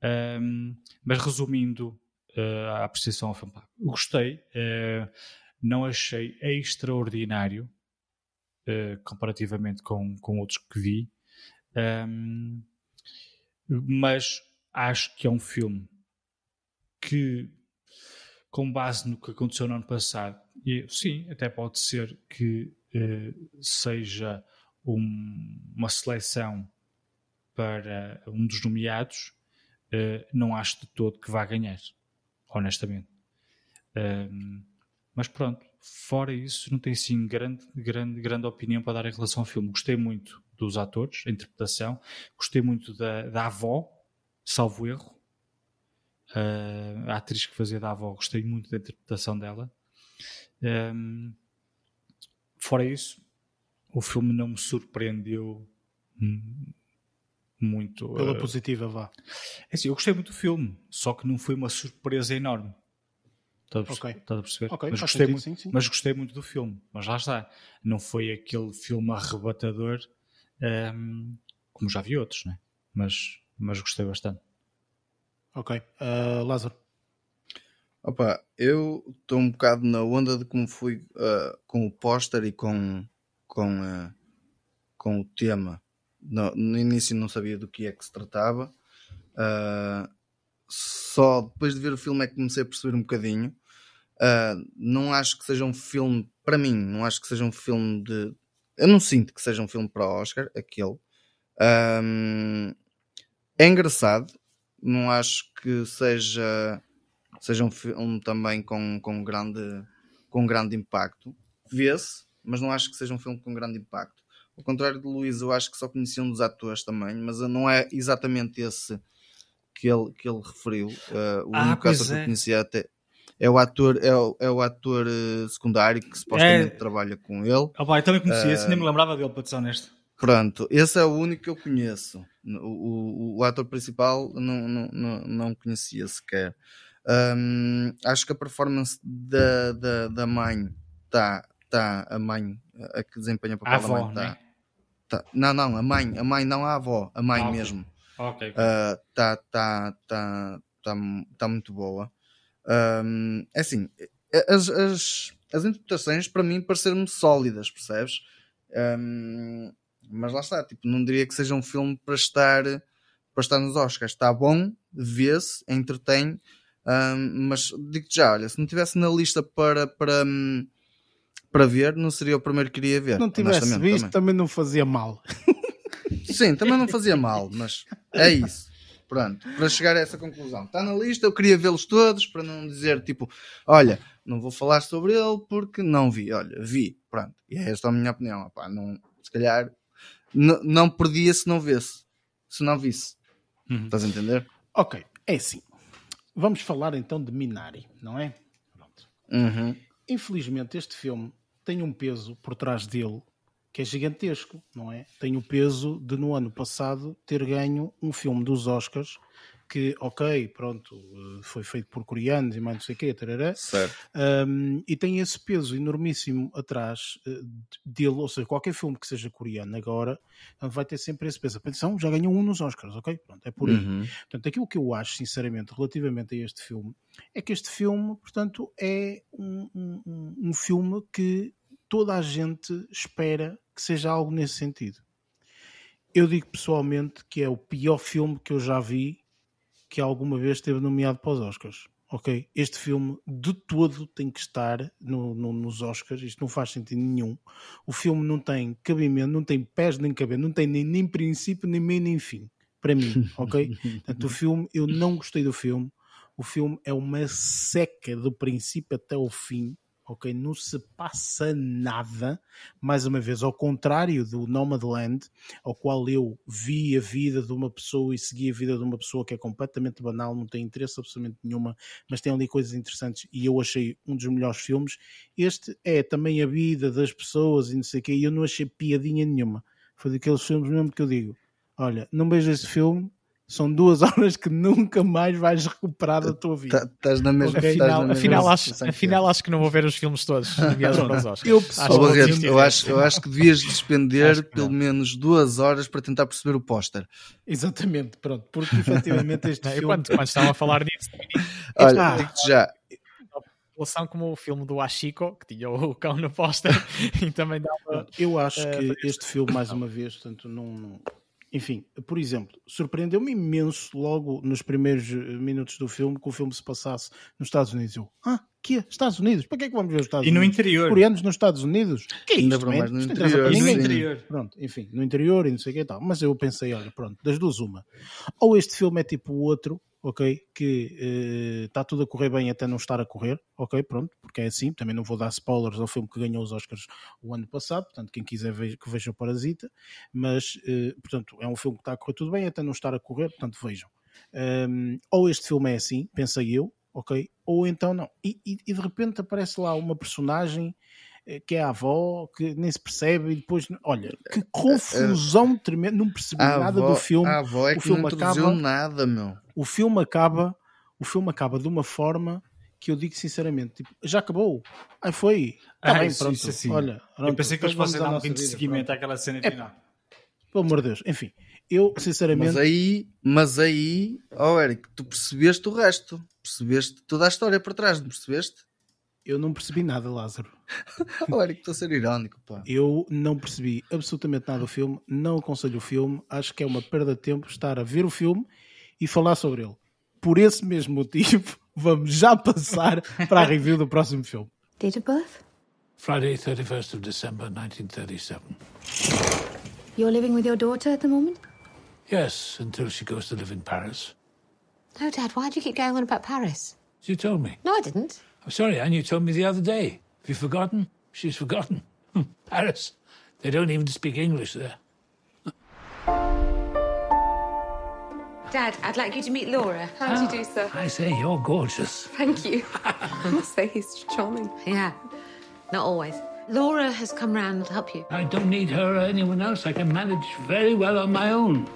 Ahm, mas resumindo eh, a apreciação ao filme, gostei. Eh, não achei extraordinário uh, comparativamente com, com outros que vi, um, mas acho que é um filme que, com base no que aconteceu no ano passado, e sim, até pode ser que uh, seja um, uma seleção para um dos nomeados, uh, não acho de todo que vá ganhar, honestamente. Um, mas pronto, fora isso, não tenho assim grande, grande, grande opinião para dar em relação ao filme. Gostei muito dos atores, a interpretação, gostei muito da, da avó, salvo erro. Uh, a atriz que fazia da avó, gostei muito da interpretação dela. Um, fora isso, o filme não me surpreendeu muito. Pela uh, positiva, vá. É assim, eu gostei muito do filme, só que não foi uma surpresa enorme. Estás a, Ok. estás a perceber? Ok, mas, gostei sentido, muito, sim, sim. mas gostei muito do filme. Mas lá está. Não foi aquele filme arrebatador ehm, como já vi outros, né? mas, mas gostei bastante. Ok. Uh, Lázaro. Opa, eu estou um bocado na onda de como fui uh, com o póster e com, com, uh, com o tema. No, no início não sabia do que é que se tratava. Uh, só depois de ver o filme é que comecei a perceber um bocadinho. Uh, não acho que seja um filme, para mim, não acho que seja um filme de. Eu não sinto que seja um filme para Oscar, aquele. Um, é engraçado, não acho que seja, seja um filme também com, com, grande, com grande impacto. Vê-se, mas não acho que seja um filme com grande impacto. Ao contrário do Luís, eu acho que só conhecia um dos atores também, mas não é exatamente esse que ele, que ele referiu. Uh, o Ah, único ator que é. eu conhecia até é o ator, é o, é o ator eh, secundário que supostamente É. trabalha com ele. Ah, pá, eu também conhecia esse, Ah, nem me lembrava dele, para ser honesto. Pronto, esse é o único que eu conheço. O, o, o ator principal não, não, não, não conhecia sequer. Hum, acho que a performance da, da, da mãe está. Tá, a mãe, a que desempenha o papel A da avó, mãe, tá, né? tá- Não, não, a mãe, a mãe, não a avó, a mãe Ah, mesmo. Ok. Está tá, tá, tá, tá muito boa. Hum, é assim, as, as, as interpretações para mim pareceram-me sólidas, percebes? Hum, mas lá está, tipo, não diria que seja um filme para estar, para estar nos Oscars. Está bom, vê-se, entretém, hum, mas digo-te já, olha, se não tivesse na lista para, para, para ver, não seria o primeiro que iria ver. Se não tivesse visto, também. também. não fazia mal. Sim, também não fazia mal, mas é isso. Pronto, para chegar a essa conclusão. Está na lista, eu queria vê-los todos para não dizer tipo, olha, não vou falar sobre ele porque não vi. Olha, vi, pronto. E é esta a minha opinião. Opá, não, se calhar não perdia se não visse. Se não visse. Estás a entender? Ok, é assim. Vamos falar então de Minari, não é? Uhum. Infelizmente, este filme tem um peso por trás dele que é gigantesco, não é? Tem o peso de no ano passado ter ganho um filme dos Oscars que, ok, pronto, eh, foi feito por coreanos e mais não sei o quê, tarará. Um, e tem esse peso enormíssimo atrás eh, dele, ou seja, qualquer filme que seja coreano agora vai ter sempre esse peso. Atenção, já ganhou um nos Oscars, ok? Pronto, é por aí. Uhum. Portanto, aquilo que eu acho, sinceramente, relativamente a este filme, é que este filme, portanto, é um- um- um filme que toda a gente espera que seja algo nesse sentido. Eu digo pessoalmente que é o pior filme que eu já vi que alguma vez esteve nomeado para os Oscars. Ok? Este filme de todo tem que estar no- no- nos Oscars. Isto não faz sentido nenhum. O filme não tem cabimento, não tem pés nem cabelo, não tem nem, nem princípio, nem meio, nem fim. Para mim, ok? (laughs) Portanto, o filme, eu não gostei do filme. O filme é uma seca do princípio até o fim. Ok? Não se passa nada. Mais uma vez, ao contrário do Nomadland, ao qual eu vi a vida de uma pessoa e segui a vida de uma pessoa que é completamente banal, não tem interesse absolutamente nenhuma, mas tem ali coisas interessantes e eu achei um dos melhores filmes. Este é também a vida das pessoas e não sei o quê, e eu não achei piadinha nenhuma. Foi daqueles filmes mesmo que eu digo: olha, não vejo esse filme. São duas (laughs) horas que nunca mais vais recuperar da tua vida. Tá- Estás na mesma Ok? Afinal, na afinal, mesma acho, afinal acho que não vou ver os filmes todos nomeados para os Oscars. Eu, Acho ter que eu acho, eu acho que devias despender Acho que pelo menos duas horas para tentar perceber o póster. Exatamente, pronto, porque efetivamente este (laughs) Não, filme. quando, quando estavam a falar disso, (laughs) Olha, Ah. digo-te já, população como o filme do Ashiko, que tinha o cão no póster, e também dava. Eu acho eh, que este filme, mais uma vez, portanto, não. Enfim, por exemplo, surpreendeu-me imenso logo nos primeiros eh, minutos do filme que o filme se passasse nos Estados Unidos. Eu, ah, que Estados Unidos? Para que é que vamos ver os Estados E no Unidos? interior. Coreanos nos Estados Unidos? Que é isto, no interior, para E no interior. Pronto, enfim, no interior e não sei o que e tal. Mas eu pensei, olha, pronto, das duas uma. Ou este filme é tipo o outro, ok, que eh, está tudo a correr bem até não estar a correr, ok, pronto, porque é assim, também não vou dar spoilers ao filme que ganhou os Oscars o ano passado, portanto, quem quiser veja, que veja o Parasita, mas, eh, portanto, é um filme que está a correr tudo bem até não estar a correr, portanto, vejam. Um, ou este filme é assim, pensei eu, ok, ou então não. E, e- e de repente aparece lá uma personagem eh, que é a avó, que nem se percebe, e depois, olha, que confusão tremenda, não percebi nada avó, do filme. a avó é o que filme não acaba, nada, meu. o filme acaba, o filme acaba de uma forma que eu digo sinceramente, tipo, já acabou. Aí foi. Tá Ah, bem, isso- pronto. isso assim. Olha, Eu pronto, pensei que eles então fossem dar um bocadinho de seguimento pronto. àquela cena É, final. Pelo amor de Deus. Enfim, eu sinceramente. Mas aí, mas aí, oh Eric, tu percebeste o resto. Percebeste toda a história por trás, não percebeste? Eu não percebi nada, Lázaro. (laughs) Oh Eric, estou a ser irónico, pá. Eu não percebi absolutamente nada do filme, não aconselho o filme, acho que é uma perda de tempo estar a ver o filme e falar sobre ele. Por esse mesmo motivo, (laughs) vamos já passar para a review do próximo filme. Date of birth? Friday, 31st of December, 1937. You're living with your daughter at the moment? Yes, until she goes to live in Paris. No, Dad, why do you keep going on about Paris? You told me. No, I didn't. I'm sorry, Anne, you told me the other day. Have you forgotten? She's forgotten. Hmm, Paris. They don't even speak English there. Dad, I'd like you to meet Laura. How do you do, sir? I say, you're gorgeous. Thank you. I must say he's charming. Yeah, not always. Laura has come round to help you. I don't need her or anyone else. I can manage very well on my own.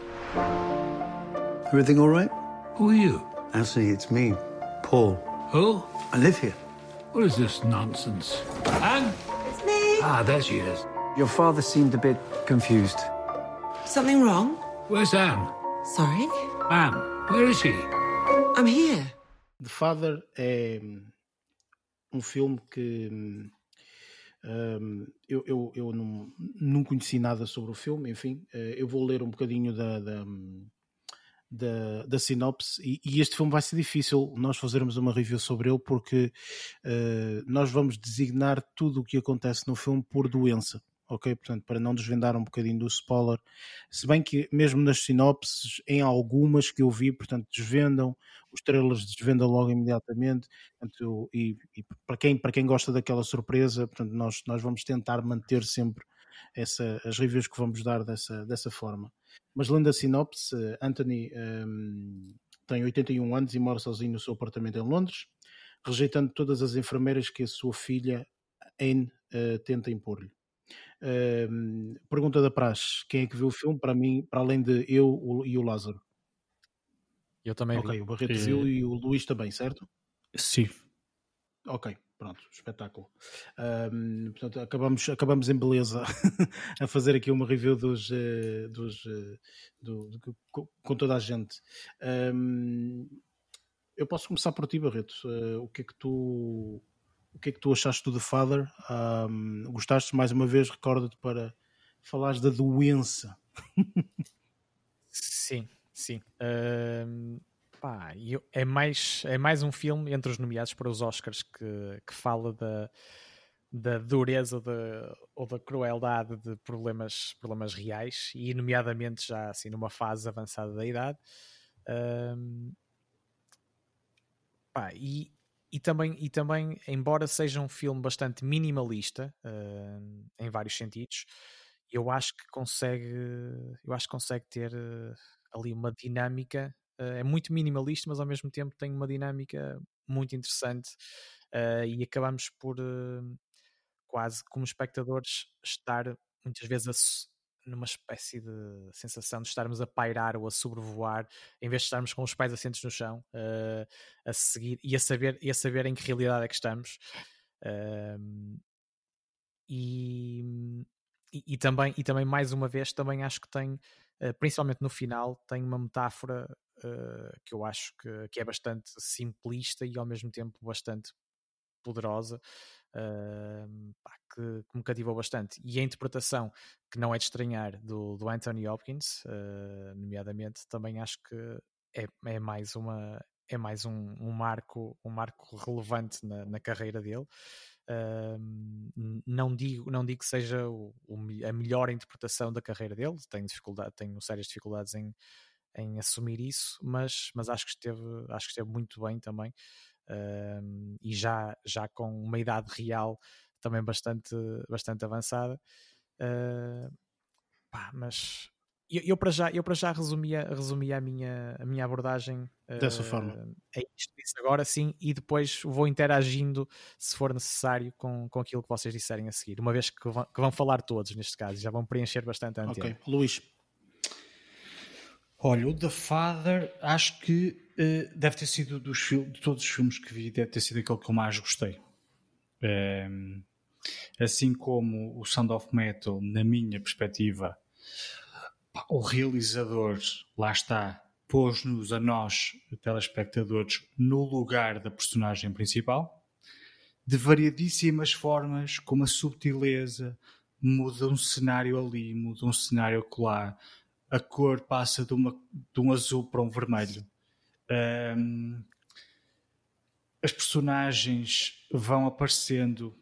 Everything all right? Who are you? Anthony, it's me, Paul. Who? I live here. What is this nonsense? Anne? It's me. Ah, there she is. Your father seemed a bit confused. Something wrong? Where's Anne? Sorry? Anne, where is she? I'm here. The Father é um filme que hum, hum, eu, eu, eu não, não conheci nada sobre o filme, enfim, eh, eu vou ler um bocadinho da, da, da, da sinopse e, e este filme vai ser difícil nós fazermos uma review sobre ele porque eh, nós vamos designar tudo o que acontece no filme por doença. Ok, portanto, para não desvendar um bocadinho do spoiler, se bem que mesmo nas sinopses, em algumas que eu vi, portanto, desvendam, os trailers desvendam logo imediatamente, portanto, e, e para, quem, para quem gosta daquela surpresa, portanto, nós, nós vamos tentar manter sempre essa, as reviews que vamos dar dessa, dessa forma. Mas lendo a sinopse, Anthony hum, tem 81 anos e mora sozinho no seu apartamento em Londres, rejeitando todas as enfermeiras que a sua filha Anne eh, tenta impor-lhe. Hum, pergunta da Praxe: quem é que viu o filme? Para mim, para além de eu o- e o Lázaro. Eu também Ok, vi. o Barreto Eh, viu e o Luís também, certo? Sim. Ok, pronto, espetáculo. Hum, portanto, acabamos, acabamos em beleza (laughs) a fazer aqui uma review dos, eh, dos, eh, do- do- com, toda a gente. Hum, eu posso começar por ti, Barreto. Eh, o que é que tu o que é que tu achaste do The Father? Hum, gostaste mais uma vez? Recorda-te para falares da doença. (laughs) Sim, sim. Ahm, pá, é, mais, é mais um filme entre os nomeados para os Oscars que, que fala da, da dureza da, ou da crueldade de problemas, problemas reais e, nomeadamente, já assim numa fase avançada da idade. Ahm, pá, e, e, também, e também, embora seja um filme bastante minimalista ahm, em vários sentidos, eu acho que consegue eu acho que consegue ter eh, ali uma dinâmica é muito minimalista mas ao mesmo tempo tem uma dinâmica muito interessante eh, e acabamos por eh, quase como espectadores estar muitas vezes numa espécie de sensação de estarmos a pairar ou a sobrevoar em vez de estarmos com os pés assentos no chão eh, a seguir e a saber e a saber em que realidade é que estamos. Ahm, e, e, e também, e também, mais uma vez, também acho que tem, eh, principalmente no final, tem uma metáfora eh, que eu acho que, que é bastante simplista e ao mesmo tempo bastante poderosa. Uh, pá, que, que, me cativou bastante. E a interpretação, que não é de estranhar, do, do Anthony Hopkins, uh, nomeadamente, também acho que é, é mais uma é mais um, um marco um marco relevante na, na carreira dele. Uh, não digo não digo que seja o, o, a melhor interpretação da carreira dele tenho dificuldade tenho sérias dificuldades em, em assumir isso mas mas acho que esteve acho que esteve muito bem também. Uh, e já já com uma idade real também bastante bastante avançada. Uh, pá, mas eu, eu, para já, eu para já resumia, resumia a, minha, a minha abordagem dessa uh, forma. É isto, isso agora sim, e depois vou interagindo, se for necessário, com, com aquilo que vocês disserem a seguir, uma vez que vão, que vão falar todos neste caso, já vão preencher bastante a antena. Ok, Luís. Olha, o The Father acho que uh, deve ter sido dos de todos os filmes que vi, deve ter sido aquele que eu mais gostei. Um, assim como o Sound of Metal, na minha perspectiva, o realizador, lá está, pôs-nos a nós, telespectadores, no lugar da personagem principal, de variadíssimas formas, com uma subtileza, muda um cenário ali, muda um cenário lá, a cor passa de, uma, de um azul para um vermelho. Um, as personagens vão aparecendo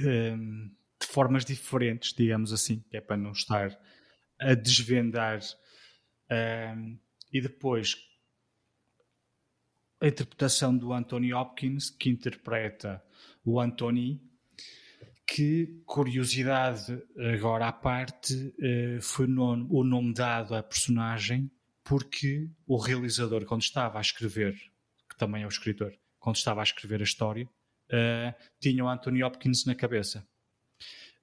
um, de formas diferentes, digamos assim, que é para não estar a desvendar. Um, e depois a interpretação do Anthony Hopkins, que interpreta o Anthony, que, curiosidade agora à parte, uh, foi o nome dado à personagem porque o realizador, quando estava a escrever, que também é o escritor, quando estava a escrever a história, uh, tinha o Anthony Hopkins na cabeça.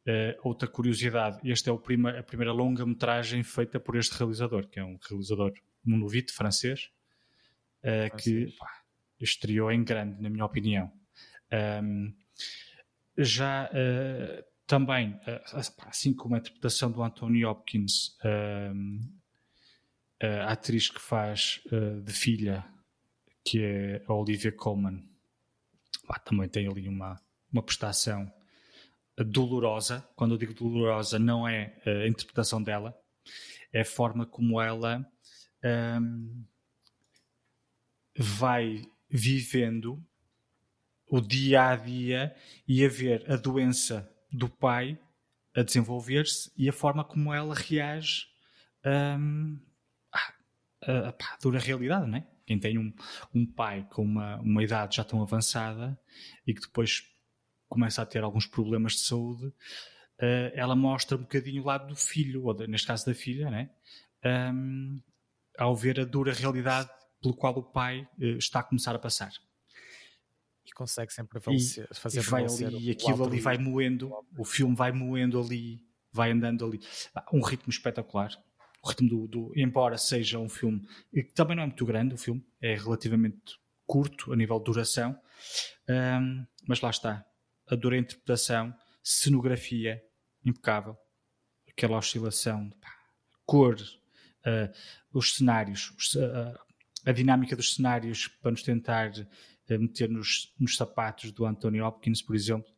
Uh, outra curiosidade, este é o prima, a primeira longa-metragem feita por este realizador, que é um realizador monovite francês, uh, que pá, estreou em grande, na minha opinião. Um, já uh, também, assim como a interpretação do Anthony Hopkins, a atriz que faz de filha, que é a Olivia Colman, pá, também tem ali uma, uma prestação dolorosa. Quando eu digo dolorosa, não é a interpretação dela, é a forma como ela um, vai vivendo o dia a dia e a ver a doença do pai a desenvolver-se e a forma como ela reage um, dura realidade, não é? Quem tem um, um pai com uma, uma idade já tão avançada e que depois começa a ter alguns problemas de saúde, uh, ela mostra um bocadinho o lado do filho, ou de, neste caso da filha, né? Um, ao ver a dura realidade pelo qual o pai uh, está a começar a passar. E consegue sempre falecer, e, fazer e vai ali, e aquilo ali vai moendo, o filme vai moendo ali, vai andando ali. Um ritmo espetacular. O ritmo do, do, embora seja um filme que também não é muito grande, o filme é relativamente curto a nível de duração, um, mas lá está, adorei a interpretação, cenografia impecável, aquela oscilação, pá, cor, uh, os cenários, uh, a dinâmica dos cenários para nos tentar uh, meter nos, nos, sapatos do Anthony Hopkins, por exemplo.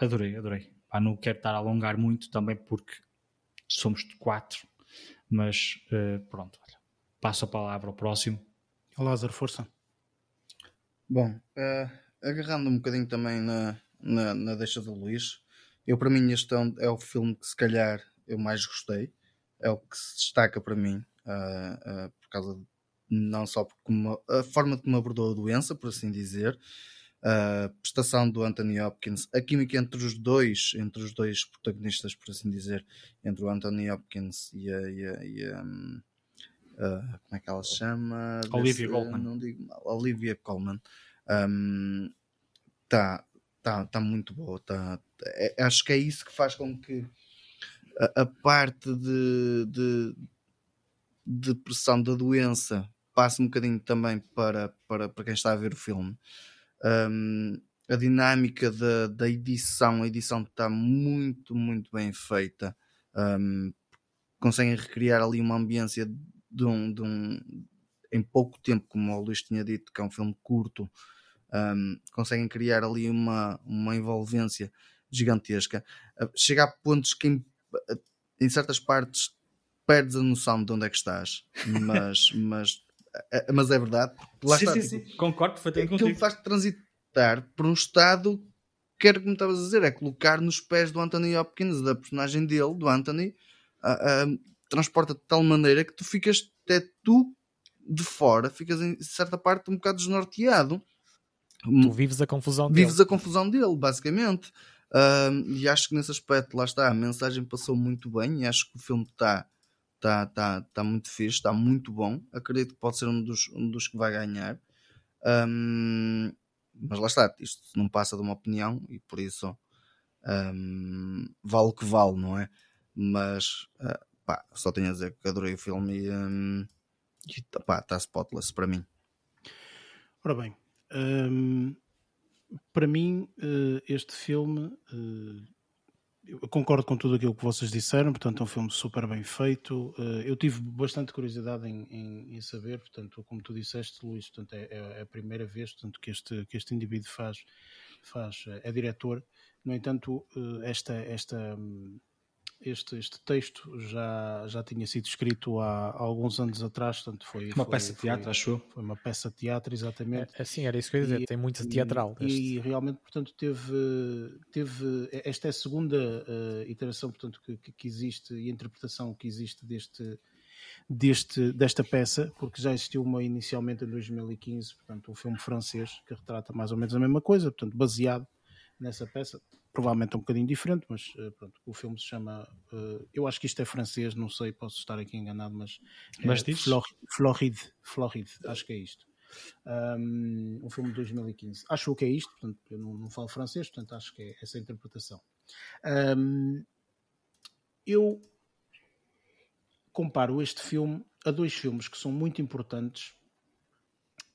Adorei, adorei. Pá, não quero estar a alongar muito também porque somos de quatro, mas pronto, olha, passo a palavra ao próximo. Lázaro, força. Bom, uh, agarrando um bocadinho também na, na, na deixa do Luís, eu para mim este é, o filme que se calhar eu mais gostei, é o que se destaca para mim, uh, uh, por causa de, não só por como, a forma como abordou a doença, por assim dizer, a prestação do Anthony Hopkins, a química entre os dois, entre os dois protagonistas, por assim dizer, entre o Anthony Hopkins e a, e a, e a uh, como é que ela se chama? Olivia Desse, Colman. Não digo mal, Olivia Colman. Um, tá, tá, tá muito boa. Tá, é, acho que é isso que faz com que a, a parte de, de, de, pressão da doença passe um bocadinho também para, para, para quem está a ver o filme. Um, a dinâmica da, da edição, a edição está muito, muito bem feita. Um, conseguem recriar ali uma ambiência de um, de um, em pouco tempo, como o Luís tinha dito, que é um filme curto, Um, conseguem criar ali uma, uma envolvência gigantesca. Uh, chega a pontos que em, em certas partes perdes a noção de onde é que estás, mas, (laughs) mas, uh, mas é verdade. Lá sim, está, sim, tipo, sim. Concordo perfeitamente aquilo contigo. faz-te transitar por um estado que era como estavas a dizer, é colocar nos pés do Anthony Hopkins, da personagem dele, do Anthony, ah, ah, transporta de tal maneira que tu ficas até tu de fora, ficas em certa parte um bocado desnorteado. Tu vives a confusão dele. Vives a confusão dele, basicamente. Ah, e acho que nesse aspecto, lá está, a mensagem passou muito bem e acho que o filme está tá, tá, tá muito fixe, está muito bom. Acredito que pode ser um dos, um dos que vai ganhar. Ahm, mas lá está, isto não passa de uma opinião e por isso ahm, vale o que vale, não é? Mas ah, pá, só tenho a dizer que adorei o filme e, ahm, e tá- está spotless para mim. Ora bem, hum, para mim, eh, este filme, eh, eu concordo com tudo aquilo que vocês disseram, portanto, é um filme super bem feito. Eh, eu tive bastante curiosidade em, em- em saber, portanto, como tu disseste, Luís, portanto, é, é a primeira vez portanto, que, este, que este indivíduo faz, faz, é diretor. No entanto, esta, esta, hum, este, este texto já, já tinha sido escrito há, há alguns anos atrás, portanto, foi Uma foi- peça de teatro, foi- acho. Foi uma peça de teatro, exatamente. É, Assim, era isso que eu ia dizer. E- Tem muito teatral. e, este. e realmente, portanto, teve, teve esta é a segunda eh, iteração, portanto, que, que- que existe e a interpretação que existe deste, deste, desta peça, porque já existiu uma inicialmente em 2015, portanto, um filme francês que retrata mais ou menos a mesma coisa, portanto, baseado nessa peça, provavelmente um bocadinho diferente, mas eh, pronto, o filme se chama, eh, eu acho que isto é francês, não sei, posso estar aqui enganado, mas, é Mas diz? Flor- Floride, Floride, acho que é isto. Um, um filme de 2015. Acho que é isto, portanto, eu não, não falo francês, portanto, acho que é essa a interpretação. Um, eu comparo este filme a dois filmes que são muito importantes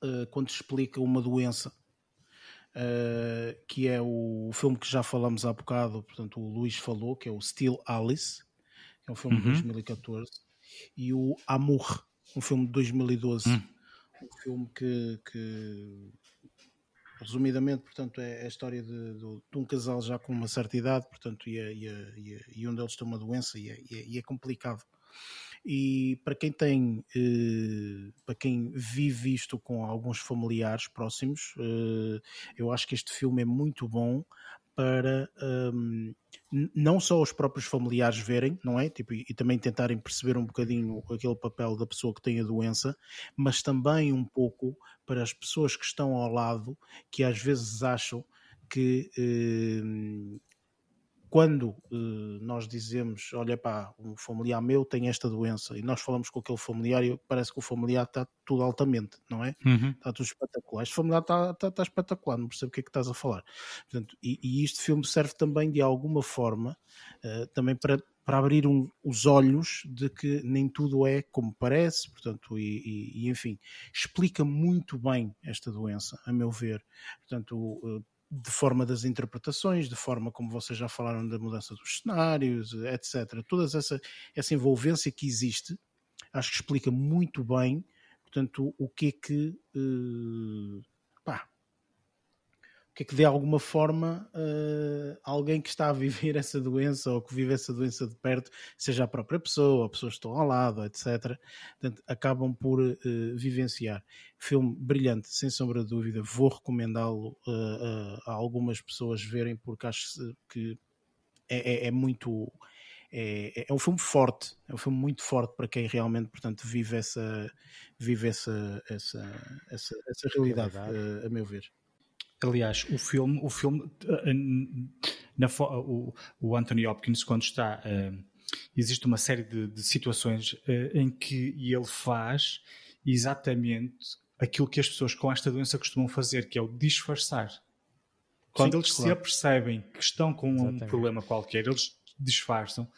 uh, quando se explica uma doença. Uh, que é o filme que já falamos há bocado, portanto, o Luís falou, que é o Still Alice, que é um filme de Uhum. 2014, e o Amour, um filme de 2012 Hum. um filme que, que, resumidamente portanto é a história de, de- de um casal já com uma certa idade portanto e, a- e, e, e um deles tem uma doença e é, é- e é complicado e para quem tem eh, para quem vive isto com alguns familiares próximos eh, eu acho que este filme é muito bom para hum, n- não só os próprios familiares verem, não é? Tipo, e, e também tentarem perceber um bocadinho aquele papel da pessoa que tem a doença, mas também um pouco para as pessoas que estão ao lado, que às vezes acham que hum, quando eh, nós dizemos, olha pá, um familiar meu tem esta doença, e nós falamos com aquele familiar e parece que o familiar está tudo altamente, não é? Uhum. Está tudo espetacular. Este familiar está, está, está espetacular, não percebo o que é que estás a falar. Portanto, e, e este filme serve também de alguma forma eh, também para, para abrir um- os olhos de que nem tudo é como parece, portanto, e, e- e, enfim, explica muito bem esta doença, a meu ver. Portanto, eh, de forma das interpretações, de forma como vocês já falaram da mudança dos cenários, etc. Toda essa, essa envolvência que existe, acho que explica muito bem, portanto, o que é que, eh, pá, que é que de alguma forma eh, alguém que está a viver (laughs) essa doença ou que vive essa doença de perto, seja a própria pessoa, pessoas que estão ao lado, etc., portanto, acabam por eh, vivenciar. Filme brilhante, sem sombra de dúvida. Vou recomendá-lo eh, a- a algumas pessoas verem, porque acho que é, é- é muito. É, é um filme forte, é um filme muito forte para quem realmente, portanto, vive essa, vive essa, essa, essa, essa realidade, a meu ver. Aliás, o filme, o filme eh, na o, o Anthony Hopkins, quando está. eh, existe uma série de, de situações eh, em que ele faz exatamente aquilo que as pessoas com esta doença costumam fazer, que é o disfarçar. Quando Sim, eles se claro. apercebem que estão com um Exatamente. problema qualquer, eles disfarçam.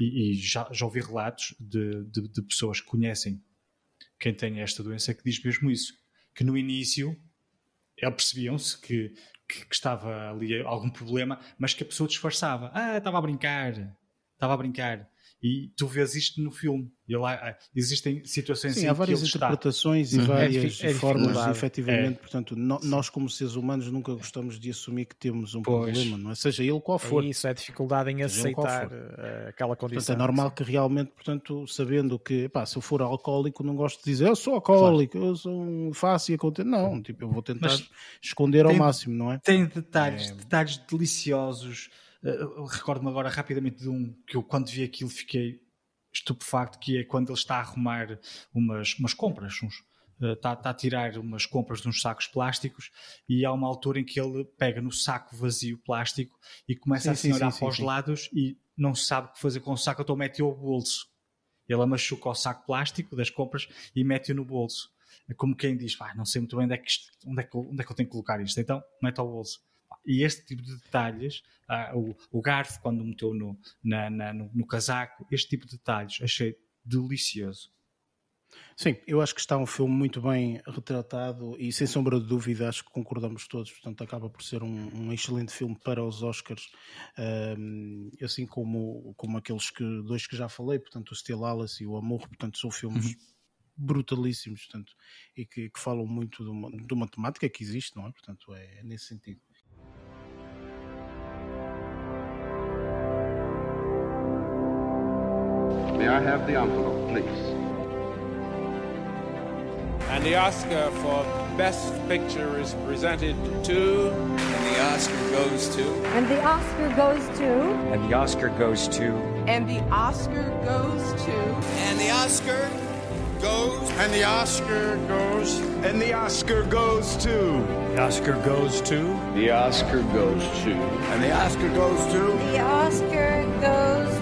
E, e já, já ouvi relatos de, de- de pessoas que conhecem quem tem esta doença que diz mesmo isso. Que no início eles percebiam-se que, que, que estava ali algum problema, mas que a pessoa disfarçava. Ah, estava a brincar. estava a brincar. E tu vês isto no filme. E lá, ah, existem situações Sim, em há que várias ele está. interpretações e Uhum. várias É é formas, dificuldade. efetivamente. É. Portanto, no- nós, como seres humanos, nunca gostamos de assumir que temos um Pois. problema, não é? Seja ele qual for. É isso, é dificuldade em Seja ele aceitar eh, aquela condição. Portanto, é normal que realmente, portanto, sabendo que, pá, se eu for alcoólico, não gosto de dizer eu sou alcoólico, eu sou um fácil a conter. Não, tipo, eu vou tentar Mas esconder ao tem- máximo, não é? Tem detalhes, É. detalhes deliciosos. Uh, eu Recordo-me agora rapidamente de um que eu, quando vi aquilo, fiquei estupefacto, que é quando ele está a arrumar umas, umas compras, uns, uh, está, está a tirar umas compras de uns sacos plásticos e há uma altura em que ele pega no saco vazio plástico e começa Sim, assim sim, a olhar sim, para os lados e não sabe o que fazer com o saco, então mete-o ao bolso. Ele machuca o saco plástico das compras e mete-o no bolso. É como quem diz, "Pá, não sei muito bem onde é, que isto- onde, é que, eu- onde é que eu tenho que colocar isto, então mete ao bolso. E este tipo de detalhes, ah, o, o garfo quando meteu no, na- na- no, no casaco, este tipo de detalhes, achei delicioso. Sim, eu acho que está um filme muito bem retratado e sem sombra de dúvida acho que concordamos todos, portanto acaba por ser um, um excelente filme para os Oscars, ahm, assim como, como aqueles que, dois que já falei, portanto o Still Alice e o Amor, portanto são filmes Uhum. brutalíssimos, portanto, e que, que falam muito de uma, de uma temática que existe, não é? Portanto, é, é nesse sentido. May I have the envelope, please? And the Oscar for Best Picture is presented to. And the Oscar goes to. And the Oscar goes to. And the Oscar goes to. And the Oscar goes to. And the Oscar goes. And the Oscar goes. And the Oscar goes to. The Oscar goes to. The Oscar goes to. And the Oscar goes to. The Oscar goes to. And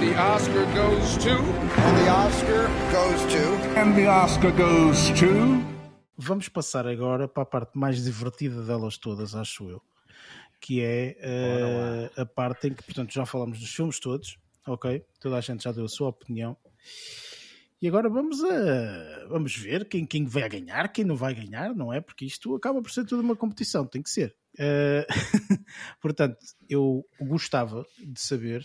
the Oscar goes to. And the Oscar goes to. And the Oscar goes to. Vamos passar agora para a parte mais divertida delas todas, acho eu, que é eh, a parte em que, portanto, já falamos dos filmes todos, ok? Toda a gente já deu a sua opinião. E agora vamos a vamos ver quem, quem vai ganhar, quem não vai ganhar, não é? Porque isto acaba por ser tudo uma competição, tem que ser. Eh, (laughs) portanto, eu gostava de saber.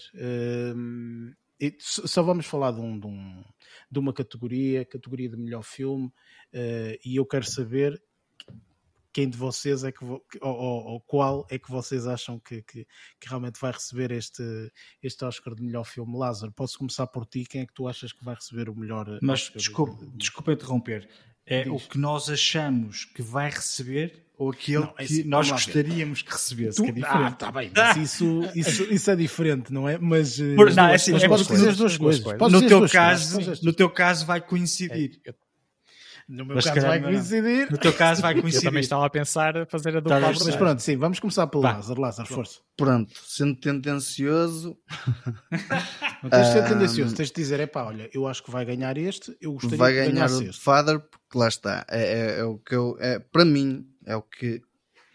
s- só vamos falar de, um, de, um- de uma categoria, categoria de melhor filme, eh, e eu quero saber quem de vocês é que ou, ou- ou qual é que vocês acham que, que, que realmente vai receber este, este Oscar de melhor filme. Lázaro, posso começar por ti? Quem é que tu achas que vai receber o melhor Mas desculpa, desculpa interromper. É Diz. o que nós achamos que vai receber ou aquele Não, é que assim, nós lá ver. gostaríamos que recebesse, Tu- que é diferente. Ah, tá bem, mas isso, (laughs) isso, isso é diferente, não é? Mas, eh, Por- não, é duas- assim, mas é podes dizer no- as duas as duas coisas. coisas. No teu, coisas, caso, dizer- no teu caso vai coincidir. No meu Mas caso vai coincidir. No teu caso vai (laughs) Eu coincidir. também estava a pensar a fazer a dupla Tá, mas pronto, sim, vamos começar pelo Vá. Lázaro. Lázaro, força. Pronto, sendo tendencioso. (laughs) Não tens de ser Ah, tendencioso, tens de dizer, é pá, olha, eu acho que vai ganhar este, eu gostaria vai ganhar ganhasse o este. Father, porque lá está. É, é- é o que eu. É, para mim, é o que,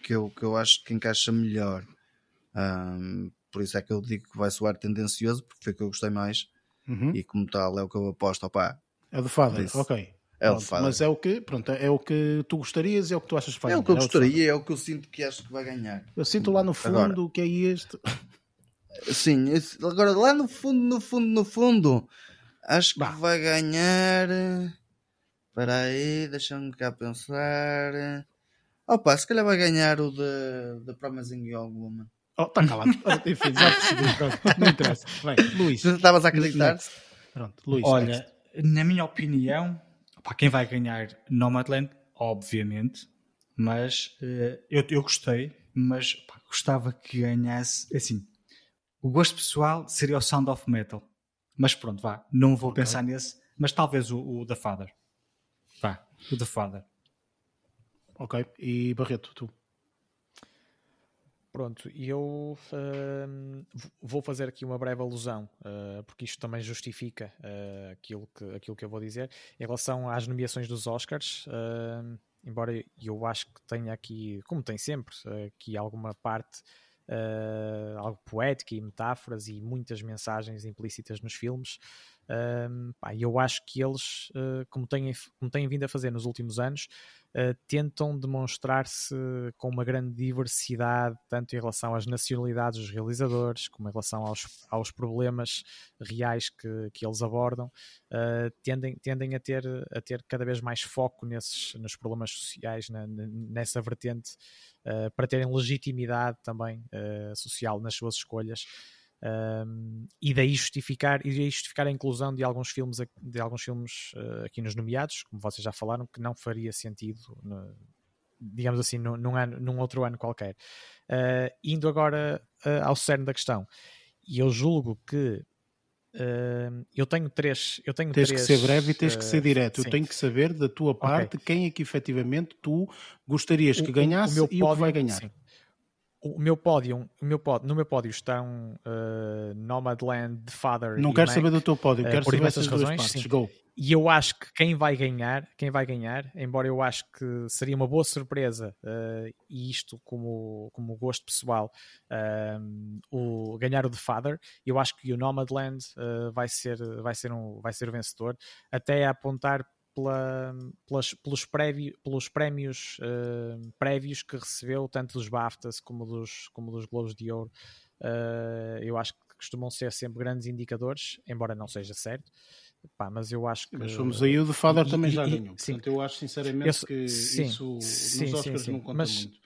que, eu, que eu acho que encaixa melhor. Ahm, por isso é que eu digo que vai soar tendencioso, porque foi o que eu gostei mais. Uhum. E como tal, é o que eu aposto. Opá, É do Father, ok. É o Pronto. Mas é o que, pronto, é o que tu gostarias e é o que tu achas que vai é o ganhar. que eu do gostaria, é o que eu sinto que acho que vai ganhar. Eu sinto lá no fundo Agora. que é este. Sim, agora lá no fundo, no fundo, no fundo, acho que vai ganhar. Espera aí, deixa-me cá pensar. Opa, se calhar vai ganhar o de, de Promising Young Woman. Oh, está calado. (laughs) Enfim, já percebi. Pronto, não interessa. Bem, Luís. (laughs) Estavas a acreditar? Pronto, Luís. Olha, next. na minha opinião, pá, quem vai ganhar Nomadland, obviamente, mas eh, eu, eu gostei, mas pá, gostava que ganhasse, assim, o gosto pessoal seria o Sound of Metal, mas pronto, vá, não vou pensar nesse, mas talvez o, o The Father, vá, o The Father. Ok, e Barreto, tu. Pronto, e eu v- vou fazer aqui uma breve alusão, uh, porque isto também justifica uh, aquilo, que, aquilo que eu vou dizer. Em relação às nomeações dos Oscars, embora eu acho que tenha aqui, como tem sempre, uh, aqui alguma parte uh, algo poética e metáforas e muitas mensagens implícitas nos filmes, pá, eu acho que eles, uh, como, têm, como têm vindo a fazer nos últimos anos, uh, tentam demonstrar-se com uma grande diversidade, tanto em relação às nacionalidades dos realizadores, como em relação aos, aos problemas reais que, que eles abordam, uh, tendem, tendem a, ter, a ter cada vez mais foco nesses, nos problemas sociais, na, nessa vertente, para terem legitimidade também social nas suas escolhas. Um, e daí justificar e daí justificar a inclusão de alguns filmes de alguns filmes uh, aqui nos nomeados como vocês já falaram que não faria sentido no, digamos assim num, num, ano, num outro ano qualquer. Uh, indo agora uh, ao cerne da questão e eu julgo que eu tenho três eu tenho tens três, que ser breve e tens que ser direto. Eu tenho que saber da tua parte okay. quem é que efetivamente tu gostarias que ganhasse o, o e pódio, o que vai ganhar. sim o meu pódio, o meu pódio, no meu pódio estão uh, Nomadland, The Father Não quero saber do teu pódio, uh, quero saber essas razões. E eu acho que quem vai ganhar, quem vai ganhar, embora eu acho que seria uma boa surpresa, uh, e isto como, como gosto pessoal, o ganhar o The Father, eu acho que o Nomadland vai, ser, vai, ser um, vai ser o vencedor, até a apontar pela, pelas, pelos, prévio, pelos prémios uh, prévios que recebeu, tanto dos BAFTAs como dos, como dos Globos de Ouro. Uh, eu acho que costumam ser sempre grandes indicadores, embora não seja certo. Pá, mas eu acho que. Mas fomos aí, o The Father e, também e, já e, ganhou. Sim. Portanto, eu acho sinceramente eu, que sim, isso sim, nos Oscars sim, não conta mas, muito.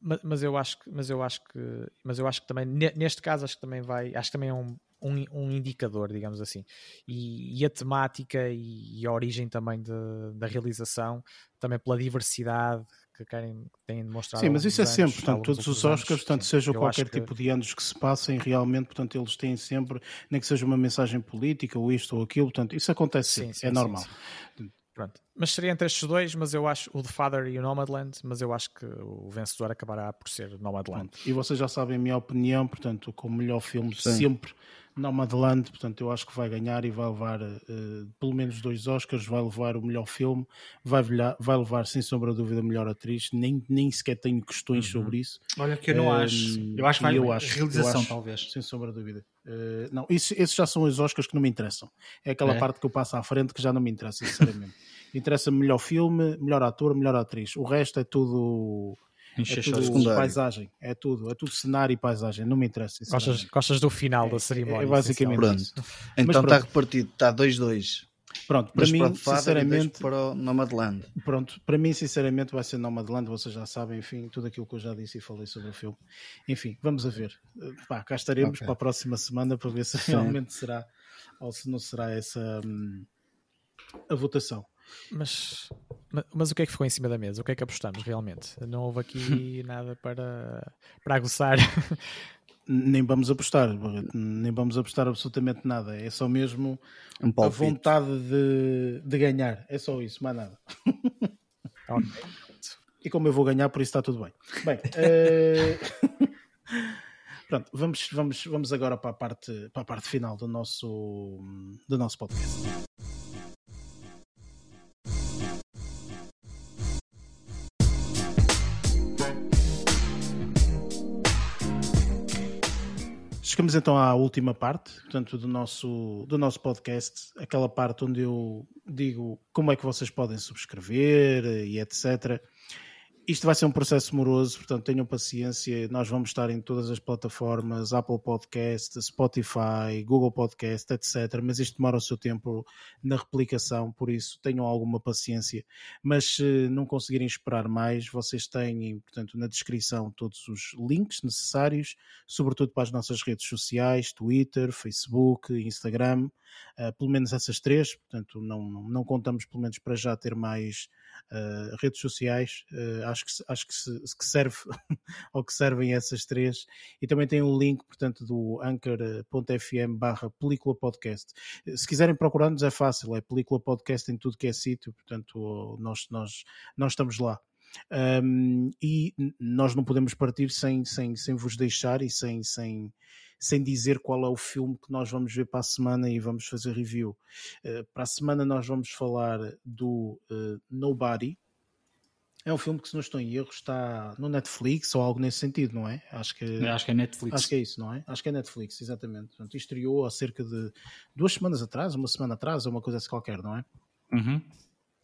Mas, mas, eu acho que, mas eu acho que, mas eu acho que também neste caso acho que também vai, acho que também é um, um, um indicador, digamos assim. E, e a temática e, e, a origem também de, da realização, também pela diversidade que querem têm demonstrado. Sim, mas isso é anos, sempre, portanto, todos os Oscars, anos, portanto, seja qualquer que... tipo de anos que se passem, realmente, portanto, eles têm sempre, nem que seja uma mensagem política ou isto ou aquilo, portanto, isso acontece sim, sim é sim, normal. Pronto. Mas seria entre estes dois, mas eu acho o The Father e o Nomadland, mas eu acho que o vencedor acabará por ser Nomadland. Pronto. E vocês já sabem a minha opinião, portanto, como melhor filme sempre Nomadland, portanto, eu acho que vai ganhar e vai levar uh, pelo menos dois Oscars, vai levar o melhor filme, vai, levar, vai levar sem sombra de dúvida a melhor atriz, nem, nem sequer tenho questões uhum. sobre isso. Olha que eu não uh, acho, eu acho que vai eu acho, realização eu acho, talvez. Sem sombra de dúvida. Uh, não, isso, esses já são os Oscars que não me interessam. É aquela é. parte que eu passo à frente que já não me interessa, sinceramente. (laughs) Interessa-me melhor filme, melhor ator, melhor atriz. O resto é tudo é tudo paisagem, é tudo, é tudo cenário e paisagem, não me interessa. Gostas, gostas do final é, da cerimónia? É, basicamente pronto. isso. Então está repartido, está 2-2. Pronto, para mim, sinceramente, para o Nomadland. Pronto, para mim, sinceramente, vai ser Nomadland. Vocês já sabem, enfim, tudo aquilo que eu já disse e falei sobre o filme. Enfim, vamos a ver. Pá, cá estaremos okay. para a próxima semana para ver se realmente será ou se não será essa hum, a votação. Mas, mas, o que é que ficou em cima da mesa? O que é que apostamos realmente? Não houve aqui (laughs) nada para, para aguçar. Nem vamos apostar, nem vamos apostar absolutamente nada. É só mesmo um a vontade de, de ganhar. É só isso, mais nada. Okay. E como eu vou ganhar, por isso está tudo bem. Bem, é... (laughs) pronto, vamos, vamos, vamos agora para a parte, para a parte final do nosso, do nosso podcast. Chegamos então à última parte, portanto, do nosso, do nosso podcast, aquela parte onde eu digo como é que vocês podem subscrever e etc. Isto vai ser um processo moroso, portanto tenham paciência. Nós vamos estar em todas as plataformas, Apple Podcast, Spotify, Google Podcast, etc. Mas isto demora o seu tempo na replicação, por isso tenham alguma paciência. Mas se não conseguirem esperar mais, vocês têm, portanto, na descrição todos os links necessários, sobretudo para as nossas redes sociais, Twitter, Facebook, Instagram, uh, pelo menos essas três. Portanto, não, não contamos pelo menos para já ter mais uh, redes sociais, uh, acho que, acho que, se, que serve (laughs) ou que servem essas três. E também tem o link, portanto, do anchor.fm barra película podcast. Se quiserem procurar-nos é fácil, é película podcast em tudo que é sítio, portanto, nós, nós, nós estamos lá. Um, e nós não podemos partir sem, sem, sem vos deixar e sem, sem, sem dizer qual é o filme que nós vamos ver para a semana e vamos fazer review. Uh, para a semana nós vamos falar do uh, Nobody. É um filme que, se não estou em erro, está no Netflix ou algo nesse sentido, não é? Acho que, Eu acho que é Netflix. Acho que é isso, não é? Acho que é Netflix, exatamente. Portanto, estreou há cerca de duas semanas atrás, uma semana atrás, ou uma coisa assim qualquer, não é? Uhum.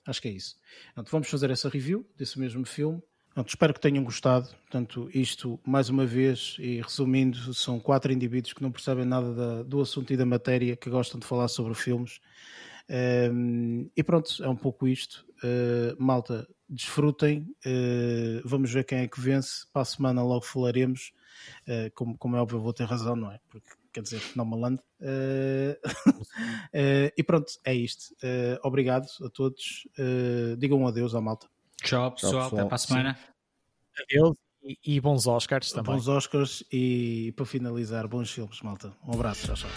Acho que é isso. Portanto, vamos fazer essa review desse mesmo filme. Portanto, espero que tenham gostado. Portanto, isto, mais uma vez, e resumindo, são quatro indivíduos que não percebem nada da- do assunto e da matéria, que gostam de falar sobre filmes. Um, e pronto, é um pouco isto. Uh, malta, desfrutem. Uh, vamos ver quem é que vence. Para a semana logo falaremos. Uh, como, como é óbvio, vou ter razão, não é? Porque quer dizer, não malandro. Uh, eh, uh, (laughs) eh, e pronto, é isto. Uh, obrigado a todos. digam um adeus à malta. Tchau, pessoal. Até para a semana. Adeus e, e, bons Oscars também. Bons Oscars e para finalizar, bons filmes, malta. Um abraço, tchau, tchau.